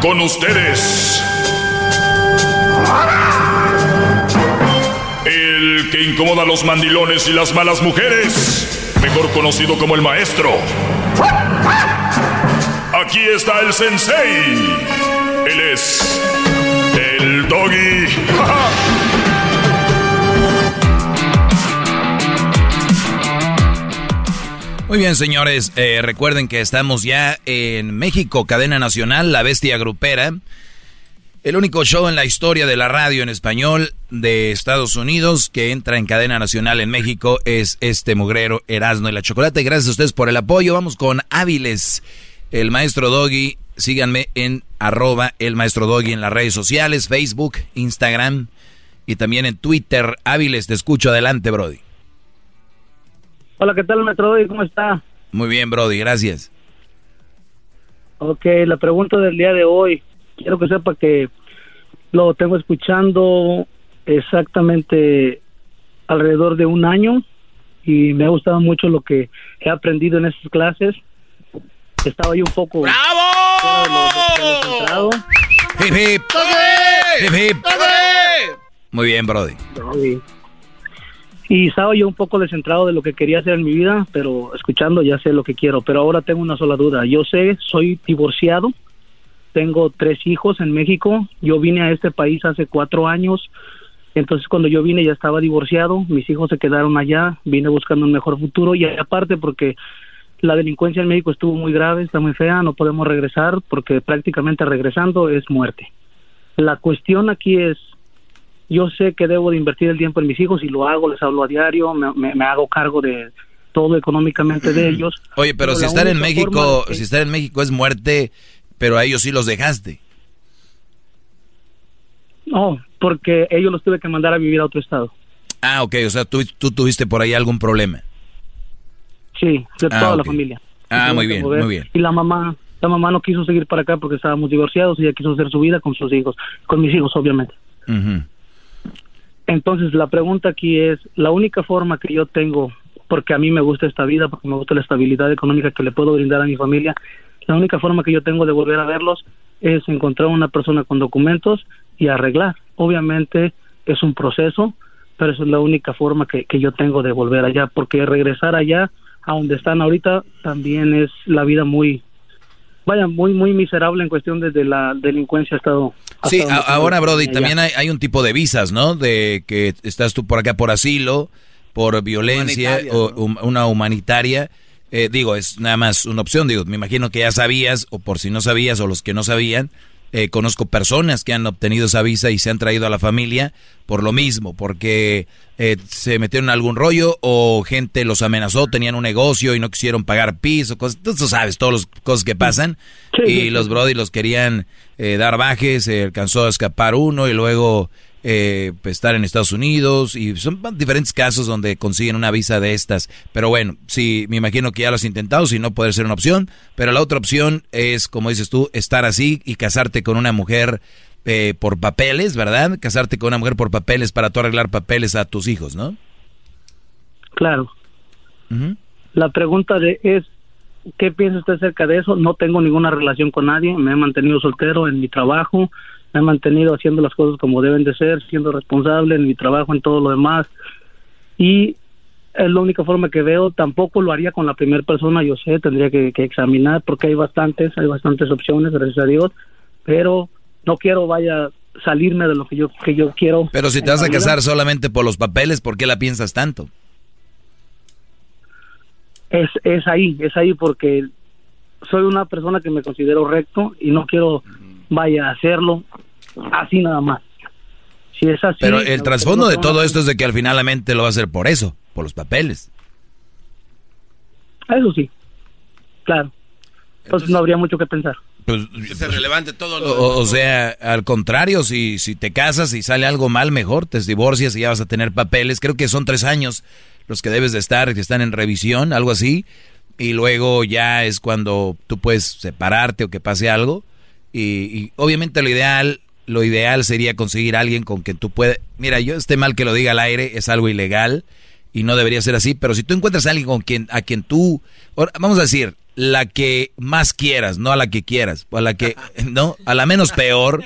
Con ustedes. Que incomoda a los mandilones y las malas mujeres, mejor conocido como el maestro. Aquí está el sensei. Él es el doggy. Muy bien, señores, eh, recuerden que estamos ya en México, cadena nacional, La Bestia Grupera. El único show en la historia de la radio en español de Estados Unidos que entra en cadena nacional en México es este mugrero Erasmo y la Chocolate. Gracias a ustedes por el apoyo. Vamos con Áviles, el maestro Doggy. Síganme en arroba el maestro Doggy en las redes sociales, Facebook, Instagram y también en Twitter. Áviles, te escucho adelante, Brody. Hola, ¿qué tal, maestro Doggy? ¿Cómo está? Muy bien, Brody, gracias. Ok, la pregunta del día de hoy. Quiero que sepa que lo tengo escuchando exactamente alrededor de un año y me ha gustado mucho lo que he aprendido en esas clases. Estaba yo un poco... ¡Bravo! Hip, hip. Hip, hip. Muy bien, Brody. Y estaba yo un poco descentrado de lo que quería hacer en mi vida, pero escuchando ya sé lo que quiero. Pero ahora tengo una sola duda. Yo sé, soy divorciado, tengo tres hijos en México. Yo vine a este país hace cuatro años. Entonces cuando yo vine ya estaba divorciado, mis hijos se quedaron allá, vine buscando un mejor futuro y aparte porque la delincuencia en México estuvo muy grave, está muy fea, no podemos regresar porque prácticamente regresando es muerte. La cuestión aquí es, yo sé que debo de invertir el tiempo en mis hijos y lo hago, les hablo a diario, me, me- me hago cargo de todo económicamente de ellos. Oye, pero, si estar en México, si estar en México es muerte, pero a ellos sí los dejaste. No, porque ellos los tuve que mandar a vivir a otro estado. Ah, ok, o sea, tú, tú tuviste por ahí algún problema. Sí, de Ah, toda la familia. Ah, muy bien, muy bien. Y la mamá, la mamá no quiso seguir para acá porque estábamos divorciados y ella quiso hacer su vida con sus hijos, con mis hijos, obviamente. Entonces, la pregunta aquí es, la única forma que yo tengo, porque a mí me gusta esta vida, porque me gusta la estabilidad económica que le puedo brindar a mi familia, la única forma que yo tengo de volver a verlos es encontrar una persona con documentos y arreglar. Obviamente es un proceso, pero esa es la única forma que, que yo tengo de volver allá, porque regresar allá, a donde están ahorita, también es la vida muy, vaya, muy, muy miserable en cuestión de, de la delincuencia ha estado. Sí, a- ahora, estoy Brody, allá. también hay, hay un tipo de visas, ¿no? De que estás tú por acá por asilo, por violencia Humanitaria, o una humanitaria. Eh, digo, es nada más una opción. Digo, me imagino que ya sabías, o por si no sabías, o los que no sabían, eh, conozco personas que han obtenido esa visa y se han traído a la familia por lo mismo, porque eh, se metieron en algún rollo o gente los amenazó, tenían un negocio y no quisieron pagar piso, cosas, tú, sabes, todas las cosas que pasan. y los Brody los querían eh, dar bajes, se alcanzó a escapar uno y luego eh, pues, estar en Estados Unidos y son diferentes casos donde consiguen una visa de estas. Pero bueno, sí, me imagino que ya lo has intentado, si no puede ser una opción. Pero la otra opción es, como dices tú, estar así y casarte con una mujer eh, por papeles, ¿verdad? Casarte con una mujer por papeles para tú arreglar papeles a tus hijos, ¿no? Claro. La pregunta de es, ¿qué piensa usted acerca de eso? No tengo ninguna relación con nadie, me he mantenido soltero en mi trabajo, me he mantenido haciendo las cosas como deben de ser, siendo responsable en mi trabajo, en todo lo demás. Y es la única forma que veo, tampoco lo haría con la primera persona, yo sé, tendría que, que examinar porque hay bastantes, hay bastantes opciones, gracias a Dios, pero no quiero vaya salirme de lo que yo que yo quiero. Pero si te vas a casar solamente por los papeles, ¿por qué la piensas tanto? es, es ahí, es ahí porque soy una persona que me considero recto y no quiero, vaya, a hacerlo así nada más. Si es así... Pero el trasfondo no de todo esto es de que al final la mente lo va a hacer por eso, por los papeles. Eso sí, claro. Entonces, no habría mucho que pensar. Pues, Es relevante todo lo O, o sea, al contrario, si, si te casas y sale algo mal, mejor te divorcias y ya vas a tener papeles. Creo que son tres años los que debes de estar, que están en revisión, algo así. Y luego ya es cuando tú puedes separarte o que pase algo. Y, y obviamente lo ideal, lo ideal sería conseguir a alguien con quien tú puedas... Mira, yo esté mal que lo diga al aire, es algo ilegal y no debería ser así, pero si tú encuentras a alguien con quien, a quien tú, vamos a decir, la que más quieras, no a la que quieras, o a la que, no, a la menos peor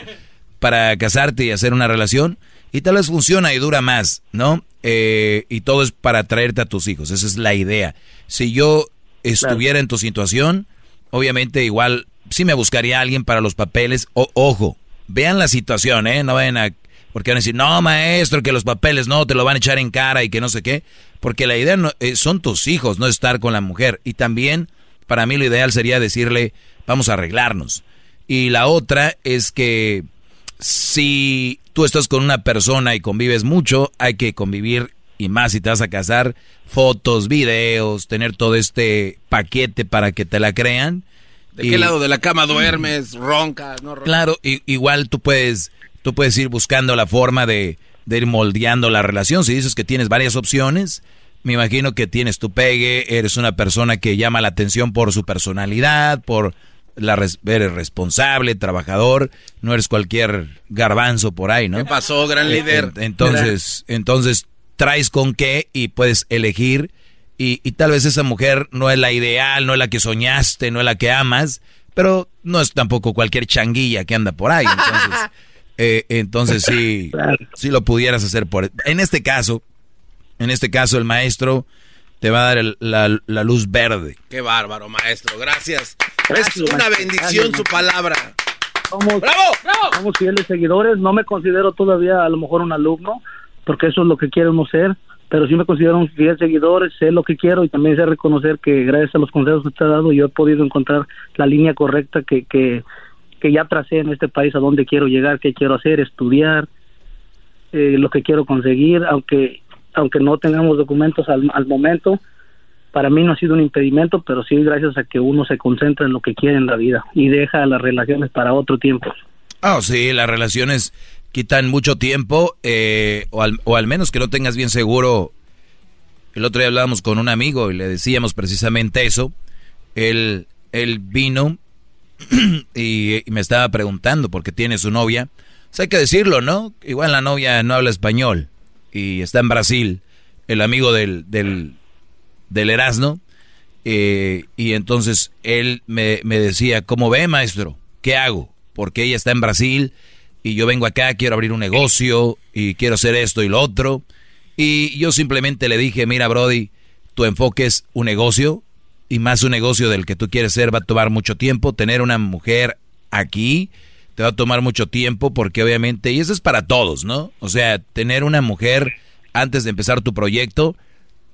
para casarte y hacer una relación, y tal vez funciona y dura más, ¿no? Eh, y todo es para traerte a tus hijos, esa es la idea. Si yo estuviera en tu situación, obviamente igual sí me buscaría a alguien para los papeles, o, ojo, vean la situación, ¿eh? No vayan a porque van a decir, no, maestro, que los papeles no, te lo van a echar en cara y que no sé qué. Porque la idea eh, son tus hijos, no estar con la mujer. Y también, para mí lo ideal sería decirle, vamos a arreglarnos. Y la otra es que si tú estás con una persona y convives mucho, hay que convivir, y más si te vas a casar, fotos, videos, tener todo este paquete para que te la crean. ¿De Y- qué lado de la cama duermes? ¿Roncas? ¿No roncas? Claro, i- igual tú puedes, tú puedes ir buscando la forma de, de ir moldeando la relación. Si dices que tienes varias opciones, me imagino que tienes tu pegue, eres una persona que llama la atención por su personalidad, por la res- eres responsable, trabajador, no eres cualquier garbanzo por ahí, ¿no? ¿Qué pasó, gran Eh, líder? en- entonces, entonces traes con qué y puedes elegir y, y tal vez esa mujer no es la ideal, no es la que soñaste, no es la que amas, pero no es tampoco cualquier changuilla que anda por ahí. Entonces, eh, entonces sí, sí lo pudieras hacer por... En este caso, en este caso el maestro te va a dar el- la, la luz verde. Qué bárbaro, maestro. Gracias. Es una bendición Gracias, su palabra. Somos, somos fieles seguidores. No me considero todavía a lo mejor un alumno, porque eso es lo que quiere uno ser. Pero sí me considero un fiel seguidor, sé lo que quiero y también sé reconocer que gracias a los consejos que te he dado yo he podido encontrar la línea correcta que, que, que ya tracé en este país a dónde quiero llegar, qué quiero hacer, estudiar, eh, lo que quiero conseguir, aunque aunque no tengamos documentos al, al momento, para mí no ha sido un impedimento, pero sí gracias a que uno se concentra en lo que quiere en la vida y deja las relaciones para otro tiempo. Ah, sí, las relaciones quitan mucho tiempo, eh, o, al, o al menos que no tengas bien seguro. El otro día hablábamos con un amigo y le decíamos precisamente eso. Él, él vino y, me estaba preguntando por qué tiene su novia. Sea, hay que decirlo, ¿no? Igual la novia no habla español y está en Brasil, el amigo del, del, del Erasmo. eh, y entonces él me, me decía, ¿cómo ve, maestro? ¿Qué hago? Porque ella está en Brasil y yo vengo acá, quiero abrir un negocio y quiero hacer esto y lo otro. Y yo simplemente le dije, mira, Brody, tu enfoque es un negocio y más un negocio del que tú quieres ser va a tomar mucho tiempo. Tener una mujer aquí te va a tomar mucho tiempo porque obviamente, y eso es para todos, ¿no? O sea, tener una mujer antes de empezar tu proyecto,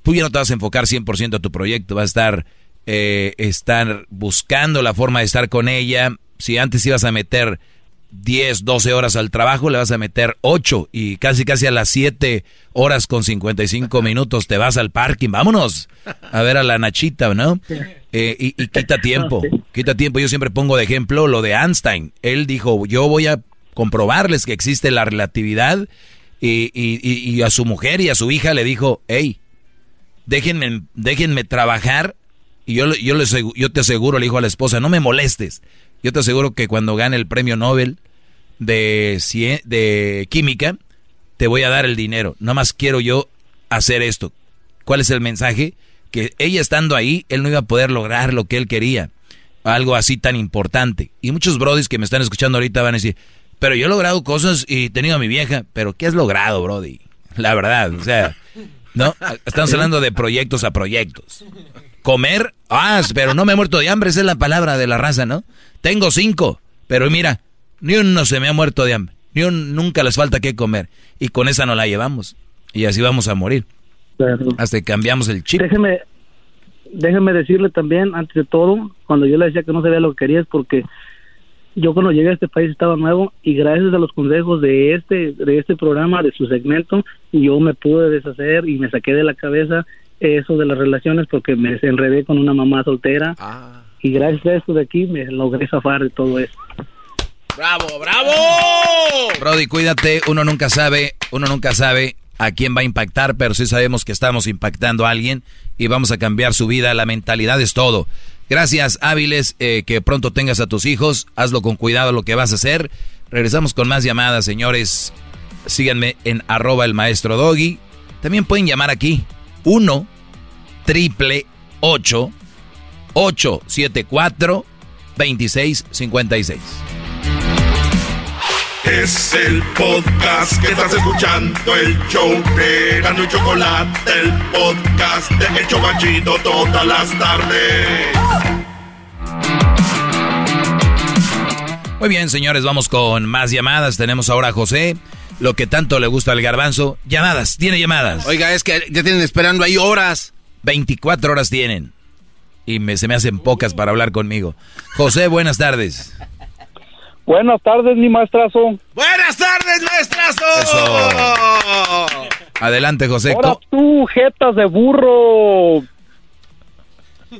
tú ya no te vas a enfocar 100% a tu proyecto, vas a estar, eh, estar buscando la forma de estar con ella. Si antes ibas a meter 10, 12 horas al trabajo, le vas a meter 8 y casi casi a las 7 horas con 55 minutos te vas al parking, vámonos a ver a la Nachita, ¿no? Eh, y, y quita tiempo, quita tiempo. Yo siempre pongo de ejemplo lo de Einstein. Él dijo, yo voy a comprobarles que existe la relatividad y, y- y- a su mujer y a su hija le dijo, hey, déjenme, déjenme trabajar y yo, yo, le yo te aseguro, le dijo a la esposa, no me molestes. Yo te aseguro que cuando gane el premio Nobel de, de química, te voy a dar el dinero. No más quiero yo hacer esto. ¿Cuál es el mensaje? Que ella estando ahí, él no iba a poder lograr lo que él quería. Algo así tan importante. Y muchos brodis que me están escuchando ahorita van a decir, pero yo he logrado cosas y he tenido a mi vieja. Pero ¿qué has logrado, brody? La verdad, o sea, ¿no? Estamos hablando de proyectos a proyectos. Comer, ah, pero no me he muerto de hambre, esa es la palabra de la raza, ¿no? Tengo cinco, pero mira, ni uno se me ha muerto de hambre, ni un, nunca les falta que comer. Y con esa no la llevamos. Y así vamos a morir. Hasta que cambiamos el chip. Déjeme, déjeme decirle también, antes de todo, cuando yo le decía que no sabía lo que quería es porque yo cuando llegué a este país estaba nuevo y gracias a los consejos de este de este programa, de su segmento, yo me pude deshacer y me saqué de la cabeza eso de las relaciones porque me enredé con una mamá soltera Ah. Y gracias a esto de aquí me logré zafar de todo eso. ¡Bravo, bravo! Brody, cuídate, uno nunca sabe, uno nunca sabe a quién va a impactar, pero sí sabemos que estamos impactando a alguien y vamos a cambiar su vida, la mentalidad es todo. Gracias, Áviles, eh, que pronto tengas a tus hijos, hazlo con cuidado lo que vas a hacer. Regresamos con más llamadas, señores. Síganme en arroba el maestro Doggy. También pueden llamar aquí, 1 triple 8 874 2656. Es el podcast que estás escuchando, el show de Gano y Chocolate, el podcast de El Chobachito todas las tardes. Muy bien, señores, vamos con más llamadas. Tenemos ahora a José, lo que tanto le gusta al garbanzo. Llamadas, tiene llamadas. Oiga, es que ya tienen esperando ahí horas. 24 horas tienen. Y me, se me hacen pocas para hablar conmigo. José, buenas tardes. Buenas tardes, mi maestrazo. Buenas tardes, maestrazo. Adelante, José. Ahora tú, jetas de burro.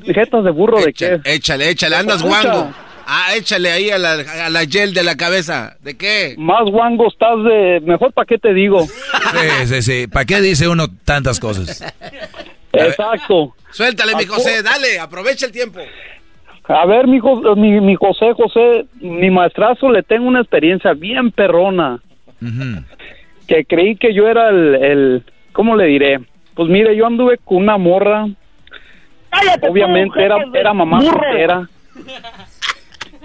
¿Jetas de burro de qué? Échale, échale, andas guango. Ah, échale ahí a la, a la gel de la cabeza. ¿De qué? Más guango estás de... Mejor para qué te digo. Sí, sí, sí. ¿Para qué dice uno tantas cosas? Exacto. Suéltale, mi José, dale, aprovecha el tiempo. A ver, mi, mi José, José, mi maestrazo le tengo una experiencia bien perrona. Que creí que yo era el, el... ¿Cómo le diré? Pues mire, yo anduve con una morra. Obviamente era, era mamá soltera.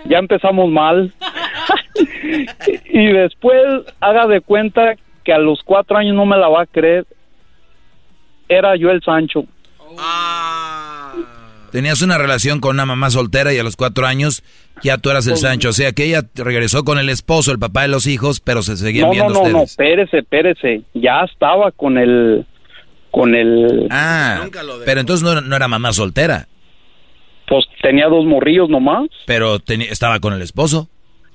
Ya empezamos mal. y después haga de cuenta que a los cuatro años no me la va a creer. Era yo el Sancho. Tenías una relación con una mamá soltera y a los cuatro años ya tú eras el Pues- Sancho. O sea que ella regresó con el esposo, el papá de los hijos, pero se seguían No, no, viendo no, no, ustedes. espérese, espérese. Ya estaba con el, con el, Ah, pero entonces no, no era mamá soltera, pues tenía dos morrillos nomás. pero estaba con el esposo.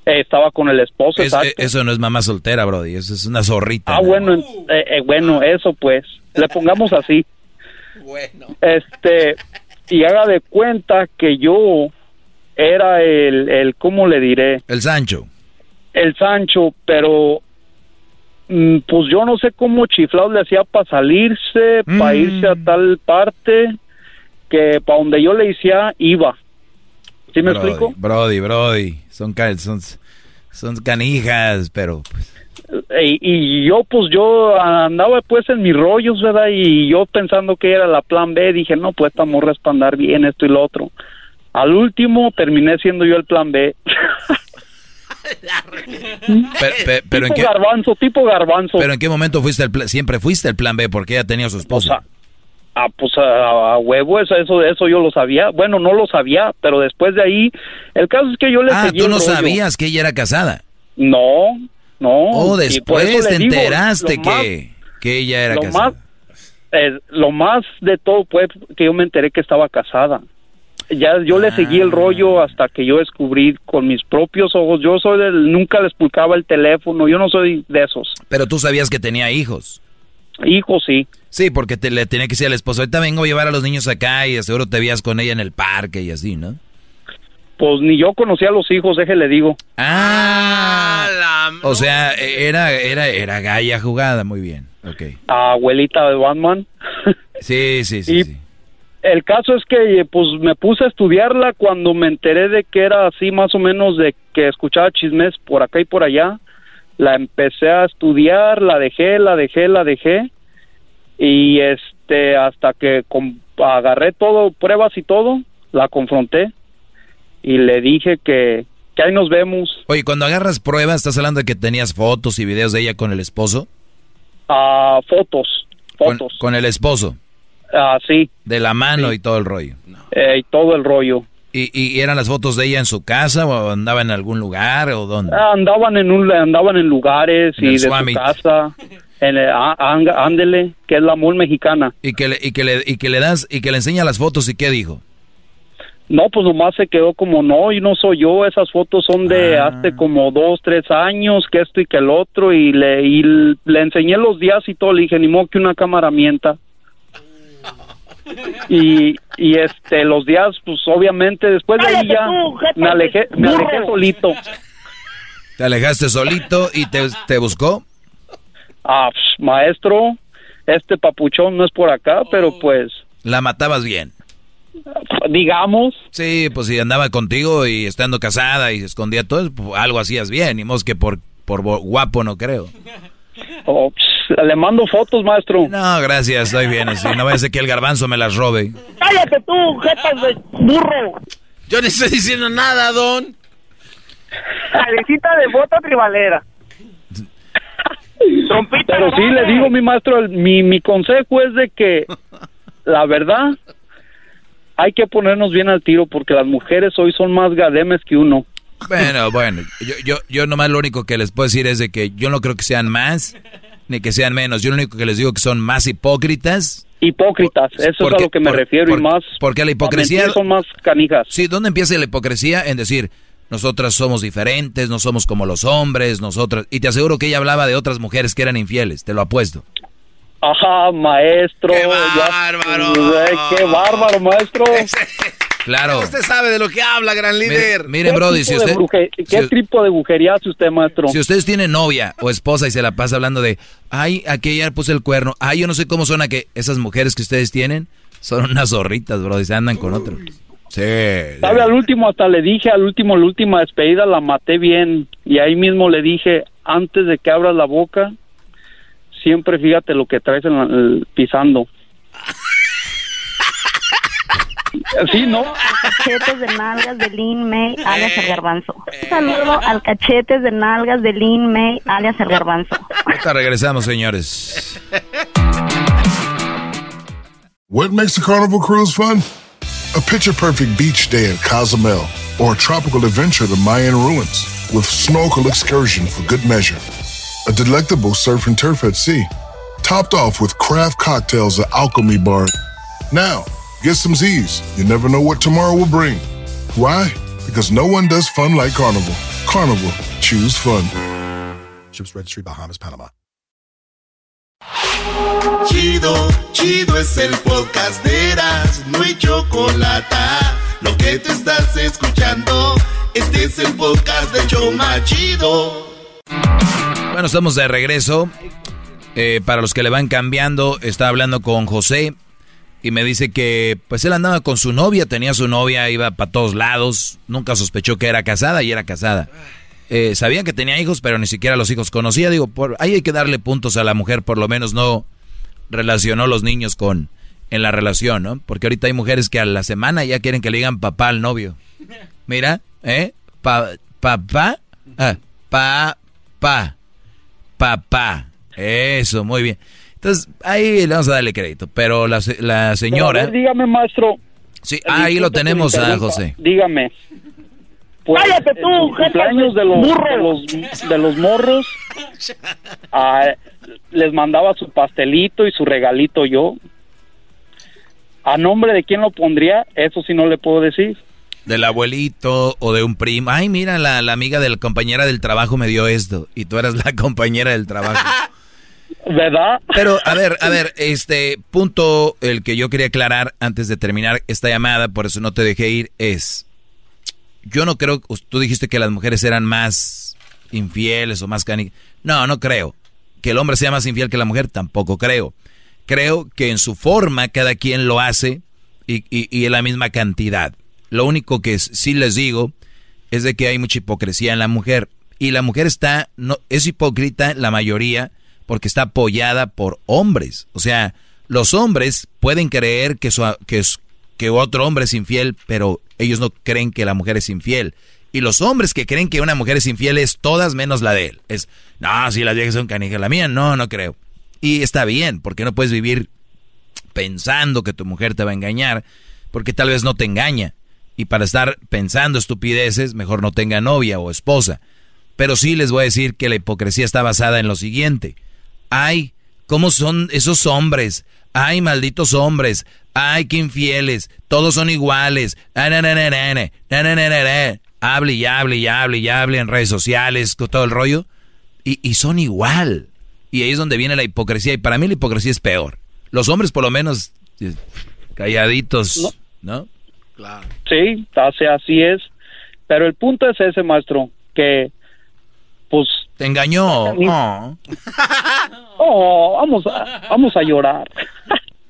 Eh, estaba con el esposo, Es- exacto. eh, eso no es mamá soltera, Brody. Eso es una zorrita. ah, bueno, en- eh, eh, bueno, eso pues. Le pongamos así. Bueno. Este, y haga de cuenta que yo era el, el, ¿cómo le diré? El Sancho. El Sancho, pero mm, pues yo no sé cómo chiflados le hacía para salirse, para irse a tal parte, que para donde yo le decía iba. ¿Sí me Brody, explico? Brody, Brody. Son, son, son canijas, pero pues, Y, y yo pues yo andaba pues en mis rollos, ¿verdad? Y yo pensando que era la plan B, dije, no, pues esta morra es para andar bien esto y lo otro. Al último terminé siendo yo el plan B. Pero, pe- pero en tipo qué, garbanzo, tipo garbanzo. pero en qué momento fuiste el siempre fuiste el plan B porque ella tenía a su esposo. Ah, pues a, a huevo, eso, eso, eso yo lo sabía. Bueno, no lo sabía, pero después de ahí, el caso es que yo le ah, seguí tú el no sabías que ella era casada. No, no. Oh, después te digo, enteraste más- que, que ella era lo casada. más, eh, lo más de todo fue que yo me enteré que estaba casada. Ya yo le seguí Ah. el rollo hasta que yo descubrí con mis propios ojos. Yo soy del, nunca les pulcaba el teléfono. Yo no soy de esos. Pero tú sabías que tenía hijos. Hijos, sí. Sí, porque te, le tenía que decir al esposo, ahorita vengo a llevar a los niños acá y de seguro te veías con ella en el parque y así, ¿no? Pues ni yo conocía a los hijos, déjele digo. Ah, o sea, era, era, era galla jugada, muy bien, ok. Abuelita de Batman. Sí, sí, sí, Y sí. el caso es que pues me puse a estudiarla cuando me enteré de que era así más o menos de que escuchaba chismes por acá y por allá. La empecé a estudiar, la dejé, la dejé, la dejé y este hasta que agarré todo, pruebas y todo, la confronté y le dije que que ahí nos vemos. Oye, cuando agarras pruebas, ¿estás hablando de que tenías fotos y videos de ella con el esposo? a fotos, fotos, con el esposo, ah sí, de la mano y todo el rollo. eh, y todo el rollo. ¿Y, ¿Y eran las fotos de ella en su casa o andaba en algún lugar o dónde? Ah, Andaban en un, andaban en lugares En y de su casa, en el, ah, ándele, que es la mall mexicana. Y que, le, y, que le, y que le das y que le enseña las fotos y qué dijo. No, pues nomás se quedó como, no, y no soy yo, esas fotos son de Ah. hace como dos, tres años, que esto y que el otro, y le, y le enseñé los días y todo, le dije, ni modo que una cámara mienta. Y, y este, los días, pues obviamente, después de ahí ya me alejé, me alejé solito. Te alejaste solito y te, te buscó. Ah, pues, maestro, este papuchón no es por acá, pero pues... La matabas bien. Digamos. Sí, pues si andaba contigo y estando casada y se escondía todo, pues, algo hacías bien, y mos que por, por guapo no creo. Oh, pues, le mando fotos, maestro. No, gracias, estoy bien así. No vaya a ser que el garbanzo me las robe. Cállate tú, jetas de burro. Yo no estoy diciendo nada, don. Carecita de bota tribalera. Trompita Pero sí, le digo, mi maestro, el- mi, mi consejo es de que, la verdad, hay que ponernos bien al tiro porque las mujeres hoy son más gademes que uno. Bueno, bueno, yo, yo, yo nomás lo único que les puedo decir es de que yo no creo que sean más ni que sean menos. Yo lo único que les digo que son más hipócritas. Hipócritas, eso es a lo que me refiero y más. Porque la hipocresía son más canijas. Sí, ¿dónde empieza la hipocresía? En decir, nosotras somos diferentes, no somos como los hombres, nosotras... Y te aseguro que ella hablaba de otras mujeres que eran infieles, te lo apuesto. Ajá, maestro. ¡Qué bárbaro! ¡Qué bárbaro, maestro! Claro. Usted sabe de lo que habla, gran líder. Mire, miren, Brody, si usted... bruje- ¿Qué si- tipo de brujería hace usted, maestro? Si ustedes tienen novia o esposa y se la pasa hablando de, ay, aquella puse el cuerno, ay, yo no sé cómo son a que esas mujeres que ustedes tienen son unas zorritas, bro, y se andan con otro. Sí. ¿Sabe? Al último hasta le dije, al último, la última despedida la maté bien. Y ahí mismo le dije, antes de que abras la boca, siempre fíjate lo que traes en la- el- pisando. Sí, ¿no? Cachetes de nalgas de Lin May, eh, alias el garbanzo. Eh. Un saludo al cachetes de nalgas de Lin May, alias el garbanzo. Ahorita regresamos, señores. What makes a carnival cruise fun? A picture perfect beach day at Cozumel or a tropical adventure to Mayan ruins with snorkel excursion for good measure. A delectable surf and turf at sea, topped off with craft cocktails at Alchemy Bar. Now, get some Z's. You never know what tomorrow will bring. Why? Because no one does fun like Carnival. Carnival, choose fun. Ships Registry, Bahamas, Panama. Chido, chido es el podcast de Eras, no hay chocolate. Lo que te estás escuchando, este es el podcast de Choma Chido. Bueno, estamos de regreso. Eh, para los que le van cambiando, estaba hablando con José y me dice que pues él andaba con su novia, tenía su novia, iba para todos lados, nunca sospechó que era casada y era casada. Eh, sabían que tenía hijos, pero ni siquiera los hijos conocía. Digo, por, ahí hay que darle puntos a la mujer, por lo menos no relacionó los niños con en la relación, ¿no? Porque ahorita hay mujeres que a la semana ya quieren que le digan papá al novio. Mira, ¿eh? Pa, papá, ah, pa, pa, papá. Eso, muy bien. Entonces, ahí le vamos a darle crédito. Pero la, se- la señora... ver, dígame, maestro. Sí, ahí lo tenemos a. José. Dígame. Pues, Cállate tú, jefe de los, burro. de los, de los morros, ah, les mandaba su pastelito y su regalito yo. ¿A nombre de quién lo pondría? Eso sí no le puedo decir. Del abuelito o de un primo. Ay, mira, la, la amiga de la compañera del trabajo me dio esto. Y tú eras la compañera del trabajo. ¿Verdad? Pero, a ver, a ver, este punto, el que yo quería aclarar antes de terminar esta llamada, por eso no te dejé ir, es, yo no creo, tú dijiste que las mujeres eran más infieles o más cani... No, no creo. Que el hombre sea más infiel que la mujer, tampoco creo. Creo que en su forma cada quien lo hace y, y, y en la misma cantidad. Lo único que sí les digo es de que hay mucha hipocresía en la mujer. Y la mujer está, no, es hipócrita la mayoría porque está apoyada por hombres. O sea, los hombres pueden creer que, su, que, que otro hombre es infiel, pero ellos no creen que la mujer es infiel. Y los hombres que creen que una mujer es infiel es todas menos la de él. Es, no, si las viejas son canijas, la mía no, no creo. Y está bien, porque no puedes vivir pensando que tu mujer te va a engañar, porque tal vez no te engaña. Y para estar pensando estupideces, mejor no tenga novia o esposa. Pero sí les voy a decir que la hipocresía está basada en lo siguiente ay, ¿cómo son esos hombres? Ay, malditos hombres. Ay, qué infieles. Todos son iguales. Hable y hable y hable y hable en redes sociales, con todo el rollo. Y, y son igual. Y ahí es donde viene la hipocresía. Y para mí la hipocresía es peor. Los hombres por lo menos eh, calladitos, ¿no? ¿no? Claro. Sí, así es. Pero el punto es ese, maestro, que pues te engañó. No. oh, vamos a, vamos a llorar.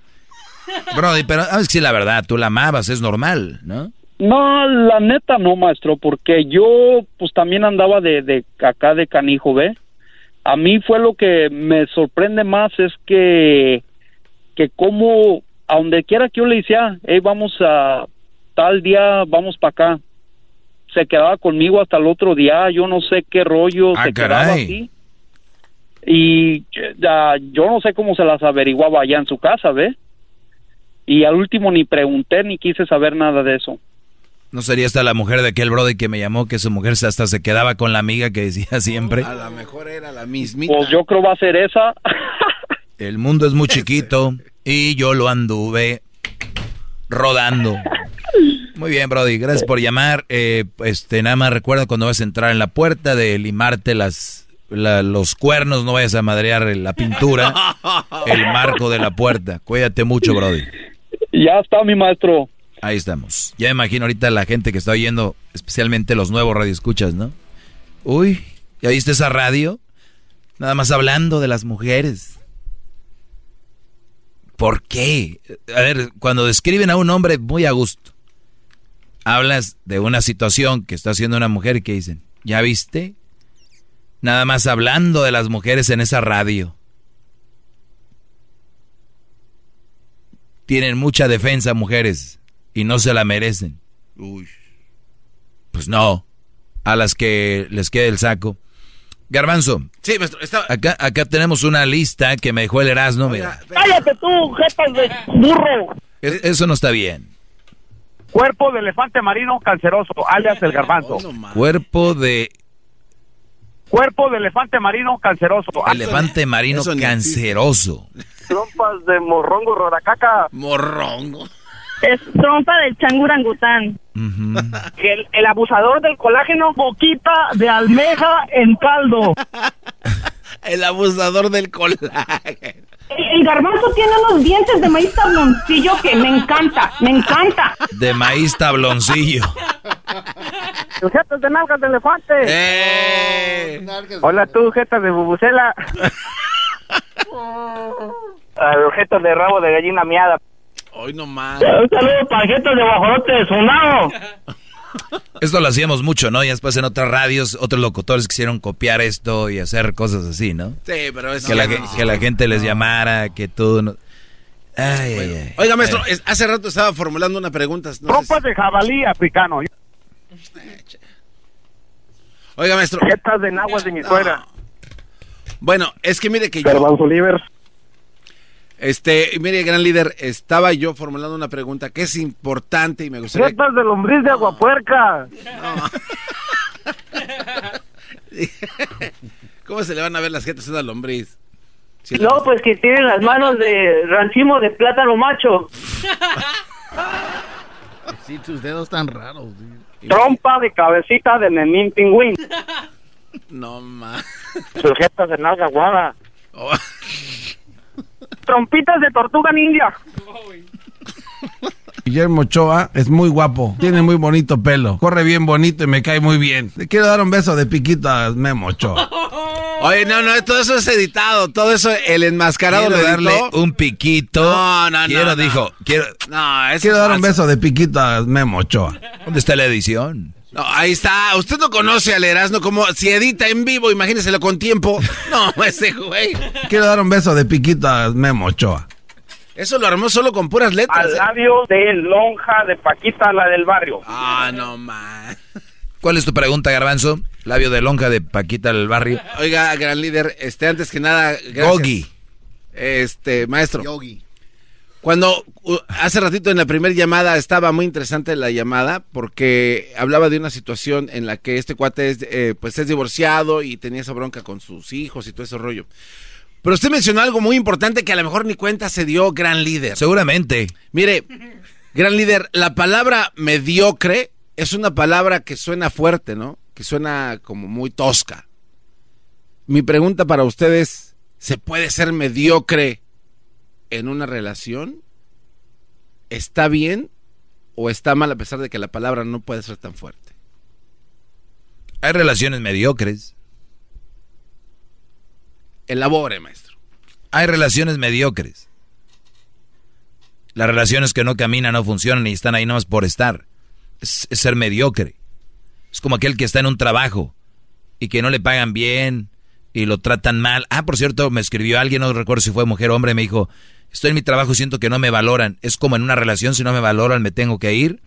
Brody, pero sabes que sí, la verdad, tú la amabas, es normal, ¿no? No, la neta no, maestro, porque yo pues también andaba de, de acá de canijo, ¿ve? A mí fue lo que me sorprende más es que, que como a donde quiera que yo le decía, hey, vamos a tal día, vamos para acá. Se quedaba conmigo hasta el otro día, yo no sé qué rollo, Ah, se quedaba caray. así. Y ya, yo no sé cómo se las averiguaba allá en su casa, ¿ve? Y al último ni pregunté ni quise saber nada de eso. ¿No sería esta la mujer de aquel Brody que me llamó que su mujer hasta se quedaba con la amiga que decía siempre? A lo mejor era la mismita. Pues yo creo va a ser esa. El mundo es muy chiquito y yo lo anduve rodando. Muy bien, Brody, gracias por llamar. Eh, este, nada más recuerda cuando vas a entrar en la puerta de limarte las, la- los cuernos, no vayas a madrear la pintura, el marco de la puerta. Cuídate mucho, Brody. Ya está mi maestro. Ahí estamos. Ya me imagino ahorita la gente que está oyendo, especialmente los nuevos radioescuchas, ¿no? Uy, ¿ya viste esa radio? Nada más hablando de las mujeres. ¿Por qué? A ver, cuando describen a un hombre muy a gusto, hablas de una situación que está haciendo una mujer y que dicen, ¿ya viste? Nada más hablando de las mujeres en esa radio. Tienen mucha defensa mujeres y no se la merecen. Pues no, a las que les quede el saco. Garbanzo. Sí, maestro, estaba... Acá, acá tenemos una lista que me dejó el Erasmo, mira. ¡Cállate tú, jetas de burro! Es- Eso no está bien. Cuerpo de elefante marino canceroso, alias el garbanzo. Cuerpo de Cuerpo de elefante marino canceroso. elefante marino canceroso. Trompas de morrongo roracaca. Morrongo. Es trompa del changurangután. El, el abusador del colágeno, boquita de almeja en caldo. El abusador del colágeno. El garbanzo tiene unos dientes de maíz tabloncillo que me encanta, me encanta. De maíz tabloncillo. Jetas de nalgas de elefante. Eh. Hola tú, jetas de bubucela. jetas de rabo de gallina miada. Hoy nomás. Un saludo para jetas de guajolote sonado. Esto lo hacíamos mucho, ¿no? Y después en otras radios, otros locutores quisieron copiar esto y hacer cosas así, ¿no? Sí, pero es Que la, ge- que la gente les llamara, que todo... No... Ay, ay, ay. Oiga, maestro, es- hace rato estaba formulando una pregunta. no sé Trompas de jabalí africano. Oiga, maestro. Jetas de nahuas de mi suegra. Bueno, es que mire que yo... Este, mire, gran líder, estaba yo formulando una pregunta que es importante y me gustaría... Jetas de lombriz de aguapuerca. ¿Cómo se le van a ver las jetas a una lombriz? Si No, pues que tienen las manos de rancimo de plátano macho. Sí, tus dedos tan raros. Trompa de cabecita de Nenín Pingüín. No, ma... Sus jetas de nalga guada. Oh. Trompitas de tortuga ninja. Guillermo Ochoa es muy guapo, tiene muy bonito pelo, corre bien bonito y me cae muy bien. Le quiero dar un beso de piquito a Memo Ochoa. Oye, no, no, todo eso es editado, todo eso, el enmascarado Quiero lo darle editó. un piquito. No, no, no, Quiero, no. dijo, quiero... No, Quiero es dar un beso de piquito a Memo Ochoa. ¿Dónde está la edición? No, ahí está. Usted no conoce al Erasmo como si edita en vivo, imagíneselo con tiempo. No, ese güey. Quiero dar un beso de piquito a Memo Ochoa. Eso lo armó solo con puras letras. Al ¿eh? labio de lonja de Paquita, la del barrio. Ah, no más. ¿Cuál es tu pregunta, Garbanzo? Labio de lonja de Paquita del barrio. Oiga, gran líder, este, antes que nada. Gogi. Este, maestro. Yogi. Cuando uh, hace ratito en la primera llamada estaba muy interesante la llamada porque hablaba de una situación en la que este cuate es, eh, pues es divorciado y tenía esa bronca con sus hijos y todo ese rollo. Pero usted mencionó algo muy importante que a lo mejor ni cuenta se dio gran líder. Seguramente. Mire, gran líder, la palabra mediocre es una palabra que suena fuerte, ¿no? Que suena como muy tosca. Mi pregunta para ustedes, ¿se puede ser mediocre en una relación? está bien o está mal a pesar de que la palabra no puede ser tan fuerte? Hay relaciones mediocres. Elabore, maestro. Hay relaciones mediocres. Las relaciones que no caminan, no funcionan y están ahí nomás por estar. Es, es, ser mediocre. Es como aquel que está en un trabajo y que no le pagan bien y lo tratan mal. Ah, por cierto, me escribió alguien, no recuerdo si fue mujer o hombre, me dijo, estoy en mi trabajo y siento que no me valoran. Es como en una relación, si no me valoran me tengo que ir.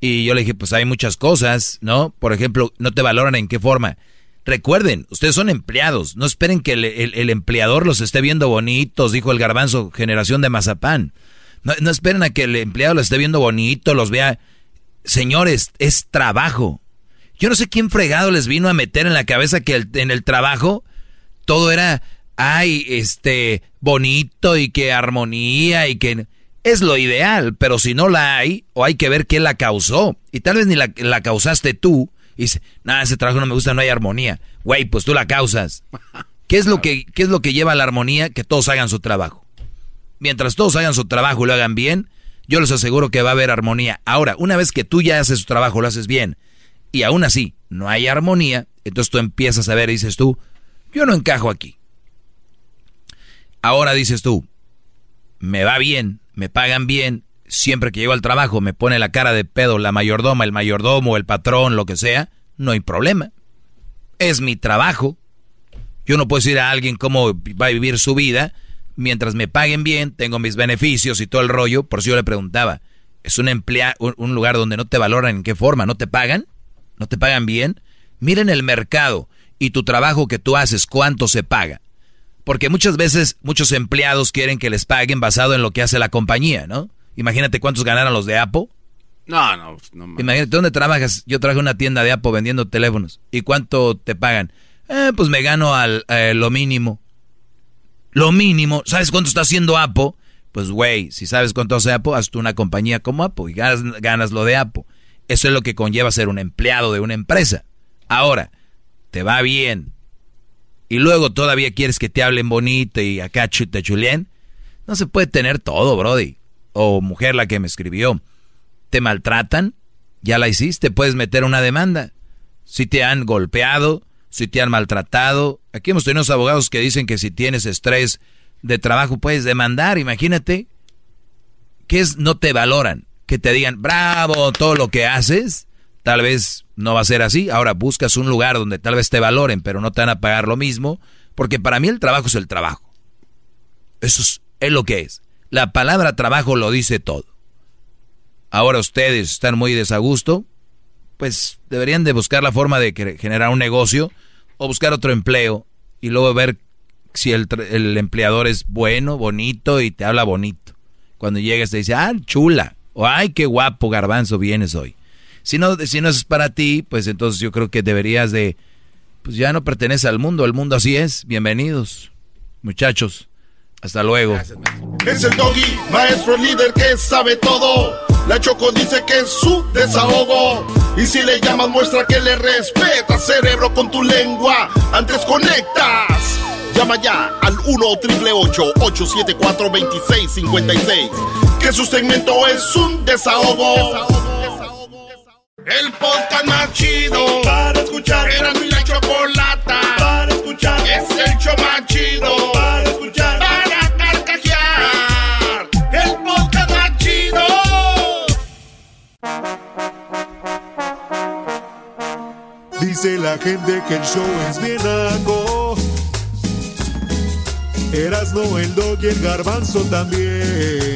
Y yo le dije, pues hay muchas cosas, ¿no? Por ejemplo, no te valoran en qué forma. Recuerden, ustedes son empleados, no esperen que el, el, empleador los esté viendo bonitos, dijo el garbanzo, generación de mazapán. No, no esperen a que el empleado los esté viendo bonito, los vea. Señores, es trabajo. Yo no sé quién fregado les vino a meter en la cabeza que en el trabajo todo era, ay, este, bonito y que armonía y que es lo ideal, pero si no la hay, o hay que ver quién la causó. Y tal vez ni la, la causaste tú. Y dice, nada, ese trabajo no me gusta, no hay armonía. Güey, pues tú la causas. ¿Qué es, lo que, ¿Qué es lo que lleva a la armonía? Que todos hagan su trabajo. Mientras todos hagan su trabajo y lo hagan bien, yo les aseguro que va a haber armonía. Ahora, una vez que tú ya haces tu trabajo, lo haces bien, y aún así no hay armonía, entonces tú empiezas a ver y dices tú, yo no encajo aquí. Ahora dices tú, me va bien, me pagan bien, siempre que llego al trabajo me pone la cara de pedo la mayordoma, el mayordomo, el patrón, lo que sea, no hay problema. Es mi trabajo. Yo no puedo decir a alguien cómo va a vivir su vida mientras me paguen bien, tengo mis beneficios y todo el rollo. Por si yo le preguntaba, ¿es un, emplea un lugar donde no te valoran en qué forma? ¿No te pagan? ¿No te pagan bien? Miren el mercado y tu trabajo que tú haces, ¿cuánto se paga? Porque muchas veces muchos empleados quieren que les paguen basado en lo que hace la compañía, ¿no? Imagínate cuántos ganaron los de Apple. No, no, no. Imagínate, ¿dónde trabajas? Yo trabajo en una tienda de Apple vendiendo teléfonos. ¿Y cuánto te pagan? Eh, pues me gano al, eh, lo mínimo. Lo mínimo. ¿Sabes cuánto está haciendo Apple? Pues, güey, si sabes cuánto hace Apple, haz tú una compañía como Apple y ganas, ganas lo de Apple. Eso es lo que conlleva ser un empleado de una empresa. Ahora, te va bien, y luego todavía quieres que te hablen bonito y acá te chulien, no se puede tener todo, Brody. O mujer la que me escribió, te maltratan, ya la hiciste, puedes meter una demanda. Si te han golpeado, si te han maltratado. Aquí hemos tenido abogados que dicen que si tienes estrés de trabajo puedes demandar, imagínate. que es no te valoran? Que te digan, bravo, todo lo que haces. Tal vez no va a ser así. Ahora buscas un lugar donde tal vez te valoren, pero no te van a pagar lo mismo, porque para mí el trabajo es el trabajo. Eso es, lo que es. La palabra trabajo lo dice todo. Ahora ustedes están muy desagusto, pues deberían de buscar la forma de generar un negocio o buscar otro empleo y luego ver si el, empleador es bueno, bonito y te habla bonito. Cuando llegues te dice, ah, chula, o ay, qué guapo garbanzo vienes hoy. Si no, si no es para ti, pues entonces yo creo que deberías de, pues ya no pertenece al mundo, el mundo así es. Bienvenidos, muchachos. Hasta luego. Es el doggy, maestro líder que sabe todo. La Choco dice que es su desahogo. Y si le llamas, muestra que le respeta, cerebro, con tu lengua. Antes conectas. Llama ya al 1-888-874-2656. Que su segmento es un desahogo. El podcast más chido para escuchar. Era mi la chocolata para escuchar. Es el show más chido para escuchar. Para carcajear. El podcast más chido. Dice la gente que el show es bien algo. Erasno, el dog y el garbanzo también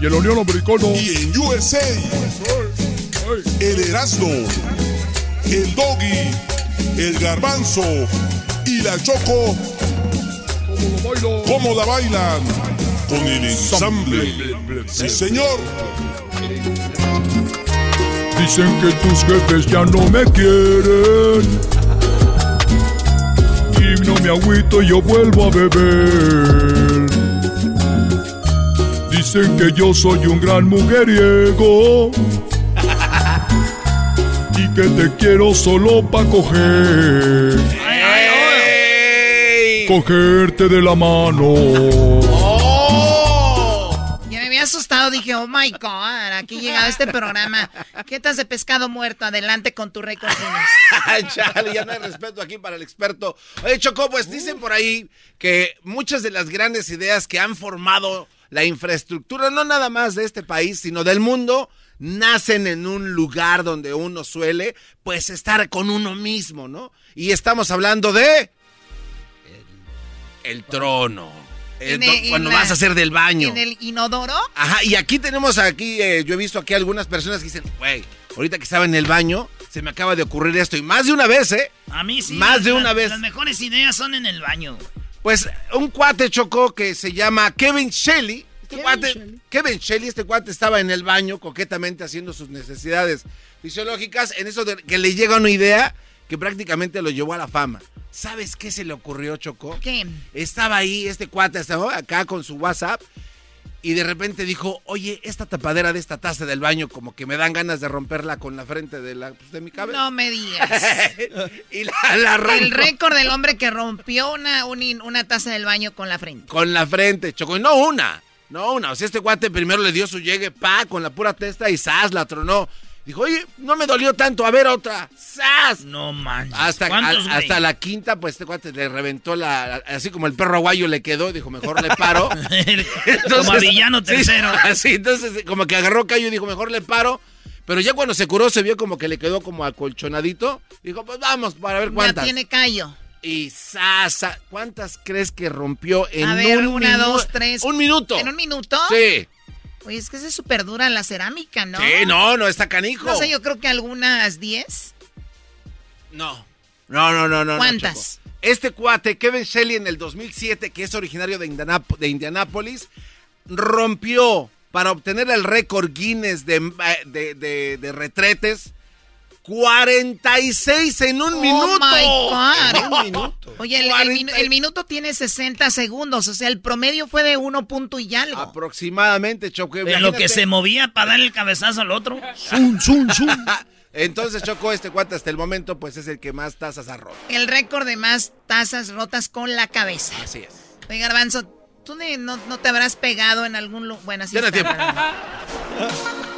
y el Unión Americano. Y en USA, el Erasmo, el Doggy, el Garbanzo y la Choco. ¿Cómo la bailan? Con el ensamble. Sí, señor. Dicen que tus jefes ya no me quieren. Y no me agüito y yo vuelvo a beber. Dicen que yo soy un gran mujeriego. Y que te quiero solo pa' coger. Cogerte de la mano. Ya me había asustado, dije, oh my god, aquí llegaba este programa. ¿Qué tal de pescado muerto? Adelante con tu. Ay, chale, ya no hay respeto aquí para el experto. Oye, Choco, pues dicen por ahí que muchas de las grandes ideas que han formado la infraestructura, no nada más de este país, sino del mundo, nacen en un lugar donde uno suele, pues, estar con uno mismo, ¿no? Y estamos hablando de... El, el trono. El el- cuando la- vas a hacer del baño. ¿En el inodoro? Ajá, y aquí tenemos aquí, eh, yo he visto aquí algunas personas que dicen, güey, ahorita que estaba en el baño, se me acaba de ocurrir esto. Y más de una vez, ¿eh? A mí sí. Más de una vez. Las mejores ideas son en el baño. Pues un cuate chocó que se llama Kevin Shelley. Este cuate, Kevin Shelley, este cuate estaba en el baño coquetamente haciendo sus necesidades fisiológicas. En eso de que le llega una idea que prácticamente lo llevó a la fama. ¿Sabes qué se le ocurrió, Choco? ¿Qué? Estaba ahí este cuate, estaba acá con su WhatsApp. Y de repente dijo, oye, esta tapadera de esta taza del baño como que me dan ganas de romperla con la frente de, la, pues, de mi cabeza. No me digas. y la, la arrancó. El récord del hombre que rompió una, una taza del baño con la frente. Con la frente, Choco. Y no una, no una. O sea, este guate primero le dio su llegue, pa, con la pura testa y ¡zas! La tronó. Dijo, oye, no me dolió tanto, a ver otra. ¡Zas! No manches. Hasta, hasta la quinta, pues este guate le reventó la. Así como el perro aguayo le quedó, dijo, mejor le paro. Como a villano tercero. Sí, así, entonces, como que agarró callo y dijo, mejor le paro. Pero ya cuando se curó, se vio como que le quedó como acolchonadito. Dijo, pues vamos, para ver Ya cuántas. tiene callo. Y sasa, ¿cuántas crees que rompió en a ver, un una, minu- dos, tres. Un minuto. ¿En un minuto? Sí. Oye, es que es súper dura la cerámica, ¿no? Sí, no, no, está canijo. No sé, yo creo que algunas 10. No. No, no, no, no. ¿Cuántas? Este cuate, Kevin Shelley, en el 2007, que es originario de, Indianap- de Indianápolis, rompió para obtener el récord Guinness de, eh, de, de- de retretes 46 en un Oh minuto. my God. En un minuto. Oye, el, el minu- el minuto tiene 60 segundos, o sea, el promedio fue de uno punto y algo. Aproximadamente, Choco. En lo que se movía para dar el cabezazo al otro. Zum, zum, zum. Entonces, Choco, este cuate hasta el momento, pues es el que más tazas ha roto. El récord de más tazas rotas con la cabeza. Así es. Oye, Garbanzo, ¿tú no, no te habrás pegado en algún lugar? Bueno, así Ya no está, tiempo.